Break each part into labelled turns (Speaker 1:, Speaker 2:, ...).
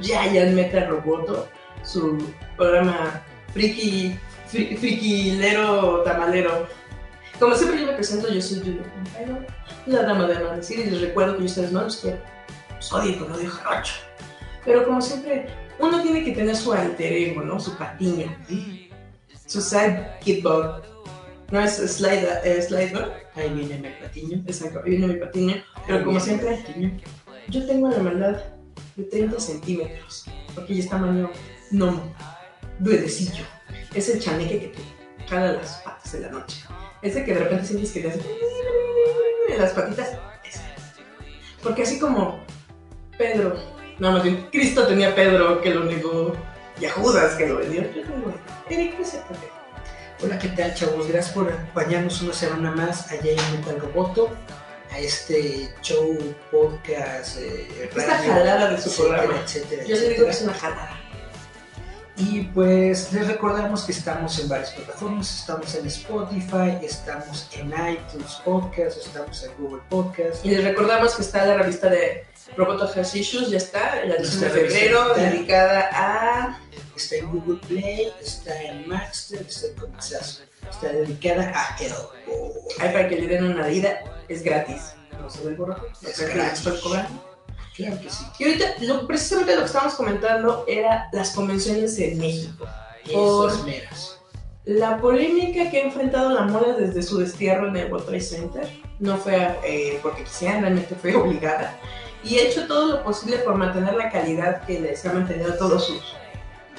Speaker 1: Ya ya Metal Roboto, su programa friki, fri- friquilero tamalero. Como siempre yo me presento, yo soy Julia Pompeo, la dama de Amanecir, y les recuerdo que yo ustedes no los quiero. Los odio con odio jarocho. Pero como siempre, uno tiene que tener su alter ego, ¿no? Su patiño. Su sidekick bug. No es slide, eh, slide
Speaker 2: Ahí viene mi platiño.
Speaker 1: Exacto, ahí viene mi patiño. Pero como siempre, yo tengo la maldad de 30 centímetros, porque ya está medio gnomo, duendecillo. Es el chaneque que te jala las patas en la noche. Ese que de repente sientes que te hace las patitas. ese. Porque así como Pedro, no, más bien Cristo tenía a Pedro que lo negó y a Judas que lo vendió.
Speaker 2: Hola, ¿qué tal, chavos? Gracias por acompañarnos una semana más allá en Metal Roboto, a este show, podcast, eh,
Speaker 1: esta jalada de su
Speaker 2: etcétera,
Speaker 1: programa.
Speaker 2: etcétera,
Speaker 1: Yo le digo que es una jalada.
Speaker 2: Y pues les recordamos que estamos en varias plataformas, estamos en Spotify, estamos en iTunes Podcast, estamos en Google Podcast.
Speaker 1: Y les recordamos que está la revista de Roboto Issues, ya está, la edición de febrero, dedicada a...
Speaker 2: Está en Google Play, está en Maxter, está en Comixazo. Está dedicada a Hellboy.
Speaker 1: Ahí para que le den una vida, es gratis. No se ve el borrajo, no
Speaker 2: Es
Speaker 1: que
Speaker 2: gratis.
Speaker 1: cobrando.
Speaker 2: Claro que sí.
Speaker 1: Y ahorita, lo- precisamente lo que estábamos comentando era las convenciones en México. Por-
Speaker 2: meros.
Speaker 1: La polémica que ha enfrentado la moda desde su destierro en el World Trade Center no fue eh, porque quisieran, realmente fue obligada. Y ha hecho todo lo posible por mantener la calidad que les ha mantenido a todos sus,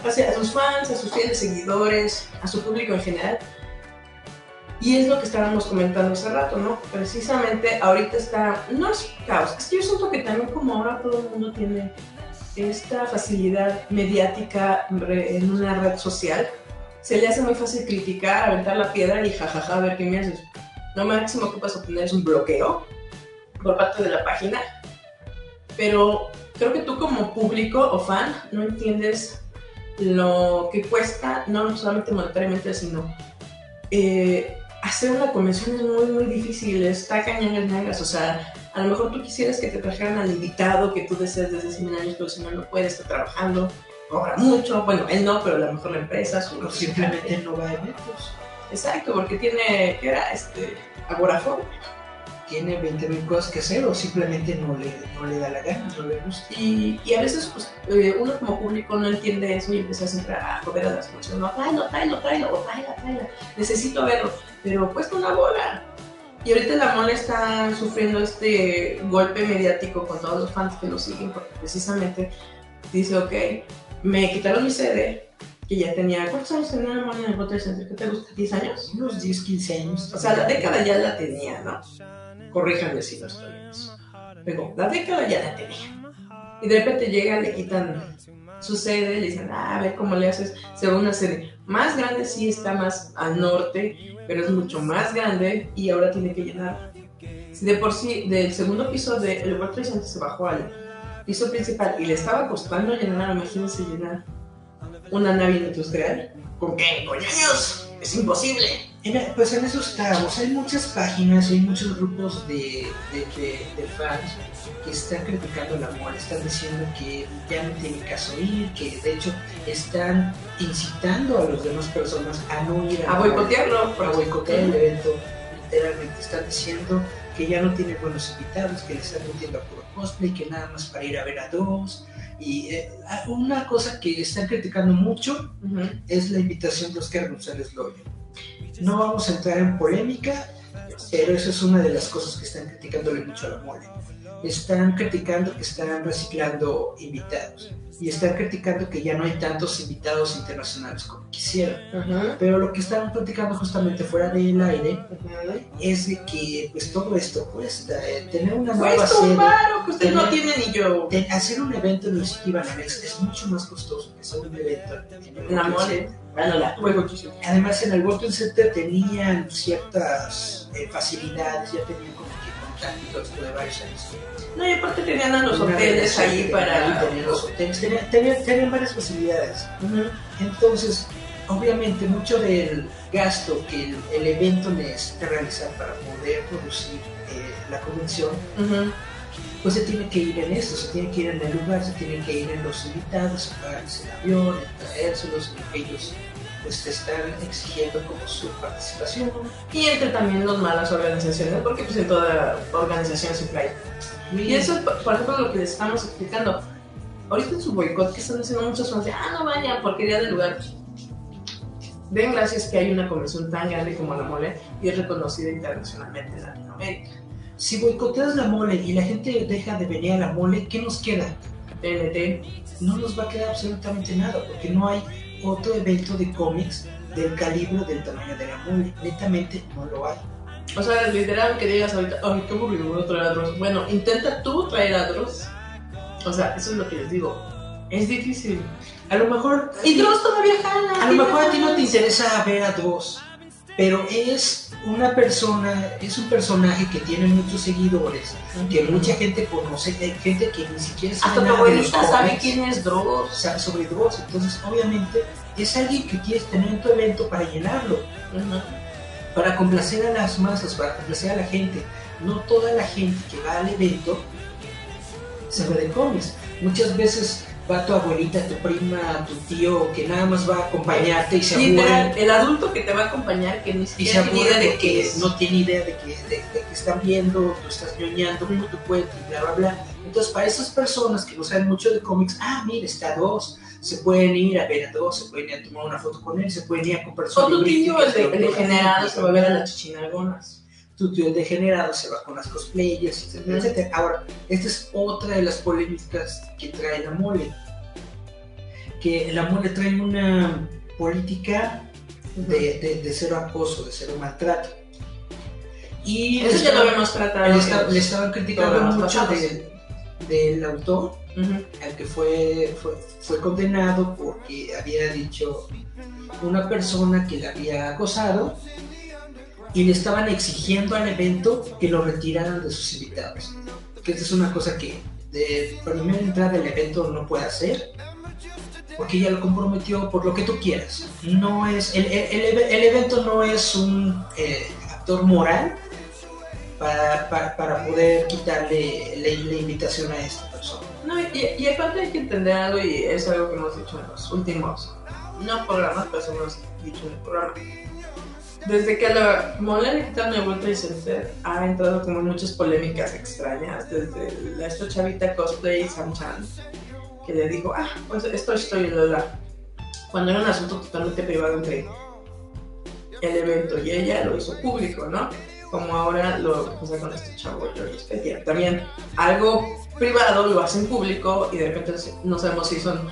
Speaker 1: o sea, a sus fans, a sus fieles seguidores, a su público en general. Y es lo que estábamos comentando hace rato, ¿no? Precisamente ahorita está, no es caos, es que yo siento que también como ahora todo el mundo tiene esta facilidad mediática en una red social, se le hace muy fácil criticar, aventar la piedra y jajaja, a ver qué me haces. Lo máximo que obtener es un bloqueo por parte de la página, pero creo que tú como público o fan no entiendes lo que cuesta, no solamente monetariamente, sino eh, hacer una convención es muy, muy difícil, está cañones negras, o sea, a lo mejor tú quisieras que te trajeran al invitado que tú deseas desde años, pero si no, no puede, está trabajando, cobra mucho, bueno, él no, pero a lo mejor la empresa, su
Speaker 2: O simplemente no va a eventos.
Speaker 1: Exacto, porque tiene, ¿qué era? Este, agorafobia.
Speaker 2: Tiene 20 mil cosas que hacer o simplemente no le, no le da la gana, no le gusta.
Speaker 1: Y, y a veces, pues, eh, uno como público no entiende eso y empieza siempre a joder a las personas. No, tráelo, tráelo, tráelo, o tráela, tráela. Necesito verlo. Pero cuesta una bola. Y ahorita la mole está sufriendo este golpe mediático con todos los fans que lo siguen, porque precisamente dice, ok, me quitaron mi CD, que ya tenía, ¿cuántos años tenía la mole en el Water Center? ¿Qué te gusta? ¿10 años?
Speaker 2: Unos 10, 15 años.
Speaker 1: O sea, la década ya la tenía, ¿no? Corríjanme si no estoy en eso. Digo, la década ya la tenía. Y de repente llegan, le quitan su sede, le dicen, ah, a ver cómo le haces. Se va una sede más grande, sí está más al norte, pero es mucho más grande y ahora tiene que llenar. De por sí, del segundo piso del World Trade Center se bajó al piso principal y le estaba costando llenar, imagínense llenar una nave industrial. ¿Con qué? ¡Con niños! ¡Es imposible!
Speaker 2: En- pues en eso estamos. Hay muchas páginas y hay muchos grupos de, de, de- de fans que están criticando la moda, están diciendo que ya no tiene caso ir, que de hecho están incitando a las demás personas a no ir
Speaker 1: A
Speaker 2: la
Speaker 1: boicotearlo.
Speaker 2: a boicotear el evento. Literalmente están diciendo que ya no tiene buenos invitados, que le están metiendo a puro cosplay, que nada más para ir a ver a dos, Y eh, una cosa que están criticando mucho es la invitación de Oscar González Loyo. No vamos a entrar en polémica, pero eso es una de las cosas que están criticándole mucho a la mole. Están criticando que están reciclando invitados y están criticando que ya no hay tantos invitados internacionales como quisieran. Pero lo que están criticando justamente fuera del aire es de que pues todo esto cuesta. eh, tener una nueva
Speaker 1: Cuesta un
Speaker 2: sede,
Speaker 1: varo que usted no tiene ni yo.
Speaker 2: hacer un evento en el sitio Banamex es mucho más costoso que hacer un evento en el
Speaker 1: La mole. Bueno.
Speaker 2: Además, en el World Center tenían ciertas eh, facilidades, ya tenían como que contactos de varios años.
Speaker 1: No, y aparte tenían a los
Speaker 2: Una
Speaker 1: hoteles ahí para.
Speaker 2: tenían los hoteles, tenían, tenían- tenían varias facilidades.
Speaker 1: Ujú.
Speaker 2: Entonces, obviamente, mucho del gasto que el, el evento necesita realizar para poder producir eh, la convención, pues se tiene que ir en esto, se tiene que ir en el lugar, se tiene que ir en los invitados, pagarles el avión, en traérselos, en ellos pues te están exigiendo como su participación.
Speaker 1: Y entre también las malas organizaciones, porque pues en toda organización siempre hay. Y eso es, por ejemplo, lo que les estamos explicando. Ahorita en su boicot que están haciendo muchas personas, ah, no vayan, porquería del lugar. Den gracias que hay una convención tan grande como la mole y es reconocida internacionalmente en Latinoamérica.
Speaker 2: Si boicoteas la mole y la gente deja de venir a la mole, ¿qué nos queda?
Speaker 1: TNT.
Speaker 2: No nos va a quedar absolutamente nada, porque no hay otro evento de cómics del calibre del tamaño de la mole. Netamente no lo hay.
Speaker 1: O sea, literal que digas ahorita, ay, qué aburrido, a traer a Dross. Bueno, intenta tú traer a Dross. O sea, eso es lo que les digo. Es difícil.
Speaker 2: A lo mejor
Speaker 1: Y Dross todavía jala.
Speaker 2: A lo mejor a ti no te interesa ver a Dross, pero es una persona, es un personaje que tiene muchos seguidores, que mucha gente conoce, hay gente que ni siquiera sabe
Speaker 1: Hasta tu abuelita sabe quién es Dross.
Speaker 2: sabe sobre Dross. Entonces, obviamente, es alguien que quieres tener en tu evento para llenarlo, para complacer a las masas, para complacer a la gente. No toda la gente que va al evento sabe de cómics. Muchas veces va tu abuelita, tu prima, tu tío, que nada más va a acompañarte y se
Speaker 1: Literal, el adulto que te va a acompañar que ni siquiera tiene idea de qué
Speaker 2: que
Speaker 1: es.
Speaker 2: no tiene idea de que, de, de que están viendo, tú estás ñoñando cuenta y bla, bla, bla. Entonces, para esas personas que no saben mucho de cómics, ah, mira, está dos, se pueden ir a ver a dos, se pueden ir a tomar una foto con él, se pueden ir a comprar su
Speaker 1: O tu tío, el, degenerado, se va a ver a las chichinalgonas.
Speaker 2: Tu tío el degenerado se va con las cosplayers, etcétera, etcétera. Ahora, esta es otra de las polémicas que trae la mole. Que la mole trae una política de, de- de cero acoso, de cero maltrato. Y
Speaker 1: Eso ya lo habíamos tratado.
Speaker 2: le, le estaban criticando mucho
Speaker 1: pasados.
Speaker 2: del, del autor,
Speaker 1: Ujú.
Speaker 2: al que fue, fue, fue condenado porque había dicho una persona que le había acosado y le estaban exigiendo al evento que lo retiraran de sus invitados. Que esta es una cosa que de primera entrada el evento no puede hacer porque ella lo comprometió por lo que tú quieras. No es, el, el- el eve- el evento no es un eh, actor moral para, para, para poder quitarle la, la invitación a esta persona.
Speaker 1: No, y, y aparte hay que entender algo, y es algo que hemos dicho en los últimos, no programas, pero hemos dicho en el programa. Desde que la mole le quitaron el World Trade Center, ha entrado como muchas polémicas extrañas. Desde la, esta chavita cosplay, Sam Chan, que le dijo, ah, pues esto estoy, la, la. Cuando era un asunto totalmente privado entre el evento y ella, lo hizo público, ¿no? Como ahora lo pasa con este chavo, George Spetia. También algo privado lo hacen público y de repente no sabemos si son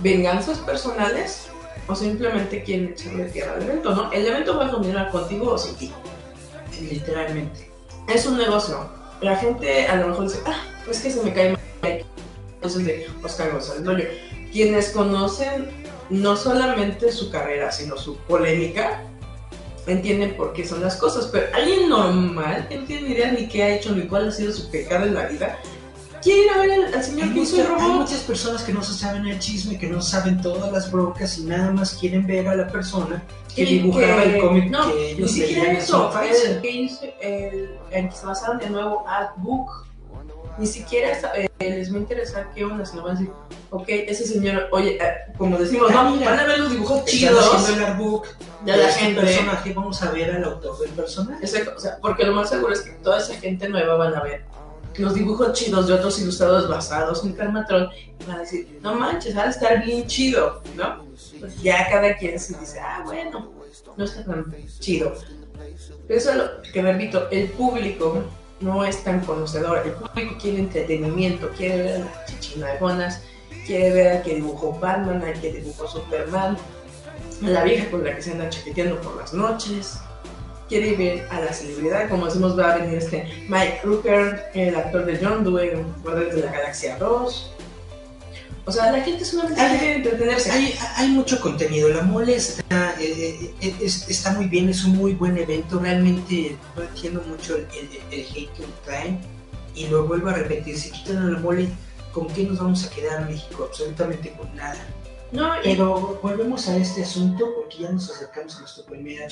Speaker 1: venganzas personales o simplemente quieren echarle tierra al evento, ¿no? El evento va a continuar contigo o sin ti.
Speaker 2: Literalmente.
Speaker 1: Es un negocio. La gente a lo mejor dice, ah, pues que se me cae mal. Entonces de Oscar González Loyo. Quienes conocen no solamente su carrera, sino su polémica, entienden por qué son las cosas. Pero alguien normal, que no tiene idea ni qué ha hecho ni cuál ha sido su pecado en la vida, quiere ir a ver al, señor
Speaker 2: Hay,
Speaker 1: que hizo el
Speaker 2: mucha- hay
Speaker 1: robot.
Speaker 2: muchas personas que no se saben el chisme, que no saben todas las broncas y nada más quieren ver a la persona que
Speaker 1: Y
Speaker 2: dibujaba
Speaker 1: que-
Speaker 2: el cómic
Speaker 1: no,
Speaker 2: que
Speaker 1: Ni
Speaker 2: ellos
Speaker 1: siquiera
Speaker 2: veían en
Speaker 1: eso,
Speaker 2: su
Speaker 1: el que hizo, el, en que se basaron de nuevo Artbook. Ni siquiera eh, les va a interesar qué onda, se lo van a decir, ok, ese señor, oye, eh, como decimos,
Speaker 2: Ah, mira,
Speaker 1: van a ver los dibujos chidos
Speaker 2: el artbook
Speaker 1: de la gente.
Speaker 2: personaje, vamos a ver al autor del personaje.
Speaker 1: Exacto, o sea, porque lo más seguro es que toda esa gente nueva van a ver los dibujos chidos de otros ilustradores basados en Karmatron y van a decir, no manches, va a estar bien chido, ¿no? Pues ya cada quien se dice, ah, bueno, no está tan chido. Pero eso es lo que repito, el público no es tan conocedor, el público quiere entretenimiento, quiere ver a las chichinagonas, quiere ver a que dibujó Batman, a que dibujó Superman, a la vieja con la que se anda chaqueteando por las noches, quiere ver a la celebridad, como decimos va a venir este Mike Rooker, el actor de John en Guardianes de la Galaxia 2. O sea, la gente solamente
Speaker 2: Hay-
Speaker 1: quiere entretenerse.
Speaker 2: Hay, hay mucho contenido, la mole está, eh, eh, es- está muy bien, es un muy buen evento, realmente no entiendo mucho el, el- el hate que traen y lo vuelvo a repetir, si quitan la mole, ¿con qué nos vamos a quedar en México? Absolutamente con nada.
Speaker 1: No, y-
Speaker 2: Pero volvemos a este asunto porque ya nos acercamos a nuestro primer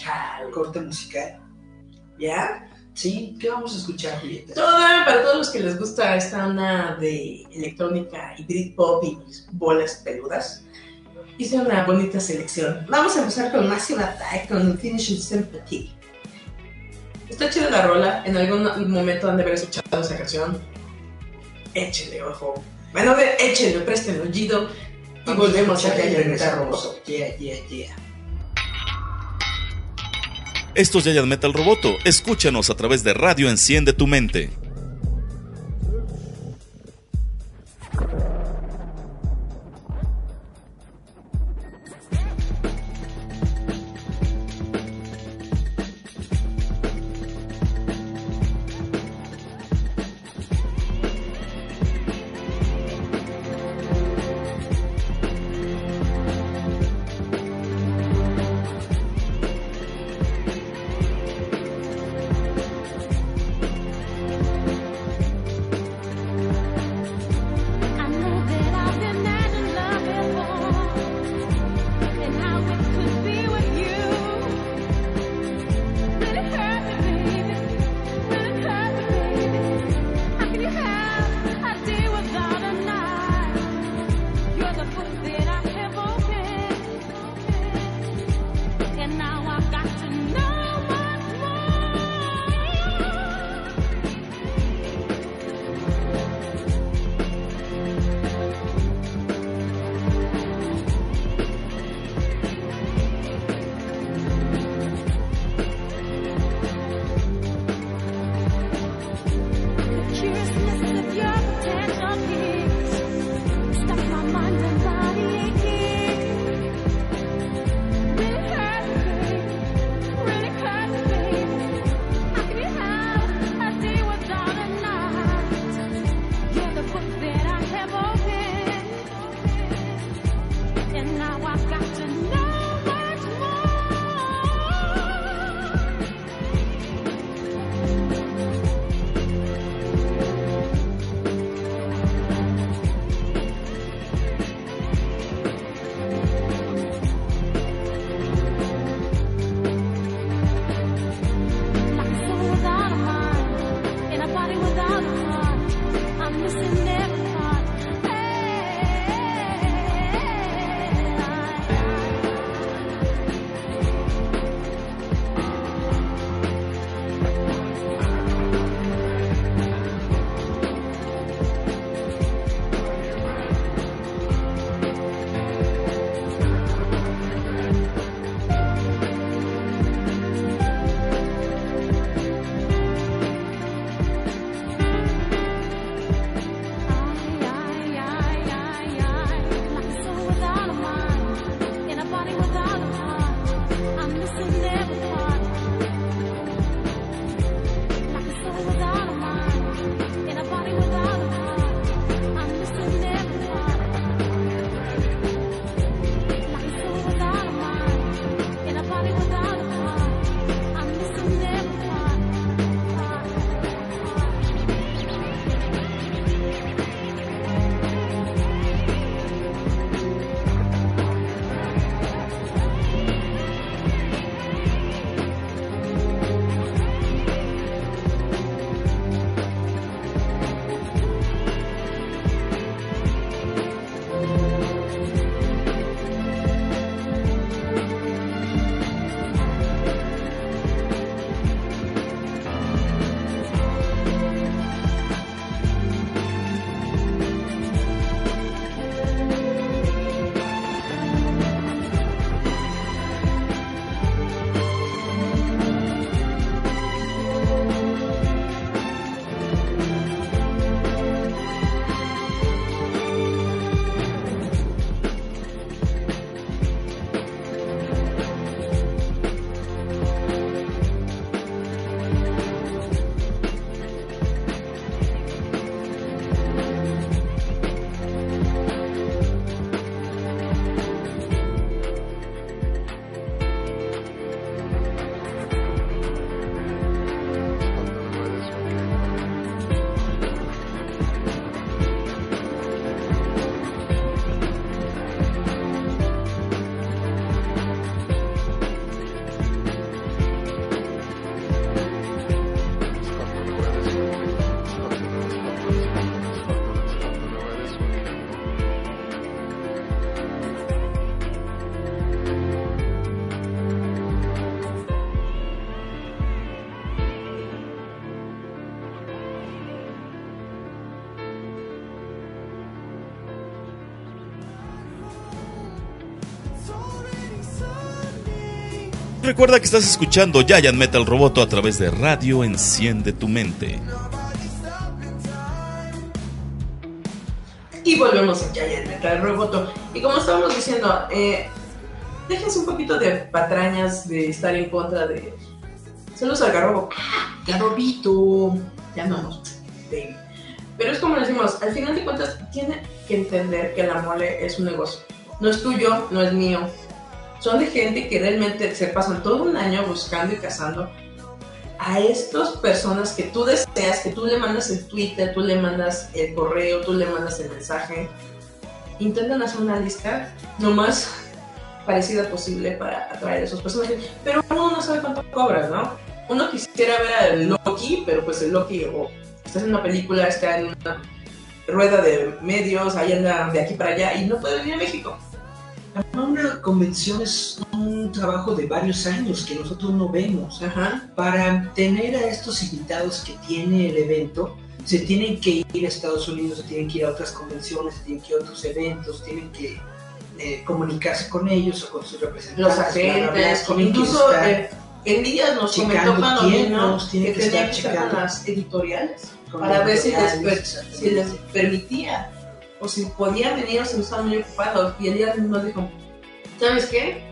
Speaker 2: corte musical.
Speaker 1: ¿ya?
Speaker 2: ¿Sí? ¿Qué vamos a escuchar, Julieta?
Speaker 1: Toda, para todos los que les gusta esta onda de electrónica y Britpop y bolas peludas, hice una bonita selección. Vamos a empezar con Massive Attack, con Finishing Sympathy. Está chida la rola, en algún momento han de haber escuchado esa canción. Échenle ojo. Bueno, échenle, presten oído y volvemos a que haya
Speaker 2: regresamos. Yeah, yeah, yeah.
Speaker 3: Esto es Giant Metal Roboto. Escúchanos a través de Radio Enciende tu Mente. Recuerda que estás escuchando Giant Metal Roboto a través de Radio Enciende tu Mente.
Speaker 1: Y volvemos a Giant Metal Roboto. Y como estábamos diciendo, eh, déjense un poquito de patrañas de estar en contra de. Saludos al garrobo. Garrobito. Ya no, Pero es como decimos, al final de cuentas, tiene que entender que la mole es un negocio. No es tuyo, no es mío, son de gente que realmente se pasan todo un año buscando y cazando a estas personas que tú deseas, que tú le mandas el Twitter, tú le mandas el correo, tú le mandas el mensaje. Intentan hacer una lista lo más parecida posible para atraer a esos personajes, pero uno no sabe cuánto cobras, ¿no? Uno quisiera ver al Loki, pero pues el Loki o está en una película, está en una rueda de medios, ahí anda de aquí para allá y no puede venir a México.
Speaker 2: Una convención es un trabajo de varios años que nosotros no vemos. Para tener a estos invitados que tiene el evento, se tienen que ir a Estados Unidos, se tienen que ir a otras convenciones, se tienen que ir a otros eventos, tienen que eh, comunicarse con ellos o con sus representantes.
Speaker 1: Los agentes, incluso en días nos comentó cuando que, que tenía que estar con las editoriales para ver si les, si les permitía o si podía venir o si no estaban muy ocupados. Y el día nos dijo, ¿sabes qué?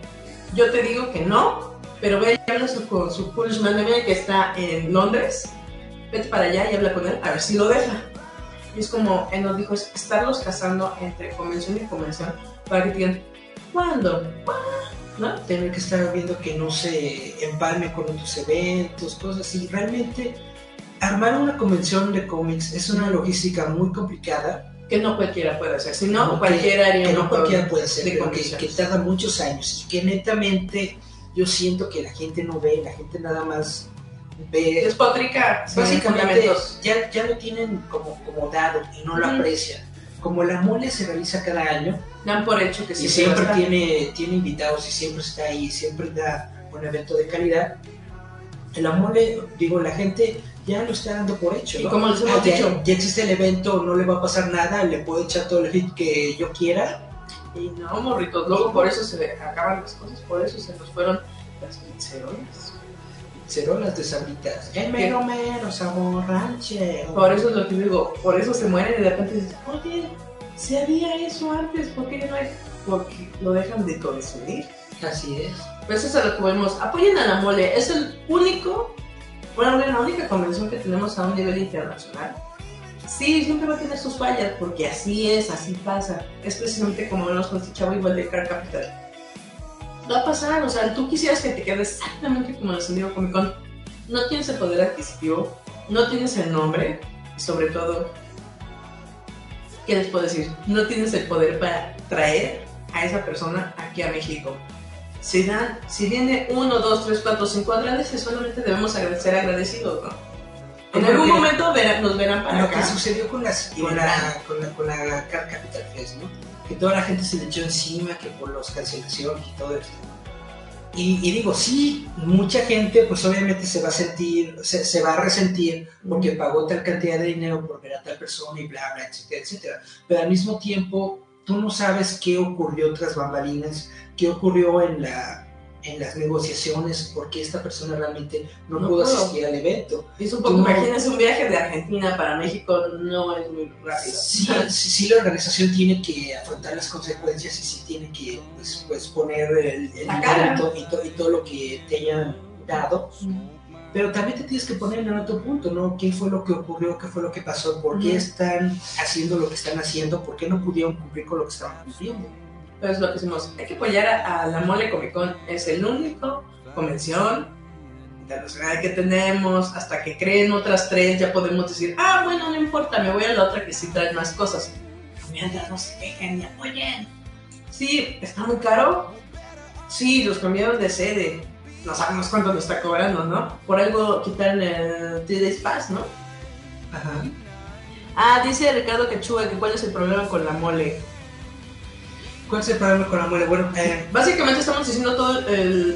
Speaker 1: Yo te digo que no, pero ve y habla con su Polish Manager que está en Londres. Vete para allá y habla con él a ver si lo deja. Y es como él nos dijo, es estarlos casando entre convención y convención para que digan, ¿cuándo?
Speaker 2: ¿No? Tener que estar viendo que no se empalme con otros eventos, cosas así. Realmente, armar una convención de cómics es una logística muy complicada
Speaker 1: que no cualquiera puede hacer, sino no, cualquiera haría
Speaker 2: que no cualquiera puede hacer, pero que, que, tarda muchos años y que netamente yo siento que la gente no ve, la gente nada más ve.
Speaker 1: Despotrica,
Speaker 2: básicamente ya, ya lo tienen como, como dado y no lo aprecian. Como la mole se realiza cada año,
Speaker 1: dan por hecho que
Speaker 2: y siempre tiene, tiene invitados y siempre está ahí, siempre da un evento de calidad. La mole, digo, la gente ya lo está dando por hecho.
Speaker 1: Y como les hemos ah, dicho,
Speaker 2: ya, existe el evento, no le va a pasar nada, le puedo echar todo el hit que yo quiera.
Speaker 1: Y no, morritos, luego por eso se acaban las cosas, por eso se nos fueron las pizzerolas.
Speaker 2: Pizzerolas de sabritas. El mero mero sabor ranchero.
Speaker 1: Por eso es lo que digo, por eso se mueren y de repente dices, oye, si había eso antes, ¿por qué no hay? Porque lo dejan de consumir.
Speaker 2: Así es.
Speaker 1: Pues eso es a lo que vemos. Apoyen a la mole, es el único bueno, la única convención que tenemos a un nivel internacional. Sí, siempre va a tener sus fallas, porque así es, así pasa. Es precisamente como vemos con Tichabo y de Car Capital. Va a pasar, o sea, tú quisieras que te quede exactamente como el San Comic Con. No tienes el poder adquisitivo, no tienes el nombre, y sobre todo, ¿qué les puedo decir? No tienes el poder para traer a esa persona aquí a México si, dan, si viene uno, dos, tres, cuatro, cinco agradeces, solamente debemos agradecer agradecidos, ¿no? En algún momento nos verán para
Speaker 2: Lo que sucedió con, las, con, la, con, la, con la Car Capital Fest, ¿no? Que toda la gente se le echó encima, que por las cancelaciones y todo esto. Y, y, digo, sí, mucha gente pues obviamente se va a sentir, se, se, va a resentir porque pagó tal cantidad de dinero por ver a tal persona y bla, bla, etcétera, etcétera. Pero al mismo tiempo, tú no sabes qué ocurrió tras bambalinas, qué ocurrió en, la, en las negociaciones, porque esta persona realmente no, pudo asistir al evento.
Speaker 1: Es un poco, imagínense un viaje de Argentina para México, no es muy rápido.
Speaker 2: Sí, sí, la organización tiene que afrontar las consecuencias y sí tiene que pues, pues poner el, el evento y, todo lo que te hayan dado. Pero también te tienes que poner en otro punto, ¿no? ¿Qué fue lo que ocurrió? ¿Qué fue lo que pasó? ¿Por qué están haciendo lo que están haciendo? ¿Por qué no pudieron cumplir con lo que estaban cumpliendo?
Speaker 1: Entonces lo que hicimos, hay que apoyar a, la Mole Comic Con, es el único convención internacional que tenemos, hasta que creen otras tres ya podemos decir, ah, bueno, no importa, me voy a la otra que sí trae más cosas. Mientras no se quejen y apoyen. Sí, está muy caro. Sí, los cambiaron de sede. No sabemos cuánto nos está cobrando, ¿no? Por algo quitaron el 3 Pass, ¿no? Ajá. Ah, dice Ricardo Quechua que cuál es el problema con la mole.
Speaker 2: ¿Cuál es el problema con la mole? Bueno,
Speaker 1: eh, básicamente estamos diciendo toda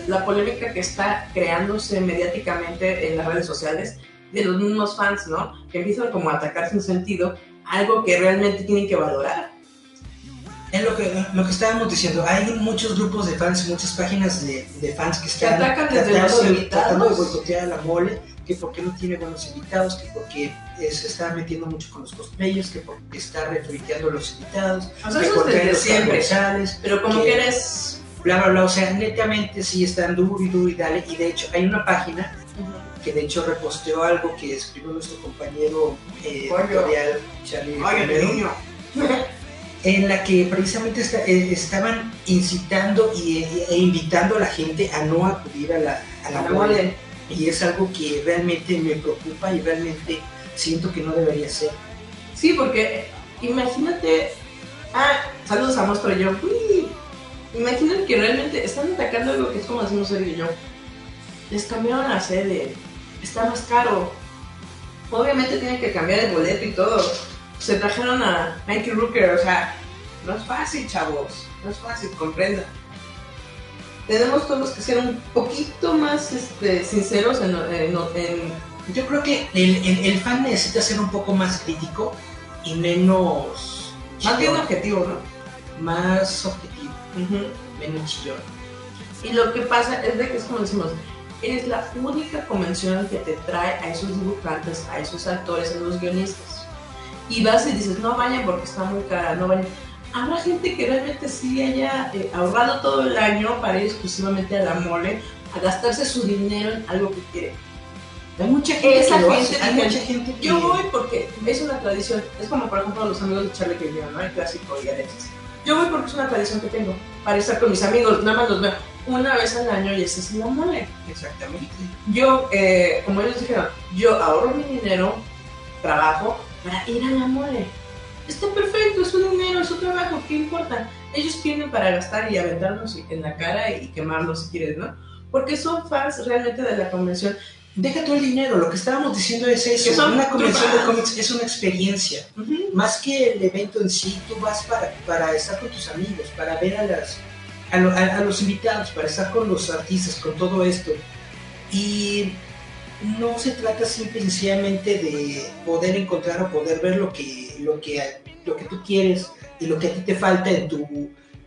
Speaker 1: la polémica que está creándose mediáticamente en las redes sociales de los mismos fans, ¿no? Que empiezan como a atacar sin sentido algo que realmente tienen que valorar.
Speaker 2: Es lo que, lo que estábamos diciendo, hay muchos grupos de fans, muchas páginas de, de fans que están
Speaker 1: Que atacan desde
Speaker 2: tratando,
Speaker 1: los
Speaker 2: tratando de boicotear a la mole, que porque no tiene buenos invitados, que porque se está metiendo mucho con los cosplayers, que porque está refriteando a los invitados,
Speaker 1: O sea,
Speaker 2: que porque los
Speaker 1: siempre.
Speaker 2: comerciales,
Speaker 1: Pero como
Speaker 2: que-
Speaker 1: que eres...
Speaker 2: bla bla bla, o sea, netamente sí están duro y duro y dale, y de hecho hay una página que de hecho reposteó algo que escribió nuestro compañero eh, editorial Charlie
Speaker 1: niño.
Speaker 2: en la que precisamente está- eh, estaban incitando y, e, e invitando a la gente a no acudir a la, a la
Speaker 1: La
Speaker 2: mole.
Speaker 1: mole.
Speaker 2: Y es algo que realmente me preocupa y realmente siento que no debería ser.
Speaker 1: Sí, porque imagínate. Ah, saludos a Monstruo yo. Uy. Imagínate que realmente están atacando algo que es como decimos él y yo. Les cambiaron la sede. Está más caro. Obviamente tienen que cambiar el boleto y todo. Se trajeron a Mikey Rooker, o sea, no es fácil, chavos. No es fácil, comprendan. Tenemos todos que ser un poquito más este, sinceros en, en- en
Speaker 2: Yo creo que el, el- el fan necesita ser un poco más crítico y menos...
Speaker 1: más bien objetivo, ¿no?
Speaker 2: más objetivo, menos chillón.
Speaker 1: Y lo que pasa es de que es como decimos, es la única convención que te trae a esos dibujantes, a esos actores, a los guionistas. Y vas y dices, no vayan porque está muy cara, no vayan. Habrá gente que realmente sí haya eh, ahorrado todo el año para ir exclusivamente a la mole, a gastarse su dinero en algo que quiere.
Speaker 2: Hay mucha gente
Speaker 1: Esa
Speaker 2: que
Speaker 1: gente
Speaker 2: hay mucha gente que...
Speaker 1: Yo voy porque es una tradición. Es como, por ejemplo, los amigos de Charlie que vinieron, ¿no? El clásico y Alexis. Yo voy porque es una tradición que tengo para estar con mis amigos. Nada más los veo una vez al año y esa es la mole.
Speaker 2: Exactamente.
Speaker 1: Yo, eh, como ellos dijeron, yo ahorro mi dinero, trabajo para ir a la mole. Está perfecto, es su dinero, es su trabajo, ¿qué importa? Ellos vienen para gastar y aventarnos en la cara y quemarlos si quieres, ¿no? Porque son fans realmente de la convención.
Speaker 2: Deja todo el dinero, lo que estábamos diciendo es eso.
Speaker 1: son
Speaker 2: Una convención de cómics es una experiencia. Más que el evento en sí, tú vas para, para estar con tus amigos, para ver a, las, a, lo- a- a los invitados, para estar con los artistas, con todo esto. Y no se trata simple y sencillamente de poder encontrar o poder ver lo que, lo que, lo que tú quieres y lo que a ti te falta en tu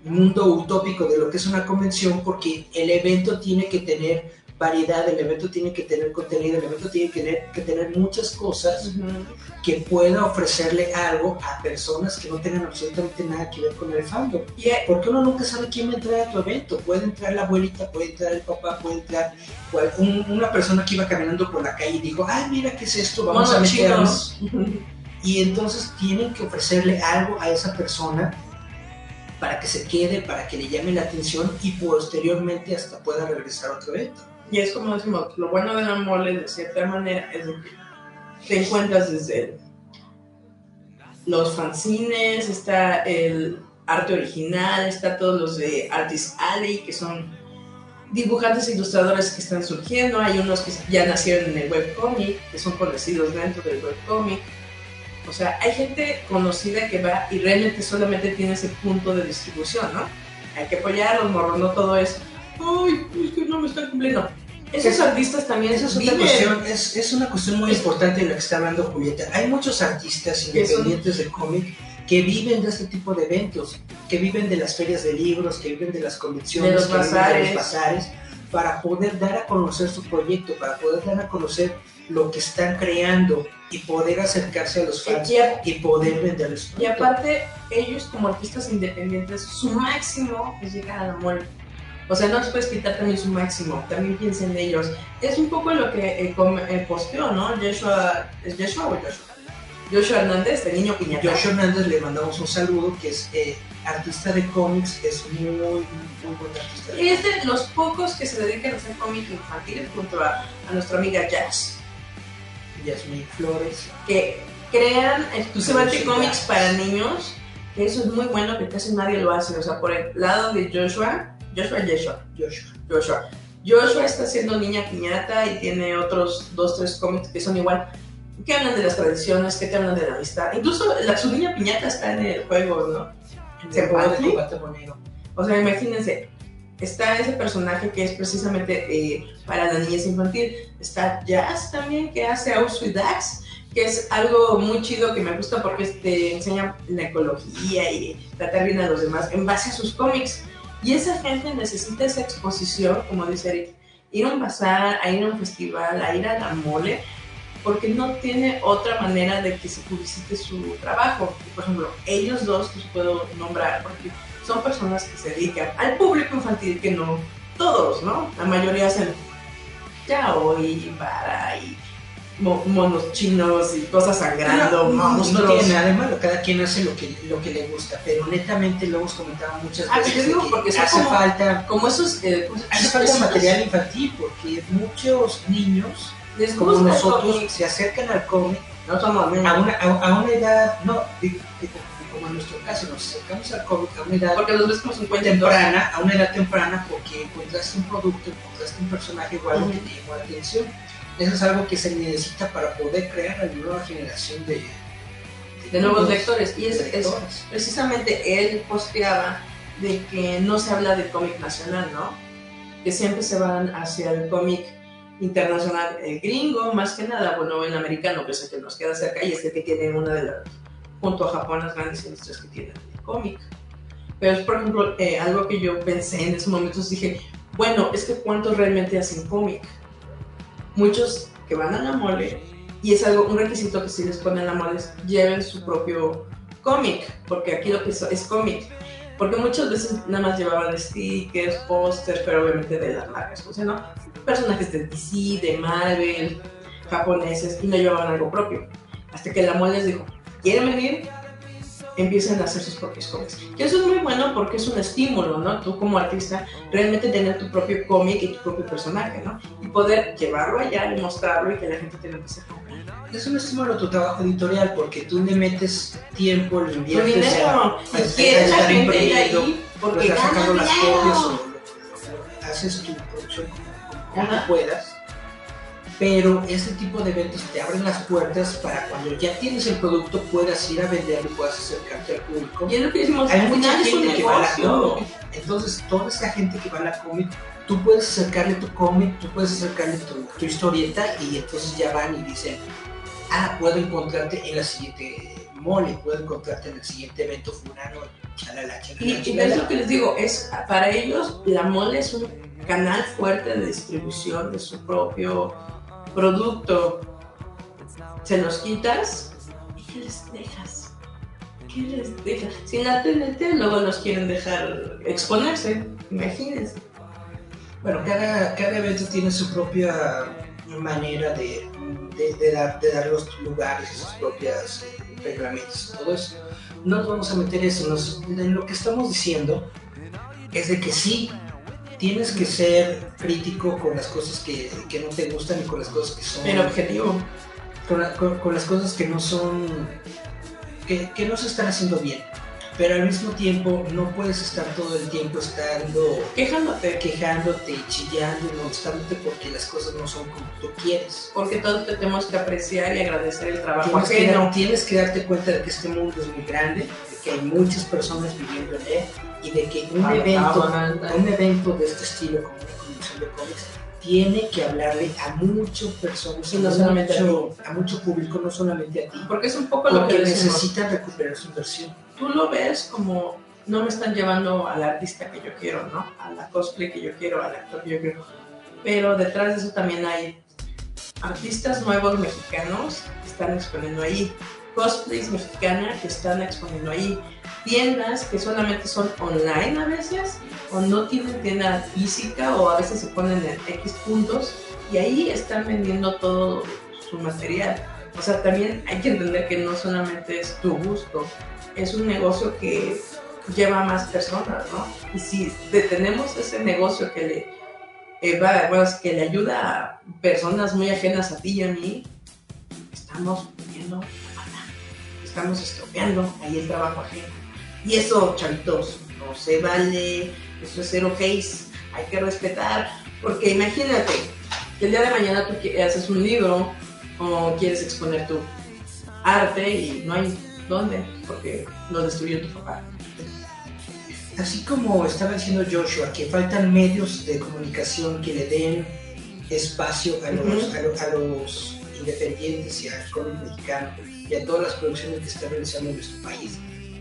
Speaker 2: mundo utópico de lo que es una convención, porque el evento tiene que tener variedad, el evento tiene que tener contenido, el evento tiene que tener, que tener muchas cosas que pueda ofrecerle algo a personas que no tengan absolutamente nada que ver con el fandom.
Speaker 1: Y eh,
Speaker 2: Porque uno nunca sabe quién va a entrar a tu evento. Puede entrar la abuelita, puede entrar el papá, puede entrar cual- un- una persona que iba caminando por la calle y dijo, ay, mira qué es esto, vamos a meternos. Y entonces tienen que ofrecerle algo a esa persona para que se quede, para que le llame la atención y posteriormente hasta pueda regresar a otro evento.
Speaker 1: Y es como decimos, lo bueno de la mole de cierta manera es que te encuentras desde los fanzines, está el arte original, está todos los de Artist Alley, que son dibujantes e ilustradores que están surgiendo, hay unos que ya nacieron en el webcomic, que son conocidos dentro del webcomic. O sea, hay gente conocida que va y realmente solamente tiene ese punto de distribución, ¿no? Hay que apoyarlos, morro, no todo es, ay, es que no me están cumpliendo. Esos artistas también
Speaker 2: Esa es otra cuestión, es, es una cuestión muy importante de la que está hablando Julieta. Hay muchos artistas independientes de cómic que viven de este tipo de eventos, que viven de las ferias de libros, que viven de las convenciones,
Speaker 1: De los
Speaker 2: que viven de
Speaker 1: bazares.
Speaker 2: los bazares, para poder dar a conocer su proyecto, para poder dar a conocer lo que están creando y poder acercarse a los fans
Speaker 1: Y, a-
Speaker 2: y poder venderles
Speaker 1: y aparte, ellos como artistas independientes, su máximo es llegar a la mole. O sea, no les puedes quitar también su máximo, también piensa en ellos. Es un poco lo que eh, eh, posteó, ¿no? Joshua, ¿es Joshua o Joshua? Joshua Hernández, el niño piñata.
Speaker 2: Josh Hernández le mandamos un saludo, que es eh, artista de cómics, es muy, muy buen artista. de
Speaker 1: Y es de los pocos que se dedican a hacer cómic infantil junto a, a nuestra amiga Jazz,
Speaker 2: Yasmin Flores.
Speaker 1: que crean exclusivamente cómics para niños, que eso es muy bueno, que casi nadie lo hace. O sea, por el lado de Joshua, Joshua, Joshua,
Speaker 2: Joshua.
Speaker 1: Joshua. Joshua está haciendo Niña Piñata y tiene otros dos, tres cómics que son igual, que hablan de las tradiciones, que te hablan de la amistad. Incluso la, su Niña Piñata está en el juego, ¿no?
Speaker 2: Monero.
Speaker 1: O sea, imagínense, está ese personaje que es precisamente eh, para la niñez infantil. Está Jazz también, que hace Aus y Dax. que es algo muy chido que me gusta porque te enseña la ecología y tratar bien a los demás en base a sus cómics. Y esa gente necesita esa exposición, como dice Eric, ir a un bazar, a ir a un festival, a ir a la mole, porque no tiene otra manera de que se publicite su trabajo. Por ejemplo, ellos dos los puedo nombrar porque son personas que se dedican al público infantil, que no todos, ¿no? La mayoría hacen yaoi, para y monos chinos y cosas sangrando,
Speaker 2: no,
Speaker 1: monstruos.
Speaker 2: No tiene nada de malo, cada quien hace lo que, lo que le gusta, pero netamente lo hemos comentado muchas
Speaker 1: Ah,
Speaker 2: veces.
Speaker 1: yo digo
Speaker 2: que
Speaker 1: porque son
Speaker 2: hace
Speaker 1: como-
Speaker 2: falta,
Speaker 1: Como esos... eh,
Speaker 2: hace falta material infantil porque muchos niños,
Speaker 1: les
Speaker 2: como nosotros, se acercan al cómic
Speaker 1: No niños.
Speaker 2: a una, a, a una edad, no, que como- en nuestro caso, nos acercamos al cómic a una edad
Speaker 1: Porque los ves como 50
Speaker 2: temprana, a una edad temprana, porque encontraste un producto, encontraste un personaje igual que te llamó la atención. Eso es algo que se necesita para poder crear a la nueva generación de,
Speaker 1: de nuevos lectores. Y es, precisamente él posteaba de que no se habla de cómic nacional, ¿no? Que siempre se van hacia el cómic internacional, el gringo, más que nada, bueno, el americano, que es el que nos queda cerca y es el que tiene una de las, junto a Japón, las grandes industrias que tienen de cómic. Pero es, por ejemplo, eh, algo que yo pensé en ese momento, dije, bueno, es que ¿cuántos realmente hacen cómic? Muchos que van a la mole, y es algo, un requisito que sí les ponen a la mole, lleven su propio cómic, porque aquí lo que es, es cómic. Porque muchas veces nada más llevaban stickers, pósters, pero obviamente de las marcas, o sea, ¿no? Personajes de DC, de Marvel, japoneses, y no llevaban algo propio. Hasta que la mole les dijo, ¿quieren venir? Empiecen a hacer sus propios cómics. Y eso es muy bueno porque es un estímulo, ¿no? Tú como artista, realmente tener tu propio cómic y tu propio personaje, ¿no? Y poder llevarlo allá y mostrarlo y que la gente te lo empiece a comprar.
Speaker 2: Es un estímulo tu trabajo editorial porque tú le metes tiempo, le inviertes
Speaker 1: dinero,
Speaker 2: a- a-
Speaker 1: quiere
Speaker 2: a
Speaker 1: la
Speaker 2: estar
Speaker 1: gente ir
Speaker 2: imprimiendo,
Speaker 1: ahí porque
Speaker 2: porque
Speaker 1: gana
Speaker 2: sacando las copias haces tu producción como, como puedas. Pero ese tipo de eventos te abren las puertas para cuando ya tienes el producto puedas ir a venderlo y puedas acercarte al público.
Speaker 1: Y es lo que decimos,
Speaker 2: Hay mucha gente que va a la. Entonces, toda esa gente que va a la cómic, tú puedes acercarle tu cómic, tú puedes acercarle tu, tu historieta y entonces ya van y dicen, ah, puedo encontrarte en la siguiente mole, puedo encontrarte en el siguiente evento fulano, chalala, chalala,
Speaker 1: Y, es lo que les digo, es para ellos la mole es un canal fuerte de distribución de su propio producto. Se los quitas y ¿qué les dejas? ¿Qué les dejas? Si en la TNT luego los quieren dejar exponerse, imagínense.
Speaker 2: Bueno, cada, cada evento tiene su propia manera de, de, de dar, de dar los lugares y sus propias eh, reglamentos y todo eso. No nos vamos a meter eso. Nos- en lo que estamos diciendo es de que sí, tienes que ser crítico con las cosas que, que no te gustan y con las cosas que son...
Speaker 1: El objetivo.
Speaker 2: Con, la- con- con las cosas que no son... Que, que no se están haciendo bien. Pero al mismo tiempo no puedes estar todo el tiempo estando
Speaker 1: Quejándote.
Speaker 2: quejándote, chillando y molestándote porque las cosas no son como tú quieres.
Speaker 1: Porque todos tenemos que apreciar y agradecer el trabajo
Speaker 2: Tienes que,
Speaker 1: ajeno.
Speaker 2: dar- tienes que darte cuenta de que este mundo es muy grande, de que hay muchas personas viviendo en él y de que un
Speaker 1: Ah,
Speaker 2: evento,
Speaker 1: ah,
Speaker 2: un evento de este estilo como una convención de cómics tiene que hablarle a muchas personas,
Speaker 1: no
Speaker 2: a
Speaker 1: solamente a
Speaker 2: mucho, a mucho público, no solamente a ti,
Speaker 1: Porque es un poco lo que
Speaker 2: necesitan recuperar su inversión.
Speaker 1: tú lo ves como no me están llevando al artista que yo quiero, ¿no? A la cosplay que yo quiero, al actor que yo quiero. Pero detrás de eso también hay artistas nuevos mexicanos que están exponiendo ahí, cosplays mexicanas que están exponiendo ahí, tiendas que solamente son online a veces o no tienen tienda física o a veces se ponen en X puntos y ahí están vendiendo todo su material. O sea, también hay que entender que no solamente es tu gusto, es un negocio que lleva a más personas, ¿no? Y si detenemos ese negocio que le, eh, va- bueno, que le ayuda a personas muy ajenas a ti y a mí, estamos pata. Estamos estropeando ahí el trabajo ajeno. Y eso, chavitos, no se vale, eso es cero case, hay que respetar, porque imagínate que el día de mañana tú haces un libro o quieres exponer tu arte y no hay dónde, porque lo destruyó tu papá.
Speaker 2: Así como estaba diciendo Joshua, que faltan medios de comunicación que le den espacio a los, a lo- a los independientes y al cómic mexicano y a todas las producciones que está realizando en nuestro país.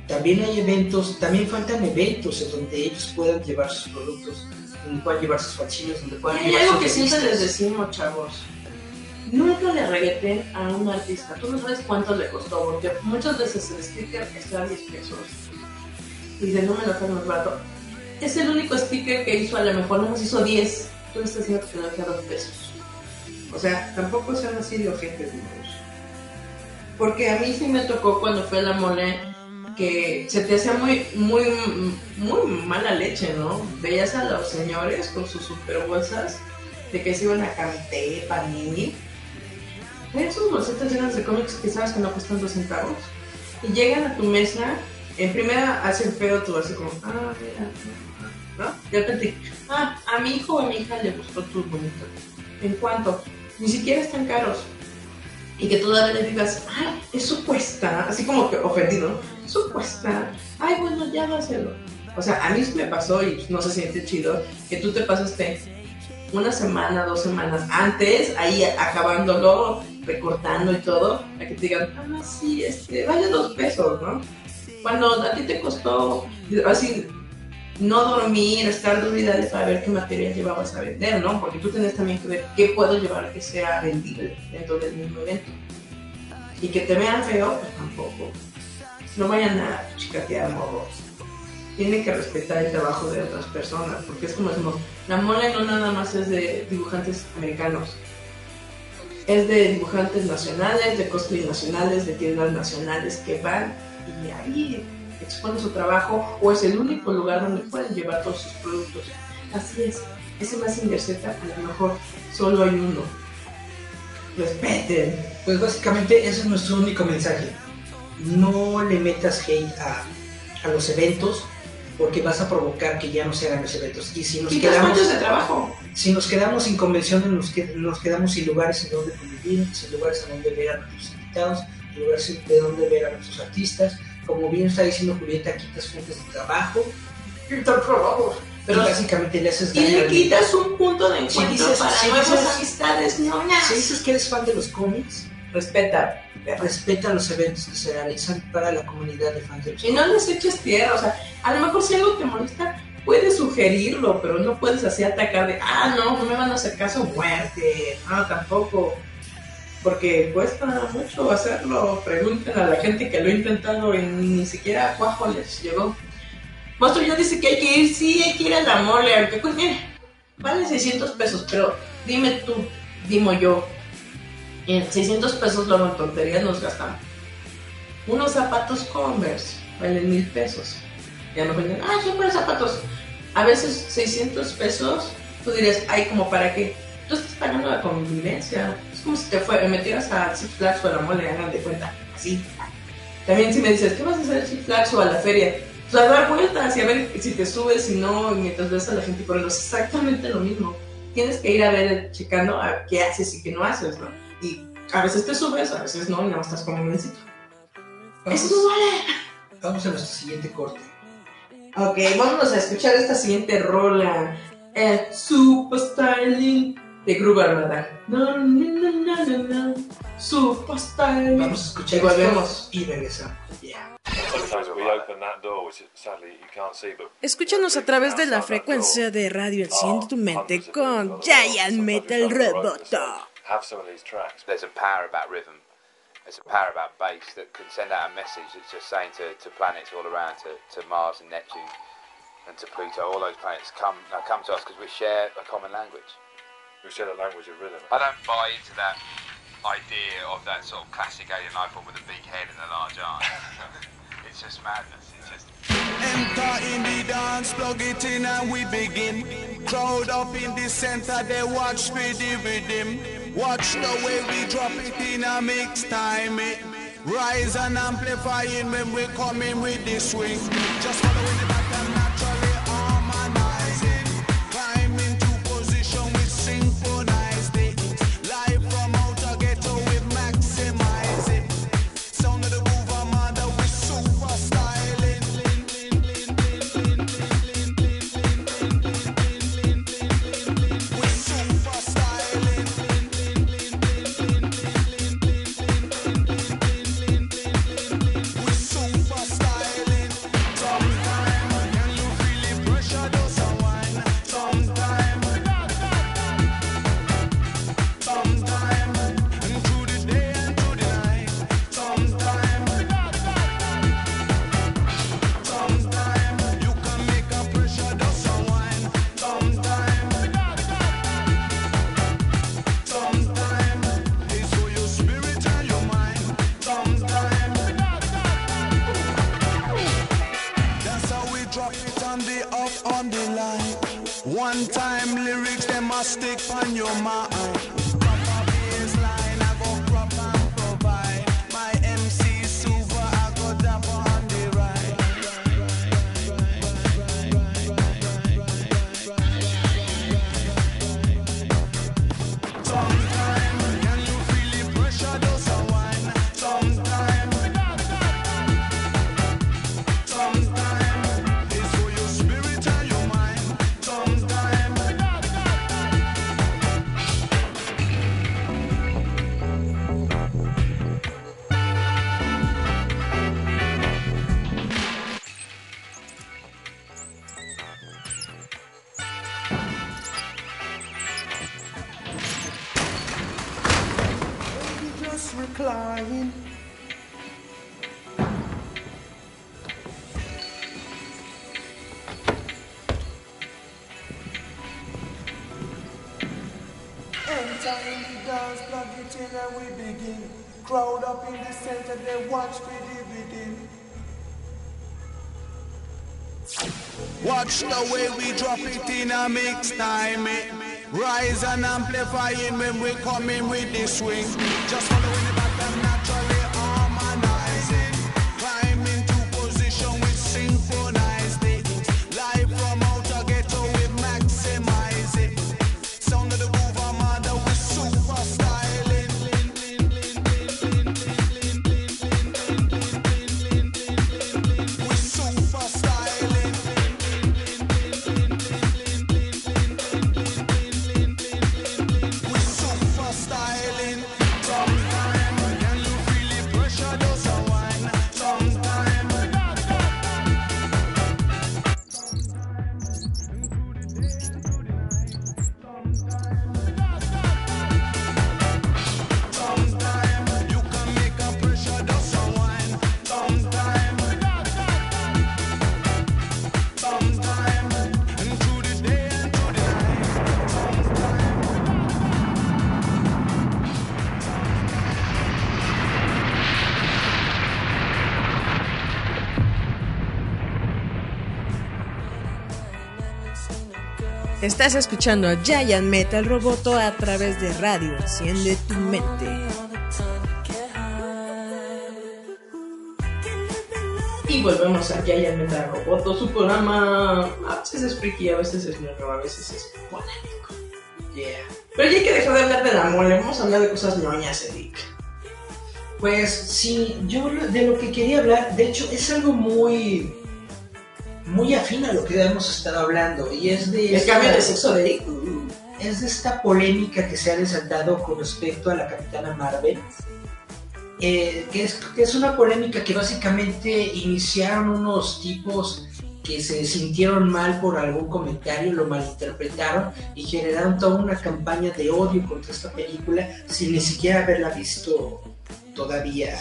Speaker 2: También hay eventos, también faltan eventos en donde ellos puedan llevar sus productos, donde puedan llevar sus falsillos, donde puedan
Speaker 1: hay
Speaker 2: llevar
Speaker 1: algo
Speaker 2: sus
Speaker 1: que siempre les decimos, chavos. Nunca le regueten a un artista. Tú no sabes cuánto le costó, porque muchas veces el sticker está a 10 pesos. Y de no me lo hagas más barato. Es el único sticker que hizo, a lo mejor no nos hizo 10. Tú le estás diciendo que te lo deja 2 pesos. O sea, tampoco sean así de ojetes, niños. Porque a mí sí me tocó cuando fue la mole que se te hacía muy, muy, muy mala leche, ¿no? Veías a los señores con sus super bolsas de que se iban a Canté, Panini. Ven sus bolsetas llenas de cómics que sabes que no cuestan dos centavos. Y llegan a tu mesa, en primera hacen feo tú así como, ah, mira, ¿no? De repente, ah, a mi hijo o a mi hija le gustó tu bonito. ¿En cuánto? Ni siquiera están caros. Y que todavía le digas, ay, eso cuesta, así como que ofendido, ¿no? Eso cuesta, ay, bueno, ya dáselo. O sea, a mí me pasó y pues, no se siente chido que tú te pasaste una semana, dos semanas antes, ahí acabándolo, recortando y todo, a que te digan, ah, sí, este, vale dos pesos, ¿no? Cuando a ti te costó, así, no dormir, estar dormida para ver qué material llevabas a vender, ¿no? Porque tú tienes también que ver qué puedo llevar que sea vendible dentro del mismo evento. Y que te vean feo, pues tampoco. No vayan a chicatear morros. Tienen que respetar el trabajo de otras personas, porque es como decimos, la mole no nada más es de dibujantes americanos. Es de dibujantes nacionales, de cosplay nacionales, de tiendas nacionales que van y ahí expone su trabajo o es el único lugar donde pueden llevar todos sus productos. Así es, ese más Z a lo mejor solo hay uno. Respeten.
Speaker 2: Pues básicamente ese es nuestro único mensaje. No le metas hate a, a los eventos porque vas a provocar que ya no se hagan los eventos. Y si nos quedamos,
Speaker 1: de trabajo.
Speaker 2: si nos quedamos sin convenciones, nos, que- nos quedamos sin lugares en donde convivir, sin lugares en donde ver a nuestros invitados, sin lugares de donde ver a nuestros artistas. Como bien está diciendo Julieta, quitas fuentes de trabajo. Quitas trabajo. Pero
Speaker 1: Pero-
Speaker 2: básicamente le haces
Speaker 1: Y
Speaker 2: daño
Speaker 1: le
Speaker 2: al-
Speaker 1: quitas un punto de
Speaker 2: Si
Speaker 1: encuentro
Speaker 2: dices-
Speaker 1: para
Speaker 2: si
Speaker 1: nuevas
Speaker 2: dices-
Speaker 1: amistades, ñoñas.
Speaker 2: Si dices que eres fan de los cómics,
Speaker 1: Respeta.
Speaker 2: respeta los eventos que se realizan para la comunidad de fans de los
Speaker 1: Y no les eches tierra, o sea, a lo mejor si algo te molesta, puedes sugerirlo, pero no puedes así atacar de, ah, no, no me van a hacer caso, muerte. Ah, tampoco. Porque cuesta mucho hacerlo. Pregunten a la gente que lo ha intentado y ni siquiera Cuajo les llegó. Monstruo ya dice que hay que ir, sí, hay que ir a la mole, aunque pues, mire, vale 600 pesos, pero dime tú, dimo yo, en 600 pesos luego en tonterías nos gastamos. Unos zapatos Converse valen mil pesos. Ya me dicen, ah, son buenos zapatos. A veces 600 pesos, tú dirías, ay, como para qué. Tú estás pagando la convivencia. Es como si te fue, metieras a Six Flags o a la mole, hagan de cuenta. Así. También si me dices, ¿qué vas a hacer a Six Flags o a la feria? Pues a dar vueltas y a ver si te subes, si no, mientras ves a la gente corriendo. Es exactamente lo mismo. Tienes que ir a ver, checando a qué haces y qué no haces, ¿no? Y a veces te subes, a veces no, y no estás como un mencito. Eso no vale.
Speaker 2: Vamos a nuestro siguiente corte.
Speaker 1: Ok, vámonos a escuchar esta siguiente rola. Eh, Super Styling de Groove Armada. No, no, no, no, no, no.
Speaker 2: Vamos a escuchar
Speaker 1: Y volvemos.
Speaker 2: y regresamos. Yeah.
Speaker 4: Sometimes we open that door, which sadly you can't see, but
Speaker 5: Escúchanos a través de la frecuencia de radio Enciende ah, tu mente con Giant Metal Roboto.
Speaker 4: have some of these tracks.
Speaker 6: there's a power about rhythm. There's a power about bass that can send out a message that's just saying to, to planets all around, to, to Mars and Neptune and to Pluto, all those planets come come to us because we share a common language.
Speaker 4: We share the language of rhythm.
Speaker 6: I don't buy into that idea of that sort of classic alien life form with a big head and a large arm. it's just madness. It's just
Speaker 7: Enter in the dance, plug it in and we begin. Crowd up in the center, they watch with the rhythm. Watch the way we drop it in a mix time. It rise and amplifying when we come in with the swing. Just following the One time lyrics, them must stick on your mind. dynamic time it. Rise and amplify amplifying when we coming with this swing. Just
Speaker 5: Estás escuchando a Giant Metal Roboto a través de radio. Enciende tu mente.
Speaker 1: Y volvemos a Giant Metal Roboto, su programa a veces es friki, a veces es nuevo, a veces es polémico. Yeah. Pero ya hay que dejar de hablar de la mole, vamos a hablar de cosas ñoñas, Eric.
Speaker 2: Pues sí, yo de lo que quería hablar, de hecho es algo muy muy afín a lo que hemos estado hablando y es de
Speaker 1: El
Speaker 2: esta-
Speaker 1: cambio de sexo de
Speaker 2: es de esta polémica que se ha desatado con respecto a la Capitana Marvel, eh, que, es, que es una polémica que básicamente iniciaron unos tipos que se sintieron mal por algún comentario, lo malinterpretaron y generaron toda una campaña de odio contra esta película sin ni siquiera haberla visto todavía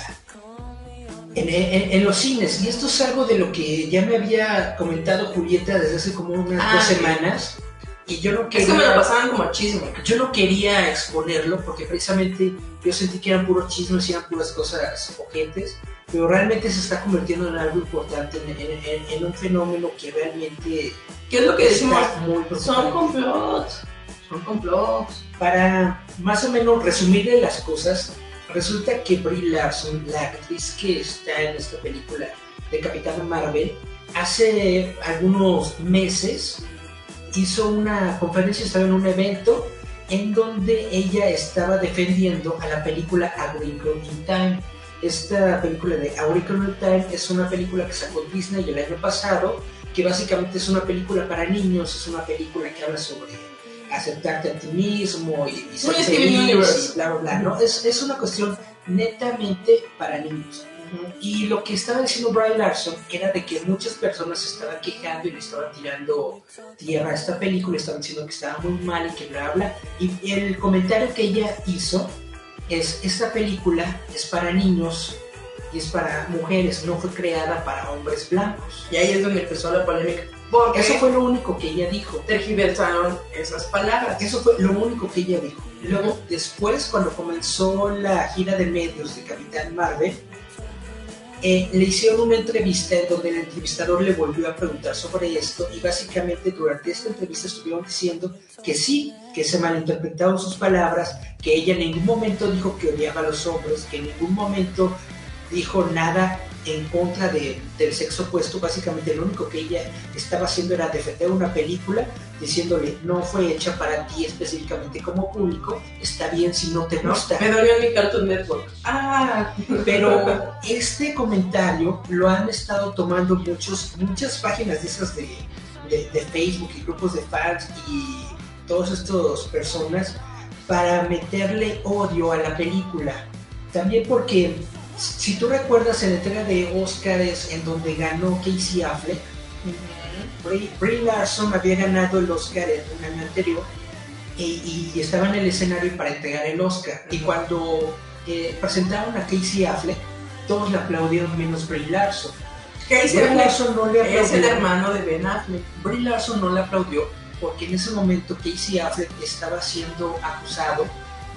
Speaker 2: en, en- en los cines. Y esto es algo de lo que ya me había comentado Julieta desde hace como unas
Speaker 1: Ah,
Speaker 2: dos semanas. Y yo no
Speaker 1: Es
Speaker 2: quería
Speaker 1: que me lo pasaban como chisme.
Speaker 2: yo no quería exponerlo porque precisamente yo sentí que eran puros chismes y eran puras cosas ojetes, pero realmente se está convirtiendo en algo importante, en, en- un fenómeno que realmente
Speaker 1: ¿Qué es lo que decimos?
Speaker 2: muy
Speaker 1: Son complots. Son complots.
Speaker 2: Para más o menos resumirle las cosas, resulta que Brie Larson, la actriz que está en esta película de Capitana Marvel, hace algunos meses hizo una conferencia, estaba en un evento en donde ella estaba defendiendo a la película A in Time. Esta película de A in Time es una película que sacó Disney el año pasado, que básicamente es una película para niños, es una película que habla sobre aceptarte a ti mismo y, y ser feliz y bla bla bla, ¿no? Es, es una cuestión netamente para niños. Y lo que estaba diciendo Brian Larson era de que muchas personas se estaban quejando y le estaban tirando tierra a esta película, estaban diciendo que estaba muy mal y que bla bla. Y el comentario que ella hizo es, esta película es para niños y es para mujeres, no fue creada para hombres blancos.
Speaker 1: Y ahí es donde empezó la polémica. Porque
Speaker 2: Eso fue lo único que ella dijo.
Speaker 1: tergiversaron esas palabras.
Speaker 2: Eso fue lo único que ella dijo. Luego, después, cuando comenzó la gira de medios de Capitán Marvel, eh, le hicieron una entrevista en donde el entrevistador le volvió a preguntar sobre esto y básicamente durante esta entrevista estuvieron diciendo que sí, que se malinterpretaron sus palabras, que ella en ningún momento dijo que odiaba a los hombres, que en ningún momento dijo nada en contra de, del sexo opuesto, básicamente lo único que ella estaba haciendo era defender una película diciéndole no fue hecha para ti específicamente como público, está bien si no te
Speaker 1: ¿no?
Speaker 2: gusta.
Speaker 1: Me dolió mi Cartoon Network. Ah,
Speaker 2: Pero este comentario lo han estado tomando muchos, muchas páginas de esas de, de- de Facebook y grupos de fans y todas estas personas para meterle odio a la película. También porque, si tú recuerdas en la entrega de Oscars en donde ganó Casey Affleck, Brie Larson había ganado el Oscar en un año anterior y, y estaba en el escenario para entregar el Oscar. Y cuando eh, presentaron a Casey Affleck, todos le aplaudieron menos Brie Larson.
Speaker 1: Casey
Speaker 2: Brie Larson no le
Speaker 1: es el
Speaker 2: aplaudió.
Speaker 1: hermano de Ben Affleck.
Speaker 2: Brie Larson no le aplaudió porque en ese momento Casey Affleck estaba siendo acusado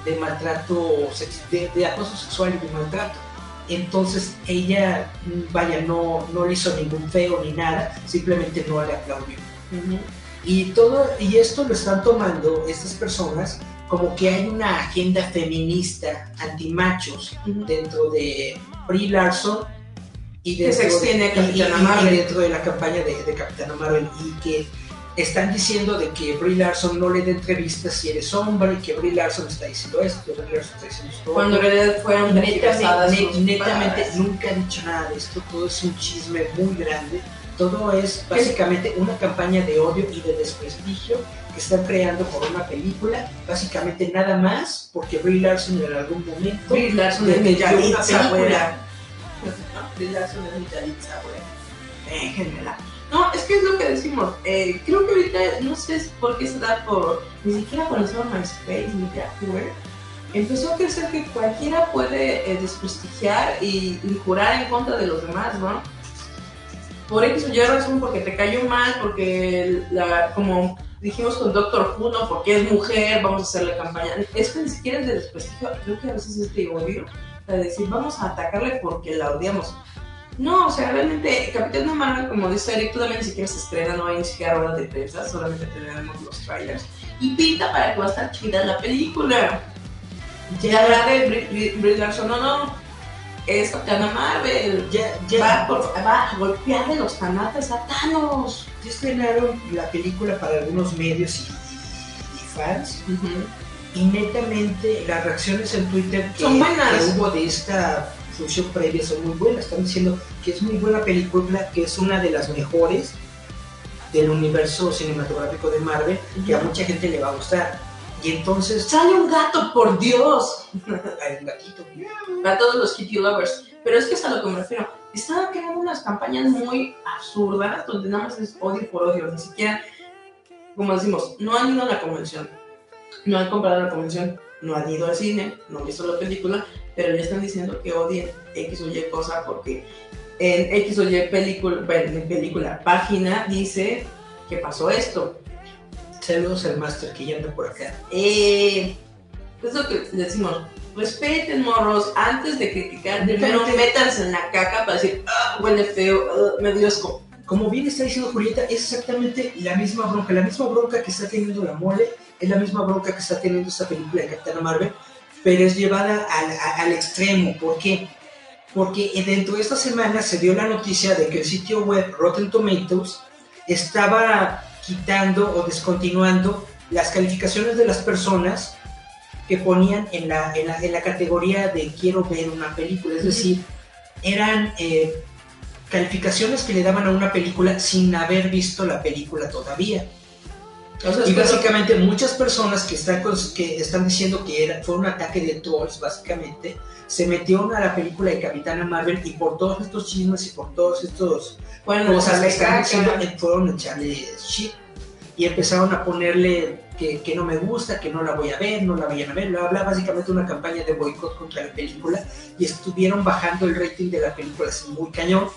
Speaker 2: de maltrato, de, de acoso sexual y de maltrato. Entonces ella, mm, vaya, no, no le hizo ningún feo ni nada, simplemente no le aplaudió. Y todo, y esto lo están tomando estas personas como que hay una agenda feminista antimachos dentro de Brie Larson y
Speaker 1: Que se
Speaker 2: dentro,
Speaker 1: extiende a
Speaker 2: y-
Speaker 1: Capitana
Speaker 2: y- y
Speaker 1: Marvel.
Speaker 2: dentro de la campaña de, de Capitana Marvel y que están diciendo de que Brie Larson no le dé entrevistas si eres hombre y que Brie Larson está diciendo esto, que Brie Larson está diciendo esto.
Speaker 1: Cuando en realidad fueron
Speaker 2: Netamente, netamente nunca ha dicho nada de esto, todo es un chisme muy grande, todo es básicamente una campaña de odio y de desprestigio que están creando por una película, básicamente nada más porque Brie Larson en algún momento
Speaker 1: Brie Larson es mi
Speaker 2: defendió una película.
Speaker 1: Brie Larson es mi Yalitza, güera. En general. No, es que es lo que decimos. Eh, creo que ahorita, no sé por qué se da por. Ni siquiera por eso MySpace ni Yahoo. Empezó a crecer que cualquiera puede eh, desprestigiar y, y jurar en contra de los demás, ¿no? Por X o Y razón, porque te cayó mal, porque la, como dijimos con Doctor Who. Porque es mujer, vamos a hacerle campaña. Es que ni siquiera es de desprestigio, creo que a veces es de odio, de decir, vamos a atacarle porque la odiamos. No, o sea, realmente Capitán Marvel, como dice Eric, todavía ni siquiera se estrena, no hay ni siquiera horas de prensa, solamente tenemos los trailers. Y pinta para que va a estar chida la película. Ya habla de Brie- Larson, no, no, es Capitana Marvel.
Speaker 2: Ya, ya,
Speaker 1: Va, por- va a golpear de los tanates a Thanos.
Speaker 2: ya estrenaron la película para algunos medios y, y- fans y netamente las reacciones en Twitter que,
Speaker 1: Son buenas.
Speaker 2: que hubo de esta función previa son muy buenas. Están diciendo que es muy buena película, que es una de las mejores del universo cinematográfico de Marvel, que a mucha gente le va a gustar. Y entonces
Speaker 1: Sale un gato, por Dios.
Speaker 2: hay un gatito.
Speaker 1: Para todos los kitty lovers. Pero es que es a lo que me refiero. Estaban creando unas campañas muy absurdas donde nada más es odio por odio. Ni siquiera, como decimos, no han ido a la convención. No han comprado la convención. No han ido al cine. No han visto la película. Pero ya están diciendo que odien X o Y cosa porque en X o Y película, bueno, en película, página dice que pasó esto.
Speaker 2: Saludos al Master que ya anda por acá.
Speaker 1: Eh, es lo que decimos. Respeten, morros, antes de criticar, primero
Speaker 2: Métanse.
Speaker 1: métanse en la caca para decir, ah, huele feo, ah, me dio asco.
Speaker 2: Como bien está diciendo Julieta, es exactamente la misma bronca. La misma bronca que está teniendo la mole es la misma bronca que está teniendo esta película de Capitana Marvel, pero es llevada al, a- al extremo. ¿Por qué? Porque dentro de esta semana se dio la noticia de que el sitio web Rotten Tomatoes estaba quitando o descontinuando las calificaciones de las personas que ponían en la, en la, en la categoría de quiero ver una película. Es decir, eran eh, calificaciones que le daban a una película sin haber visto la película todavía.
Speaker 1: O sea,
Speaker 2: Y
Speaker 1: es que-
Speaker 2: básicamente muchas personas que están, que están diciendo que era, fue un ataque de trolls, básicamente, se metieron a la película de Capitana Marvel y por todos estos chismes y por todos estos
Speaker 1: bueno,
Speaker 2: cosas que están diciendo, eh, fueron a echarle shit. Y empezaron a ponerle que, que no me gusta, que no la voy a ver, no la vayan a ver, bla, bla, básicamente una campaña de boicot contra la película y estuvieron bajando el rating de la película así muy cañón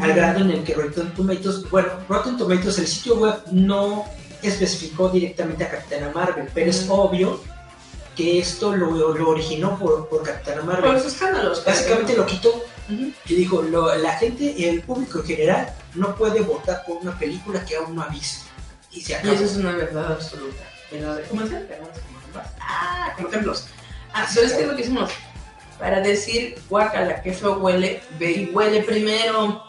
Speaker 2: al grado en el que Rotten Tomatoes, bueno, Rotten Tomatoes, el sitio web no especificó directamente a Capitana Marvel, pero es obvio que esto lo, lo originó por, por Capitana Marvel.
Speaker 1: Por escándalos.
Speaker 2: Básicamente lo quitó que dijo, lo- la gente y el público en general no puede votar por una película que aún no ha visto. Y se
Speaker 1: Y
Speaker 2: acabó.
Speaker 1: eso es una verdad absoluta. Pero, ¿cómo se? Ah, como ejemplos. Ah, ¿sabes qué es lo que hicimos? Para decir, guacala, que feo huele, ve y huele primero.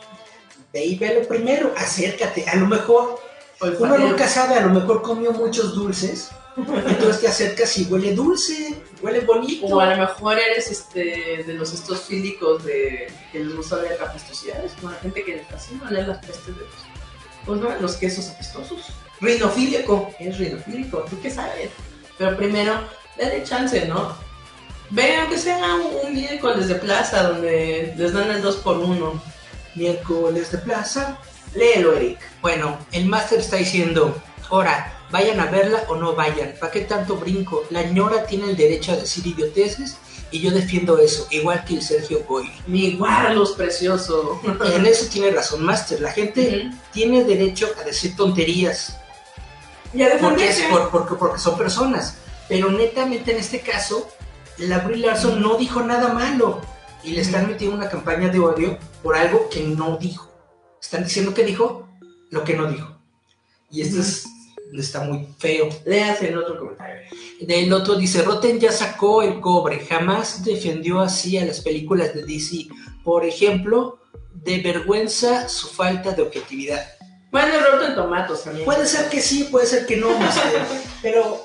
Speaker 2: Ve y velo primero, acércate. A lo mejor, uno nunca sabe, a lo mejor comió muchos dulces. Entonces te acercas y huele dulce, huele bonito.
Speaker 1: O a lo mejor eres este, de los estos fílicos de que les gusta leer las pestosidades, como la gente que les fascina leer las pestes de los, ¿cómo se llama? los quesos apestosos. Rinofílico, es rinofílico, ¿tú qué sabes? Pero primero, dale chance, ¿no? Ve, aunque sea un, un miércoles de plaza donde les dan el 2 por 1
Speaker 2: Miércoles de plaza.
Speaker 1: Léelo, Eric.
Speaker 2: Bueno, el máster está diciendo, ahora, vayan a verla o no vayan. ¿Para qué tanto brinco? La ñora tiene el derecho a decir idioteces y yo defiendo eso, igual que el Sergio Goy.
Speaker 1: Mi guarlos precioso.
Speaker 2: En eso tiene razón, máster. La gente tiene derecho a decir tonterías.
Speaker 1: Y a
Speaker 2: porque, es por- porque, porque son personas. Pero netamente en este caso, la Brie Larson no dijo nada malo. Y le están metiendo una campaña de odio por algo que no dijo. Están diciendo que dijo lo que no dijo. Y esto es, está muy feo.
Speaker 1: Léase el otro comentario.
Speaker 2: Del otro dice, Rotten ya sacó el cobre, jamás defendió así a las películas de DC. Por ejemplo, de vergüenza su falta de objetividad.
Speaker 1: Bueno, Rotten Tomatos también.
Speaker 2: Puede ser que sí, puede ser que no, pero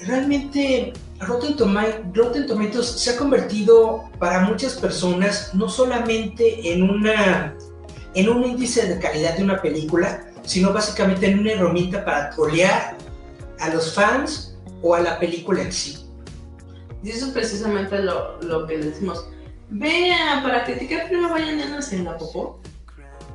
Speaker 2: realmente Rotten, Toma- Rotten Tomatoes se ha convertido para muchas personas no solamente en una en un índice de calidad de una película, sino básicamente en una herramienta para trolear a los fans o a la película en sí.
Speaker 1: Y eso es precisamente lo, lo que decimos. Vean, para criticar primero vayan en la popó.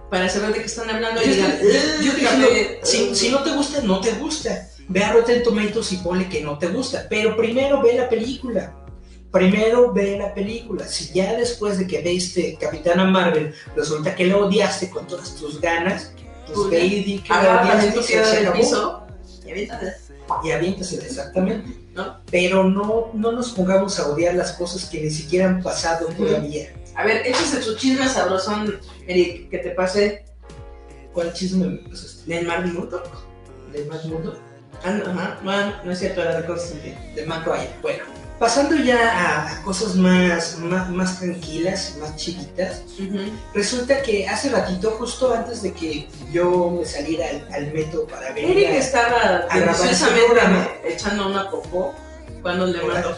Speaker 1: Para saber de qué están hablando.
Speaker 2: Yo
Speaker 1: y digan,
Speaker 2: yo
Speaker 1: "Eh,
Speaker 2: diciendo, si,
Speaker 1: eh".
Speaker 2: si no te gusta, no te gusta. Ve a Rotten Tomatoes y ponle que no te gusta. Pero primero ve la película. Primero ve la película. Si ya después de que viste Capitana Marvel resulta que la odiaste con todas tus ganas, pues ve y di que la odiaste y
Speaker 1: tu
Speaker 2: se
Speaker 1: del
Speaker 2: acabó.
Speaker 1: piso. Y aviéntale.
Speaker 2: Y aviéntasela, exactamente.
Speaker 1: ¿No?
Speaker 2: Pero no, no nos pongamos a odiar las cosas que ni siquiera han pasado todavía.
Speaker 1: A ver, échase su chisme sabrosón, Eric, que te pase
Speaker 2: ¿Cuál chisme me pasaste?
Speaker 1: del Mar Mundo.
Speaker 2: ¿De Matt Mundo?
Speaker 1: Ah, no, ajá. Bueno, no es cierto, era de Constantine.
Speaker 2: de Ryan. Bueno, pasando ya a, cosas más, más, más tranquilas, más chiquitas, resulta que hace ratito, justo antes de que yo me saliera al, al metro para ver
Speaker 1: Eric
Speaker 2: a-
Speaker 1: estaba
Speaker 2: ese
Speaker 1: deliciosamente echando una popó cuando le mandó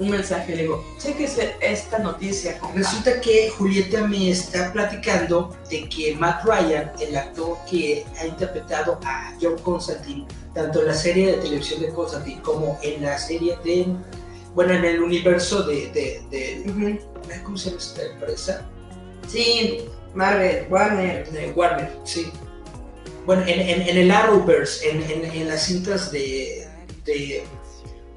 Speaker 1: un mensaje. Le digo, chéquese esta noticia. compa".
Speaker 2: Resulta que Julieta me está platicando de que Matt Ryan, el actor que ha interpretado a John Constantine, tanto en la serie de televisión de Constantine como en la serie de, bueno, en el universo de, de, de-. ¿cómo se llama esta empresa?
Speaker 1: Sí, Marvel, Warner.
Speaker 2: de Warner, sí. Bueno, en, en, en el Arrowverse, en, en, en las cintas de, de,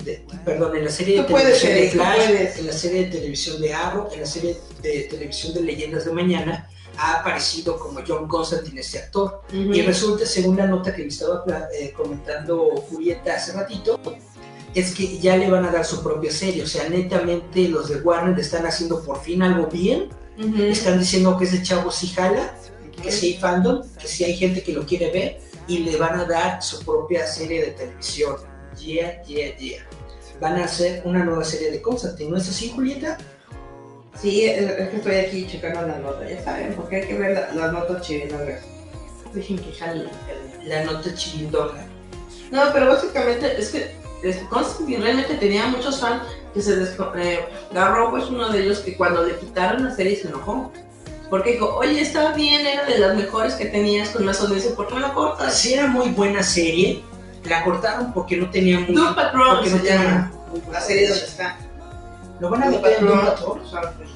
Speaker 2: de- Perdón, en la serie de televisión de
Speaker 1: Eric, tú
Speaker 2: Flash, en la serie de televisión de Arrow, en la serie de televisión de Leyendas de Mañana, ha aparecido como John Constantine, este actor.
Speaker 1: Ujú.
Speaker 2: Y resulta, según la nota que me estaba eh, comentando Julieta hace ratito, es que ya le van a dar su propia serie. O sea, netamente los de Warner están haciendo por fin algo bien
Speaker 1: Ujú.
Speaker 2: están diciendo que ese chavo sí jala, que sí hay fandom, que sí hay gente que lo quiere ver y le van a dar su propia serie de televisión. Yeah, yeah, yeah. Van a hacer una nueva serie de Constantine, ¿no es así, Julieta?
Speaker 1: Sí, es que estoy aquí checando la nota, ya saben, porque hay que ver la- las notas chirinongas. Dejen que jale.
Speaker 2: La nota chirindona.
Speaker 1: No, pero básicamente es que es- Constantine realmente tenía muchos fans que se eh, Garrow es uno de ellos que cuando le quitaron la serie se enojó. Porque dijo, oye, estaba bien, era de las mejores que tenías con más audiencia, ¿por qué la cortas?
Speaker 2: Sí era muy buena serie, la cortaron porque no tenía muy...
Speaker 1: Doom Patrol
Speaker 2: no tenía
Speaker 1: La serie donde está.
Speaker 2: ¿Lo van a meter en Doom
Speaker 1: Patrol.
Speaker 2: Patrol?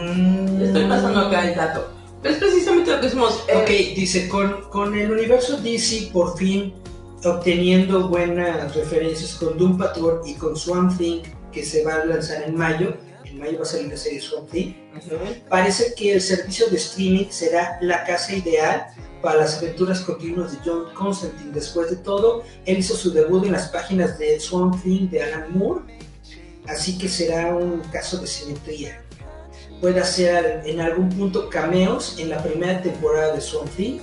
Speaker 2: Mm.
Speaker 1: Estoy pasando acá el dato. Pero es precisamente lo que decimos. eh,
Speaker 2: Ok, dice, con, con el universo DC por fin obteniendo buenas referencias con Doom Patrol y con Swamp Thing, que se va a lanzar en mayo, en mayo va a salir la serie Swamp Thing, parece que el servicio de streaming será la casa ideal para las aventuras continuas de John Constantine. Después de todo, él hizo su debut en las páginas de Swamp Thing de Alan Moore así que será un caso de simetría. Puede hacer en algún punto cameos en la primera temporada de Swamp Thing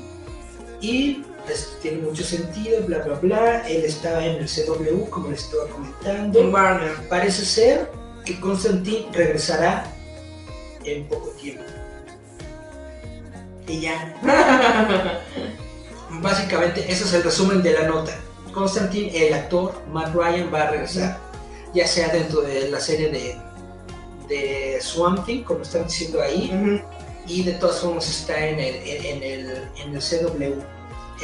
Speaker 2: y pues, tiene mucho sentido, bla bla bla. Él estaba en el CW, como les estaba comentando.
Speaker 1: En Warner.
Speaker 2: Parece ser que Constantine regresará en poco tiempo. Y ya. Básicamente, ese es el resumen de la nota. Constantine, el actor Matt Ryan, va a regresar, ya sea dentro de la serie de, de Swamp Thing, como están diciendo ahí,
Speaker 1: Ujú.
Speaker 2: y de todas formas está en el, en, el, en el CW.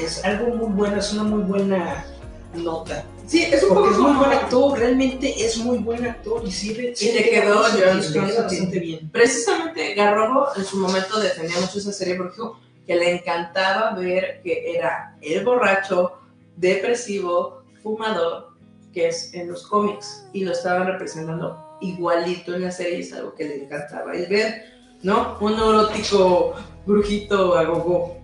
Speaker 2: Es algo muy bueno, es una muy buena nota.
Speaker 1: Sí, es un
Speaker 2: Porque
Speaker 1: poco
Speaker 2: es muy
Speaker 1: como-
Speaker 2: buen actor, realmente es muy buen actor y sirve.
Speaker 1: Y le quedó Constantine.
Speaker 2: bastante bien.
Speaker 1: Precisamente Garrobo en su momento defendía mucho esa serie porque dijo que le encantaba ver que era el borracho, depresivo, fumador, que es en los cómics, y lo estaban representando igualito en la serie, es algo que le encantaba y ver, ¿no? Un neurótico brujito agogó.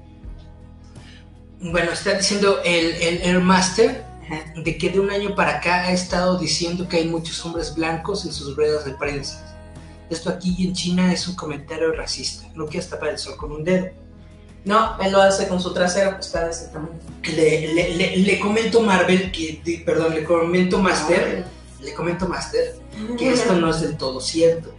Speaker 2: Bueno, está diciendo el, el, el Master de que de un año para acá ha estado diciendo que hay muchos hombres blancos en sus ruedas de prensa. Esto aquí en China es un comentario racista. No quieras tapar el sol con un dedo.
Speaker 1: No, él lo hace con su trasero, está de ese tamaño.
Speaker 2: Le, le, le, le comento Marvel, que, perdón, le comento Master, le comento Master, que esto no es del todo cierto.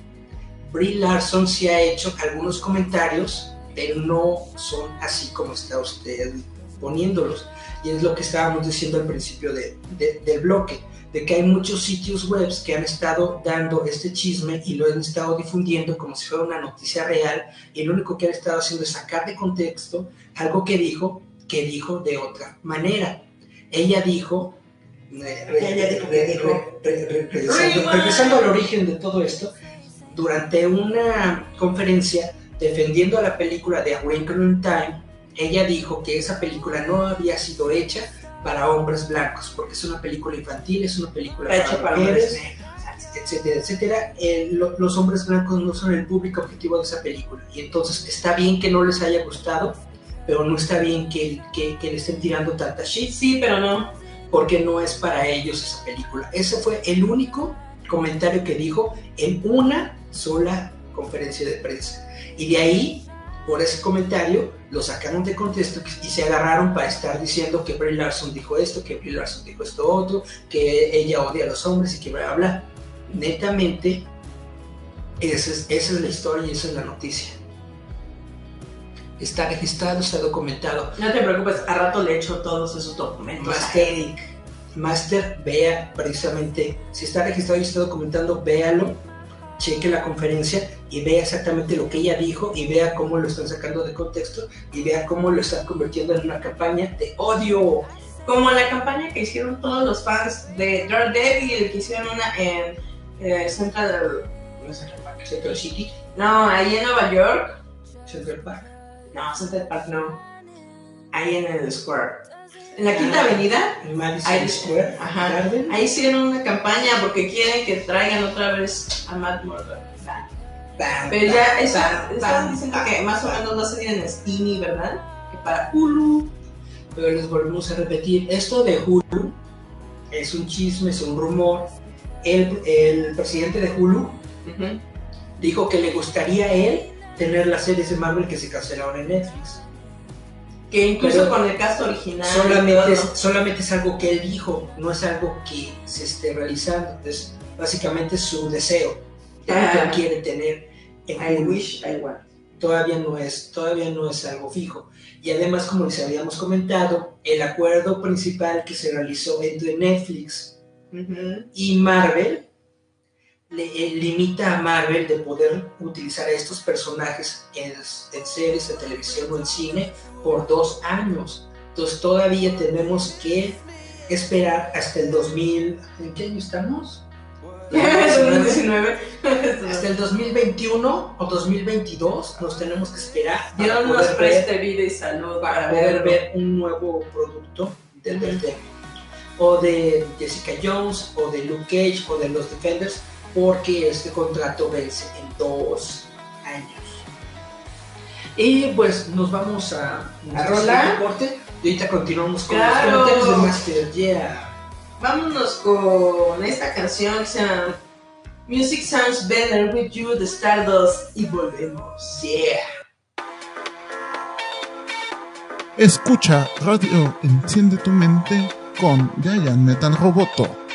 Speaker 2: Brie Larson sí ha hecho algunos comentarios, pero no son así como está usted poniéndolos. Y es lo que estábamos diciendo al principio de- de- del bloque, de que hay muchos sitios web que han estado dando este chisme y lo han estado difundiendo como si fuera una noticia real y lo único que han estado haciendo es sacar de contexto algo que dijo, que dijo de otra manera. Ella dijo, regresando, al origen de todo esto, durante una conferencia defendiendo a la película de Awakening Time, ella dijo que esa película no había sido hecha para hombres blancos, porque es una película infantil, es una película
Speaker 1: para
Speaker 2: mujeres,
Speaker 1: hombres.
Speaker 2: etcétera, etcétera. Eh, lo- los hombres blancos no son el público objetivo de esa película. Y entonces está bien que no les haya gustado, pero no está bien que, que, que le estén tirando tanta shit,
Speaker 1: Sí, pero no.
Speaker 2: porque no es para ellos esa película. Ese fue el único comentario que dijo en una sola conferencia de prensa. Y de ahí, por ese comentario, lo sacaron de contexto y se agarraron para estar diciendo que Brie Larson dijo esto, que Brie Larson dijo esto otro, que ella odia a los hombres y que bla, bla, bla. Netamente, esa es, esa es la historia y esa es la noticia. Está registrado, está documentado.
Speaker 1: No te preocupes, a rato le echo todos esos documentos
Speaker 2: Master. Master, vea precisamente, si está registrado y está documentando, véalo, cheque la conferencia y vea exactamente lo que ella dijo y vea cómo lo están sacando de contexto y vea cómo lo están convirtiendo en una campaña de odio.
Speaker 1: Como la campaña que hicieron todos los fans de Daredevil, que hicieron una en eh, Central, no, Central Park.
Speaker 2: Central City,
Speaker 1: No, ahí en Nueva York.
Speaker 2: Central Park.
Speaker 1: No, Central Park no. Ahí en el Square. En la Quinta Avenida.
Speaker 2: En Madison
Speaker 1: Ahí-
Speaker 2: Square
Speaker 1: Ajá.
Speaker 2: Garden.
Speaker 1: Ahí hicieron una campaña porque quieren que traigan otra vez a Matt Murdock.
Speaker 2: Bam,
Speaker 1: Pero ya
Speaker 2: bam,
Speaker 1: diciendo que más o menos va a salir en Steamy, ¿verdad? Que para Hulu.
Speaker 2: Pero les volvemos a repetir, esto de Hulu es un chisme, es un rumor. El, el presidente de Hulu dijo que le gustaría a él tener las series de Marvel que se cancelaron en Netflix.
Speaker 1: Que incluso
Speaker 2: Pero
Speaker 1: con el cast original.
Speaker 2: Solamente es, solamente es algo que él dijo, no es algo que se esté realizando. Es básicamente su deseo, de lo que
Speaker 1: Ah.
Speaker 2: él quiere tener en
Speaker 1: I wish I want.
Speaker 2: Todavía no, es, todavía no es algo fijo. Y además, como les habíamos comentado, el acuerdo principal que se realizó entre Netflix
Speaker 1: Ujú.
Speaker 2: y Marvel le, eh, limita a Marvel de poder utilizar a estos personajes en, en series de televisión o en cine por dos años. Entonces todavía tenemos que esperar hasta el 2000. ¿En qué año estamos?
Speaker 1: 2019.
Speaker 2: Hasta el 2021 o 2022 nos tenemos que esperar
Speaker 1: Dios nos preste vida y salud
Speaker 2: para
Speaker 1: para
Speaker 2: poder ver un nuevo producto de Daredevil. O de Jessica Jones, o de Luke Cage, o de los Defenders, porque este contrato vence en dos años. Y pues nos vamos a,
Speaker 1: ¿A rolar?
Speaker 2: corte y ahorita continuamos con
Speaker 1: Claro.
Speaker 2: los comentarios de Master. Yeah.
Speaker 1: Vámonos con esta canción que se llama Music Sounds Better With You de Stardust y volvemos. Yeah.
Speaker 8: Escucha Radio Enciende tu Mente con Giant Metal Roboto.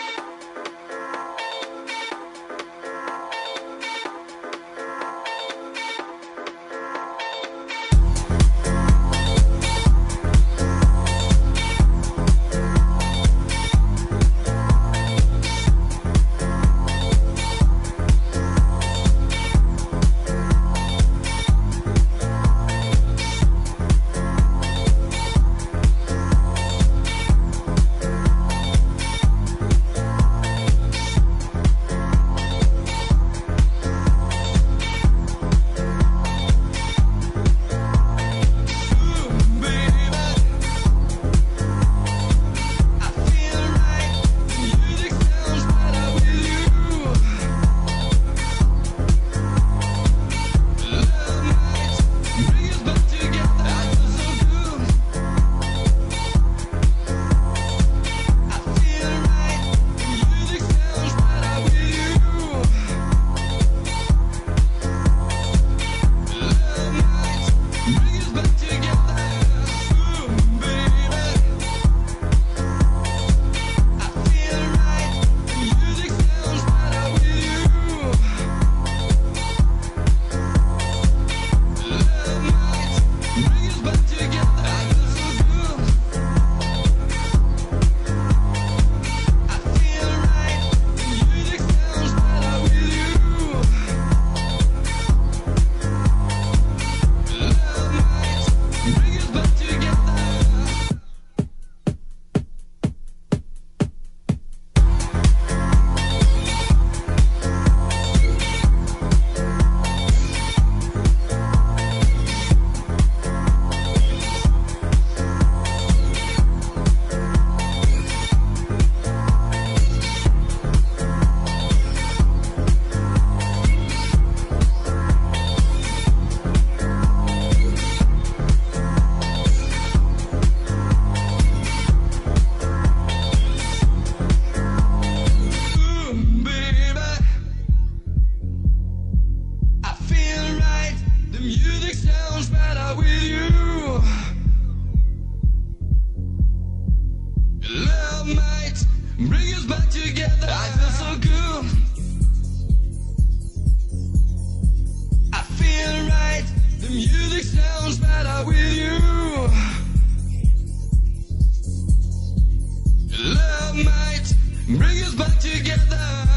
Speaker 8: Bring us back together. I feel so good. I feel right. The music sounds better with you. Love might bring us back together.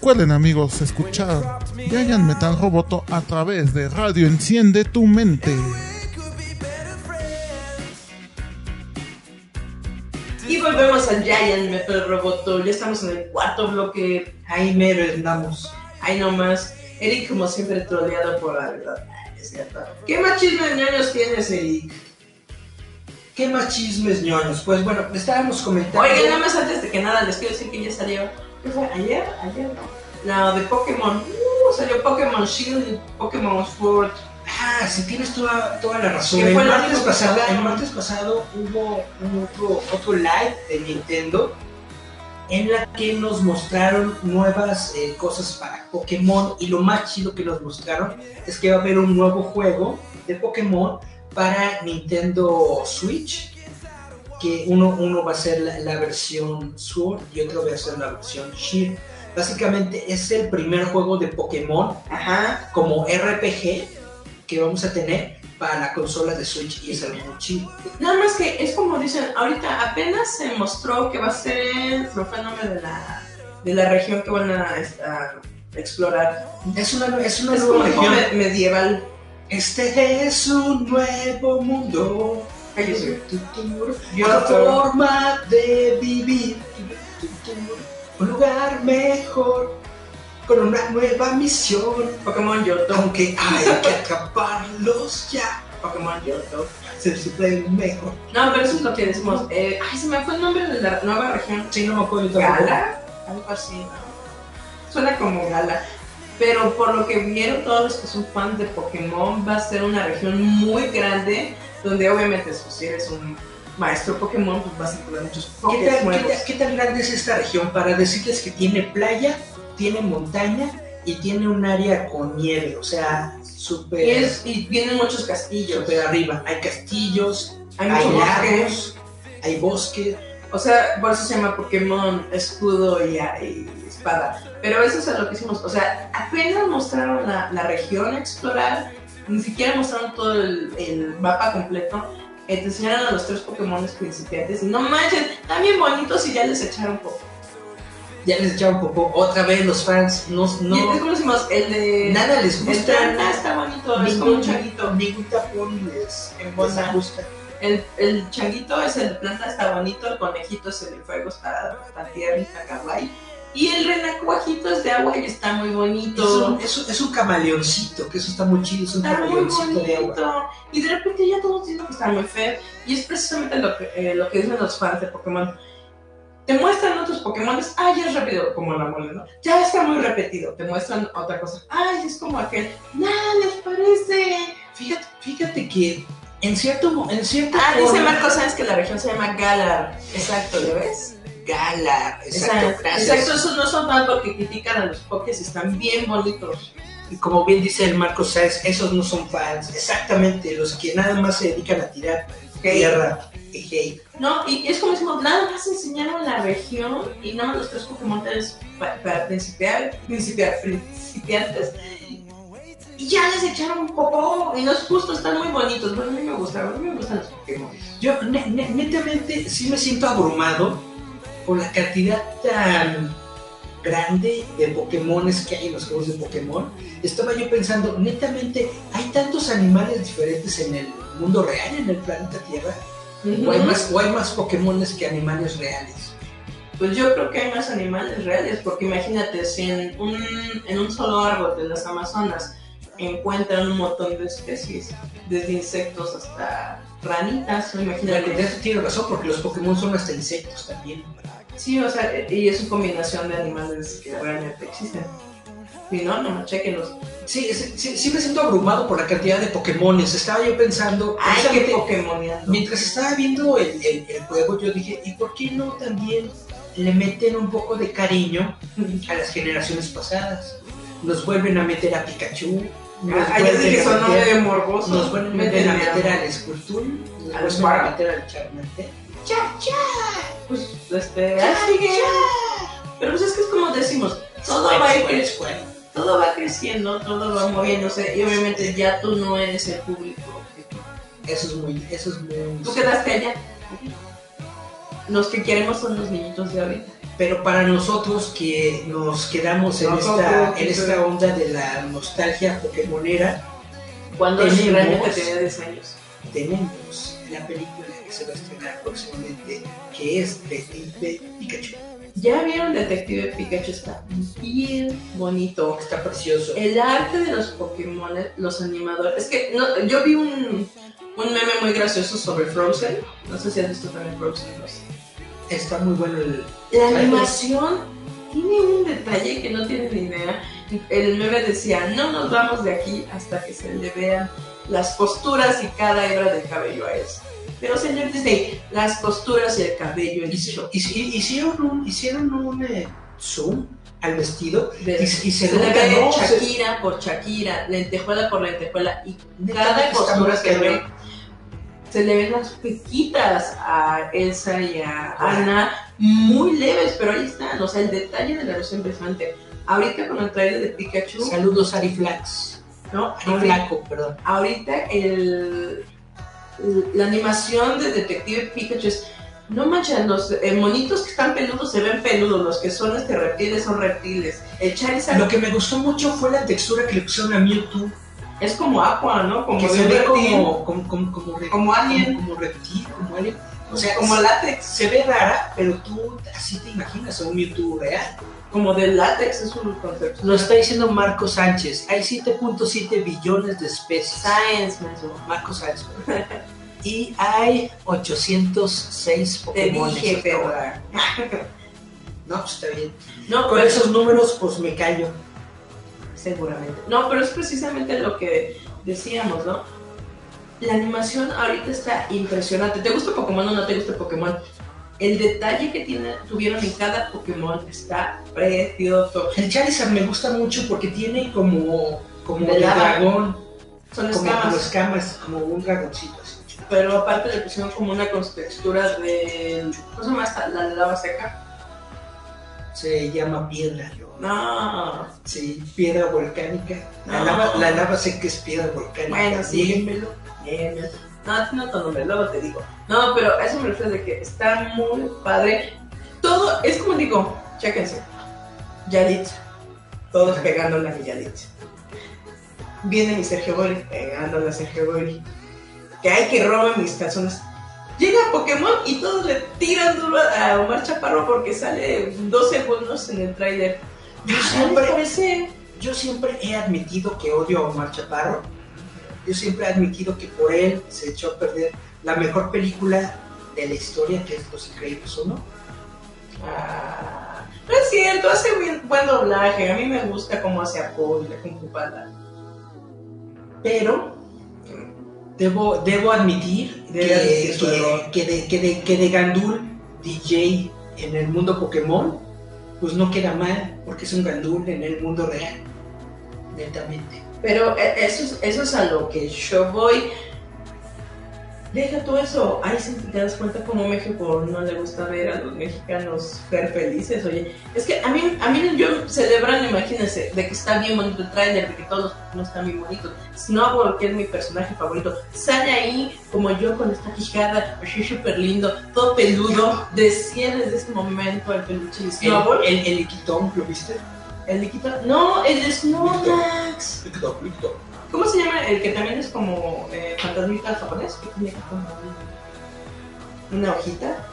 Speaker 8: Recuerden amigos escuchar Giant Metal Roboto a través de Radio Enciende tu Mente.
Speaker 1: Y volvemos al Giant Metal Roboto. Ya estamos en el cuarto bloque.
Speaker 2: Ahí mero andamos.
Speaker 1: Ahí nomás. Eric, como siempre, troleado por la verdad. Es cierto. ¿Qué más chismes ñoños tienes, Eric?
Speaker 2: ¿Qué más chismes ñoños? Pues bueno, estábamos comentando.
Speaker 1: Oigan, nada más antes de que nada, les quiero decir que ya salió. ¿Ayer? ¿Ayer no? No, de Pokémon. Uh, salió Pokémon Shield y Pokémon Sword.
Speaker 2: Ah, sí, tienes toda, toda la razón. El
Speaker 1: fue
Speaker 2: martes, pasado, el martes pasado hubo un otro, otro live de Nintendo en la que nos mostraron nuevas eh, cosas para Pokémon y lo más chido que nos mostraron es que va a haber un nuevo juego de Pokémon para Nintendo Switch que uno, uno va a ser la, la versión Sword y otro va a ser la versión Shield. Básicamente es el primer juego de Pokémon
Speaker 1: Ajá.
Speaker 2: como RPG que vamos a tener para la consola de Switch y es algo muy chido.
Speaker 1: Nada más que es como dicen, ahorita apenas se mostró que va a ser, el nombre de la, de la región que van a, a explorar.
Speaker 2: Es una, es una
Speaker 1: Es
Speaker 2: nueva región.
Speaker 1: me- medieval.
Speaker 2: Este es un nuevo mundo.
Speaker 1: Cállese.
Speaker 2: Otra forma de vivir. Un lugar mejor. Con una nueva misión.
Speaker 1: Pokémon Yoto.
Speaker 2: Aunque hay que acabarlos ya.
Speaker 1: Pokémon Yoto.
Speaker 2: Se siempre mejor.
Speaker 1: No, pero eso es lo que decimos. Eh, ay, se me fue el nombre de la nueva región.
Speaker 2: Sí, no me acuerdo.
Speaker 1: Gala, algo así. Suena como Gala. Pero por lo que vieron todos los que son fans de Pokémon, va a ser una región muy grande, donde obviamente pues, si eres un maestro Pokémon, pues vas a encontrar muchos
Speaker 2: ¿Qué
Speaker 1: Pokémon
Speaker 2: qué,
Speaker 1: nuevos.
Speaker 2: tal, qué tan grande es esta región? Para decirles que tiene playa, tiene montaña y tiene un área con nieve, o sea, súper
Speaker 1: Y, es, y vienen muchos castillos.
Speaker 2: súper arriba. Hay castillos,
Speaker 1: Hay
Speaker 2: hay,
Speaker 1: bosque.
Speaker 2: lagos, hay bosque.
Speaker 1: O sea, por eso se llama Pokémon escudo y, y espada. Pero eso es a lo que hicimos. O sea, apenas mostraron la, la región a explorar, ni siquiera mostraron todo el, el mapa completo. Eh, te enseñaron a los tres Pokémon principiantes. Y no manches, están bien bonitos y ya les echaron poco.
Speaker 2: Ya les echaron poco. Otra vez los fans no,
Speaker 1: Y entonces,
Speaker 2: no
Speaker 1: ¿cómo decimos? El de.
Speaker 2: nada les
Speaker 1: El
Speaker 2: gusta.
Speaker 1: planta está bonito, es como un changuito.
Speaker 2: Ningún tapón les, les gusta.
Speaker 1: El, el changuito es el de planta, está bonito. El conejito es el de fuego, está, está tierno, está kawaii. Y el renacuajito es de agua y está muy
Speaker 2: Es
Speaker 1: bonito.
Speaker 2: un, es, un, es un camaleoncito, que eso está muy chido, es un
Speaker 1: Está muy
Speaker 2: camaleoncito de agua.
Speaker 1: Y de repente ya todos dicen que está muy feo. Y es precisamente lo que, eh, lo que dicen los fans de Pokémon. Te muestran otros Pokémon, ah, ya es rápido, como la mole, ¿no? Ya está muy repetido. Te muestran otra cosa, ay, es como aquel. Nada les parece.
Speaker 2: Fíjate, fíjate que en cierto en cierta
Speaker 1: Ah, dice Marco Sáenz que la región se llama Galar. Exacto, ¿lo ves?
Speaker 2: Galar, exacto,
Speaker 1: Exacto, esos no son fans porque critican a los Pokés están bien bonitos.
Speaker 2: Y como bien dice el Marco Sáenz, esos no son fans, exactamente, los que nada más se dedican a tirar tierra y hate.
Speaker 1: No, y es como decimos, nada más enseñaron la región y nada más los tres Pokémon para, para principiar, principiar, principiantes. Y ya les echaron un poco, y no es justo, están muy bonitos. Bueno, a mí me gustaron, a mí me gustan los Pokémon.
Speaker 2: Yo ne- ne- netamente sí me siento abrumado por la cantidad tan grande de Pokémones que hay en los juegos de Pokémon. Estaba yo pensando, netamente, ¿hay tantos animales diferentes en el mundo real, en el planeta Tierra? ¿O hay más, o hay más Pokémones que animales reales?
Speaker 1: Pues yo creo que hay más animales reales, porque imagínate, si en un, en un solo árbol de las Amazonas encuentran un montón de especies, desde insectos hasta ranitas,
Speaker 2: La
Speaker 1: imagínate.
Speaker 2: verdad tiene razón, porque los Pokémon son hasta insectos también.
Speaker 1: Sí, o sea, y es una combinación de animales que realmente existen. Si no, no, chequenlos.
Speaker 2: Sí, sí, sí, me siento abrumado por la cantidad de Pokémones. Estaba yo pensando,
Speaker 1: Ay, qué Pokémoneando.
Speaker 2: mientras estaba viendo el, el- el juego, yo dije, ¿y por qué no también le meten un poco de cariño a las generaciones pasadas? Nos vuelven a meter a Pikachu,
Speaker 1: Ah, ya dije,
Speaker 2: a
Speaker 1: sonó
Speaker 2: meter-
Speaker 1: de morboso.
Speaker 2: nos vuelven a meter, a meter
Speaker 1: a-
Speaker 2: al Squirtle, nos
Speaker 1: Al
Speaker 2: vuelven a meter al Charmander.
Speaker 1: Pues, este, sigue. Pero pues es que es como decimos, todo va a ir
Speaker 2: Escuela,
Speaker 1: cre-
Speaker 2: escuela.
Speaker 1: todo va creciendo, todo va moviéndose, y obviamente ya tú no eres el público.
Speaker 2: Eso es muy, eso es muy...
Speaker 1: Tú quedaste allá. Los que queremos son los niñitos de ahorita.
Speaker 2: Pero para nosotros que nos quedamos en,
Speaker 1: Nosotros,
Speaker 2: esta, en esta onda de la nostalgia pokémonera,
Speaker 1: Cuando
Speaker 2: Tenemos-
Speaker 1: realmente tenía 10 años.
Speaker 2: tenemos la película que se va a estrenar próximamente, que es Detective Pikachu.
Speaker 1: Ya vieron Detective Pikachu, está bien bonito.
Speaker 2: Está precioso.
Speaker 1: El arte de los Pokémon, los animadores. Es que no, yo vi un, un meme muy gracioso sobre Frozen. No sé si has visto también Frozen 2.
Speaker 2: Está muy bueno el...
Speaker 1: La animación tiene un detalle que no tienen ni idea. el meme decía, no nos vamos de aquí hasta que se le vean las posturas y cada hebra del cabello a él. Pero señor Disney, las posturas y el cabello en
Speaker 2: Hici-
Speaker 1: show.
Speaker 2: hici- Hicieron un, hicieron un eh, zoom al vestido
Speaker 1: De-
Speaker 2: y, y se
Speaker 1: se le ve
Speaker 2: ¿no? Se-
Speaker 1: Shakira por Shakira, lentejuela por lentejuela y
Speaker 2: Neta,
Speaker 1: cada
Speaker 2: muy
Speaker 1: que ve se le ven las pequitas a Elsa y a Ana muy leves, pero ahí están, o sea, el detalle de la luz es impresionante. Ahorita con el trailer de Pikachu,
Speaker 2: Saludos Ari Flax.
Speaker 1: ¿no?
Speaker 2: Ari
Speaker 1: Ahorita-
Speaker 2: Flaco, perdón.
Speaker 1: ahorita el, la animación de Detective Pikachu es no manches, los eh, monitos que están peludos se ven peludos, los que son este reptiles son reptiles. El Charizard
Speaker 2: Lo que me gustó mucho fue la textura que le pusieron a Mewtwo,
Speaker 1: es como agua, ¿no? Como
Speaker 2: que
Speaker 1: de
Speaker 2: se ve
Speaker 1: reptil,
Speaker 2: como, como, como, como, re-
Speaker 1: Como alien.
Speaker 2: como, como reptil, como alien. O sea,
Speaker 1: como látex,
Speaker 2: se ve rara, pero tú así te imaginas a un Mewtwo real.
Speaker 1: como de látex es un concepto.
Speaker 2: Lo está diciendo Marco Sánchez. Hay 7.7 billones de especies.
Speaker 1: Science, menso.
Speaker 2: Marco Sánchez. Y hay 806
Speaker 1: Te
Speaker 2: Pokémon.
Speaker 1: dije, perra.
Speaker 2: No, pues está bien.
Speaker 1: No,
Speaker 2: Con
Speaker 1: pero-
Speaker 2: esos números, pues me callo.
Speaker 1: Seguramente. No, pero es precisamente lo que decíamos, ¿no? La animación ahorita está impresionante. ¿Te gusta Pokémon o no te gusta Pokémon? El detalle que tiene, tuvieron en cada Pokémon está precioso.
Speaker 2: El Charizard me gusta mucho porque tiene como, como
Speaker 1: lava.
Speaker 2: dragón,
Speaker 1: Son
Speaker 2: como, como
Speaker 1: escamas.
Speaker 2: escamas, como un dragoncito así.
Speaker 1: Pero aparte le pusieron como una textura de. ¿Cómo se llama? La lava seca.
Speaker 2: Se llama piedra.
Speaker 1: No.
Speaker 2: Sí, piedra volcánica. La,
Speaker 1: No.
Speaker 2: lava, la lava que es piedra volcánica.
Speaker 1: Bueno, sí.
Speaker 2: Díganmelo.
Speaker 1: Bien. No, tiene otro nombre, luego te digo. No, pero a eso me refiero de que está muy padre. Todo, es como digo, chéquense. Yalitza. Todos pegándole a mi Yalitza. Viene mi Sergio Gori, pegándole a Sergio Gori. Que hay que robar mis calzones. Llega Pokémon y todos le tiran duro a Omar Chaparro porque sale dos segundos en el tráiler.
Speaker 2: Yo
Speaker 1: Ah,
Speaker 2: siempre, yo siempre he admitido que odio a Omar Chaparro. Yo siempre he admitido que por él se echó a perder la mejor película de la historia, que es Los Increíbles 1.
Speaker 1: Ah, no es cierto, hace buen, buen doblaje. A mí me gusta cómo hace apoyo con Cupala.
Speaker 2: Pero debo, debo admitir que,
Speaker 1: admitir su
Speaker 2: que-
Speaker 1: error.
Speaker 2: que de, que, de, que de Gandul DJ en el mundo Pokémon, pues no queda mal, porque es un Gandul en el mundo real. Netamente.
Speaker 1: Pero eh, eso es, eso es a lo que yo voy. Deja todo eso. Ahí sí te das cuenta cómo México no le gusta ver a los mexicanos ser felices. Oye, es que a mí, a mí yo celebran, imagínense, de que está bien bonito el trailer, de que todos no están bien bonitos. Snowball, que es mi personaje favorito, sale ahí como yo con esta quijada, así súper lindo, todo peludo. Decía desde ese momento el peluche de
Speaker 2: El,
Speaker 1: Snowball.
Speaker 2: el, el Iquitón, ¿lo viste?
Speaker 1: El liquito. No, el de Snorlax. ¿Cómo se llama? El que también es como eh, fantasmita japonés, que tiene como una hojita,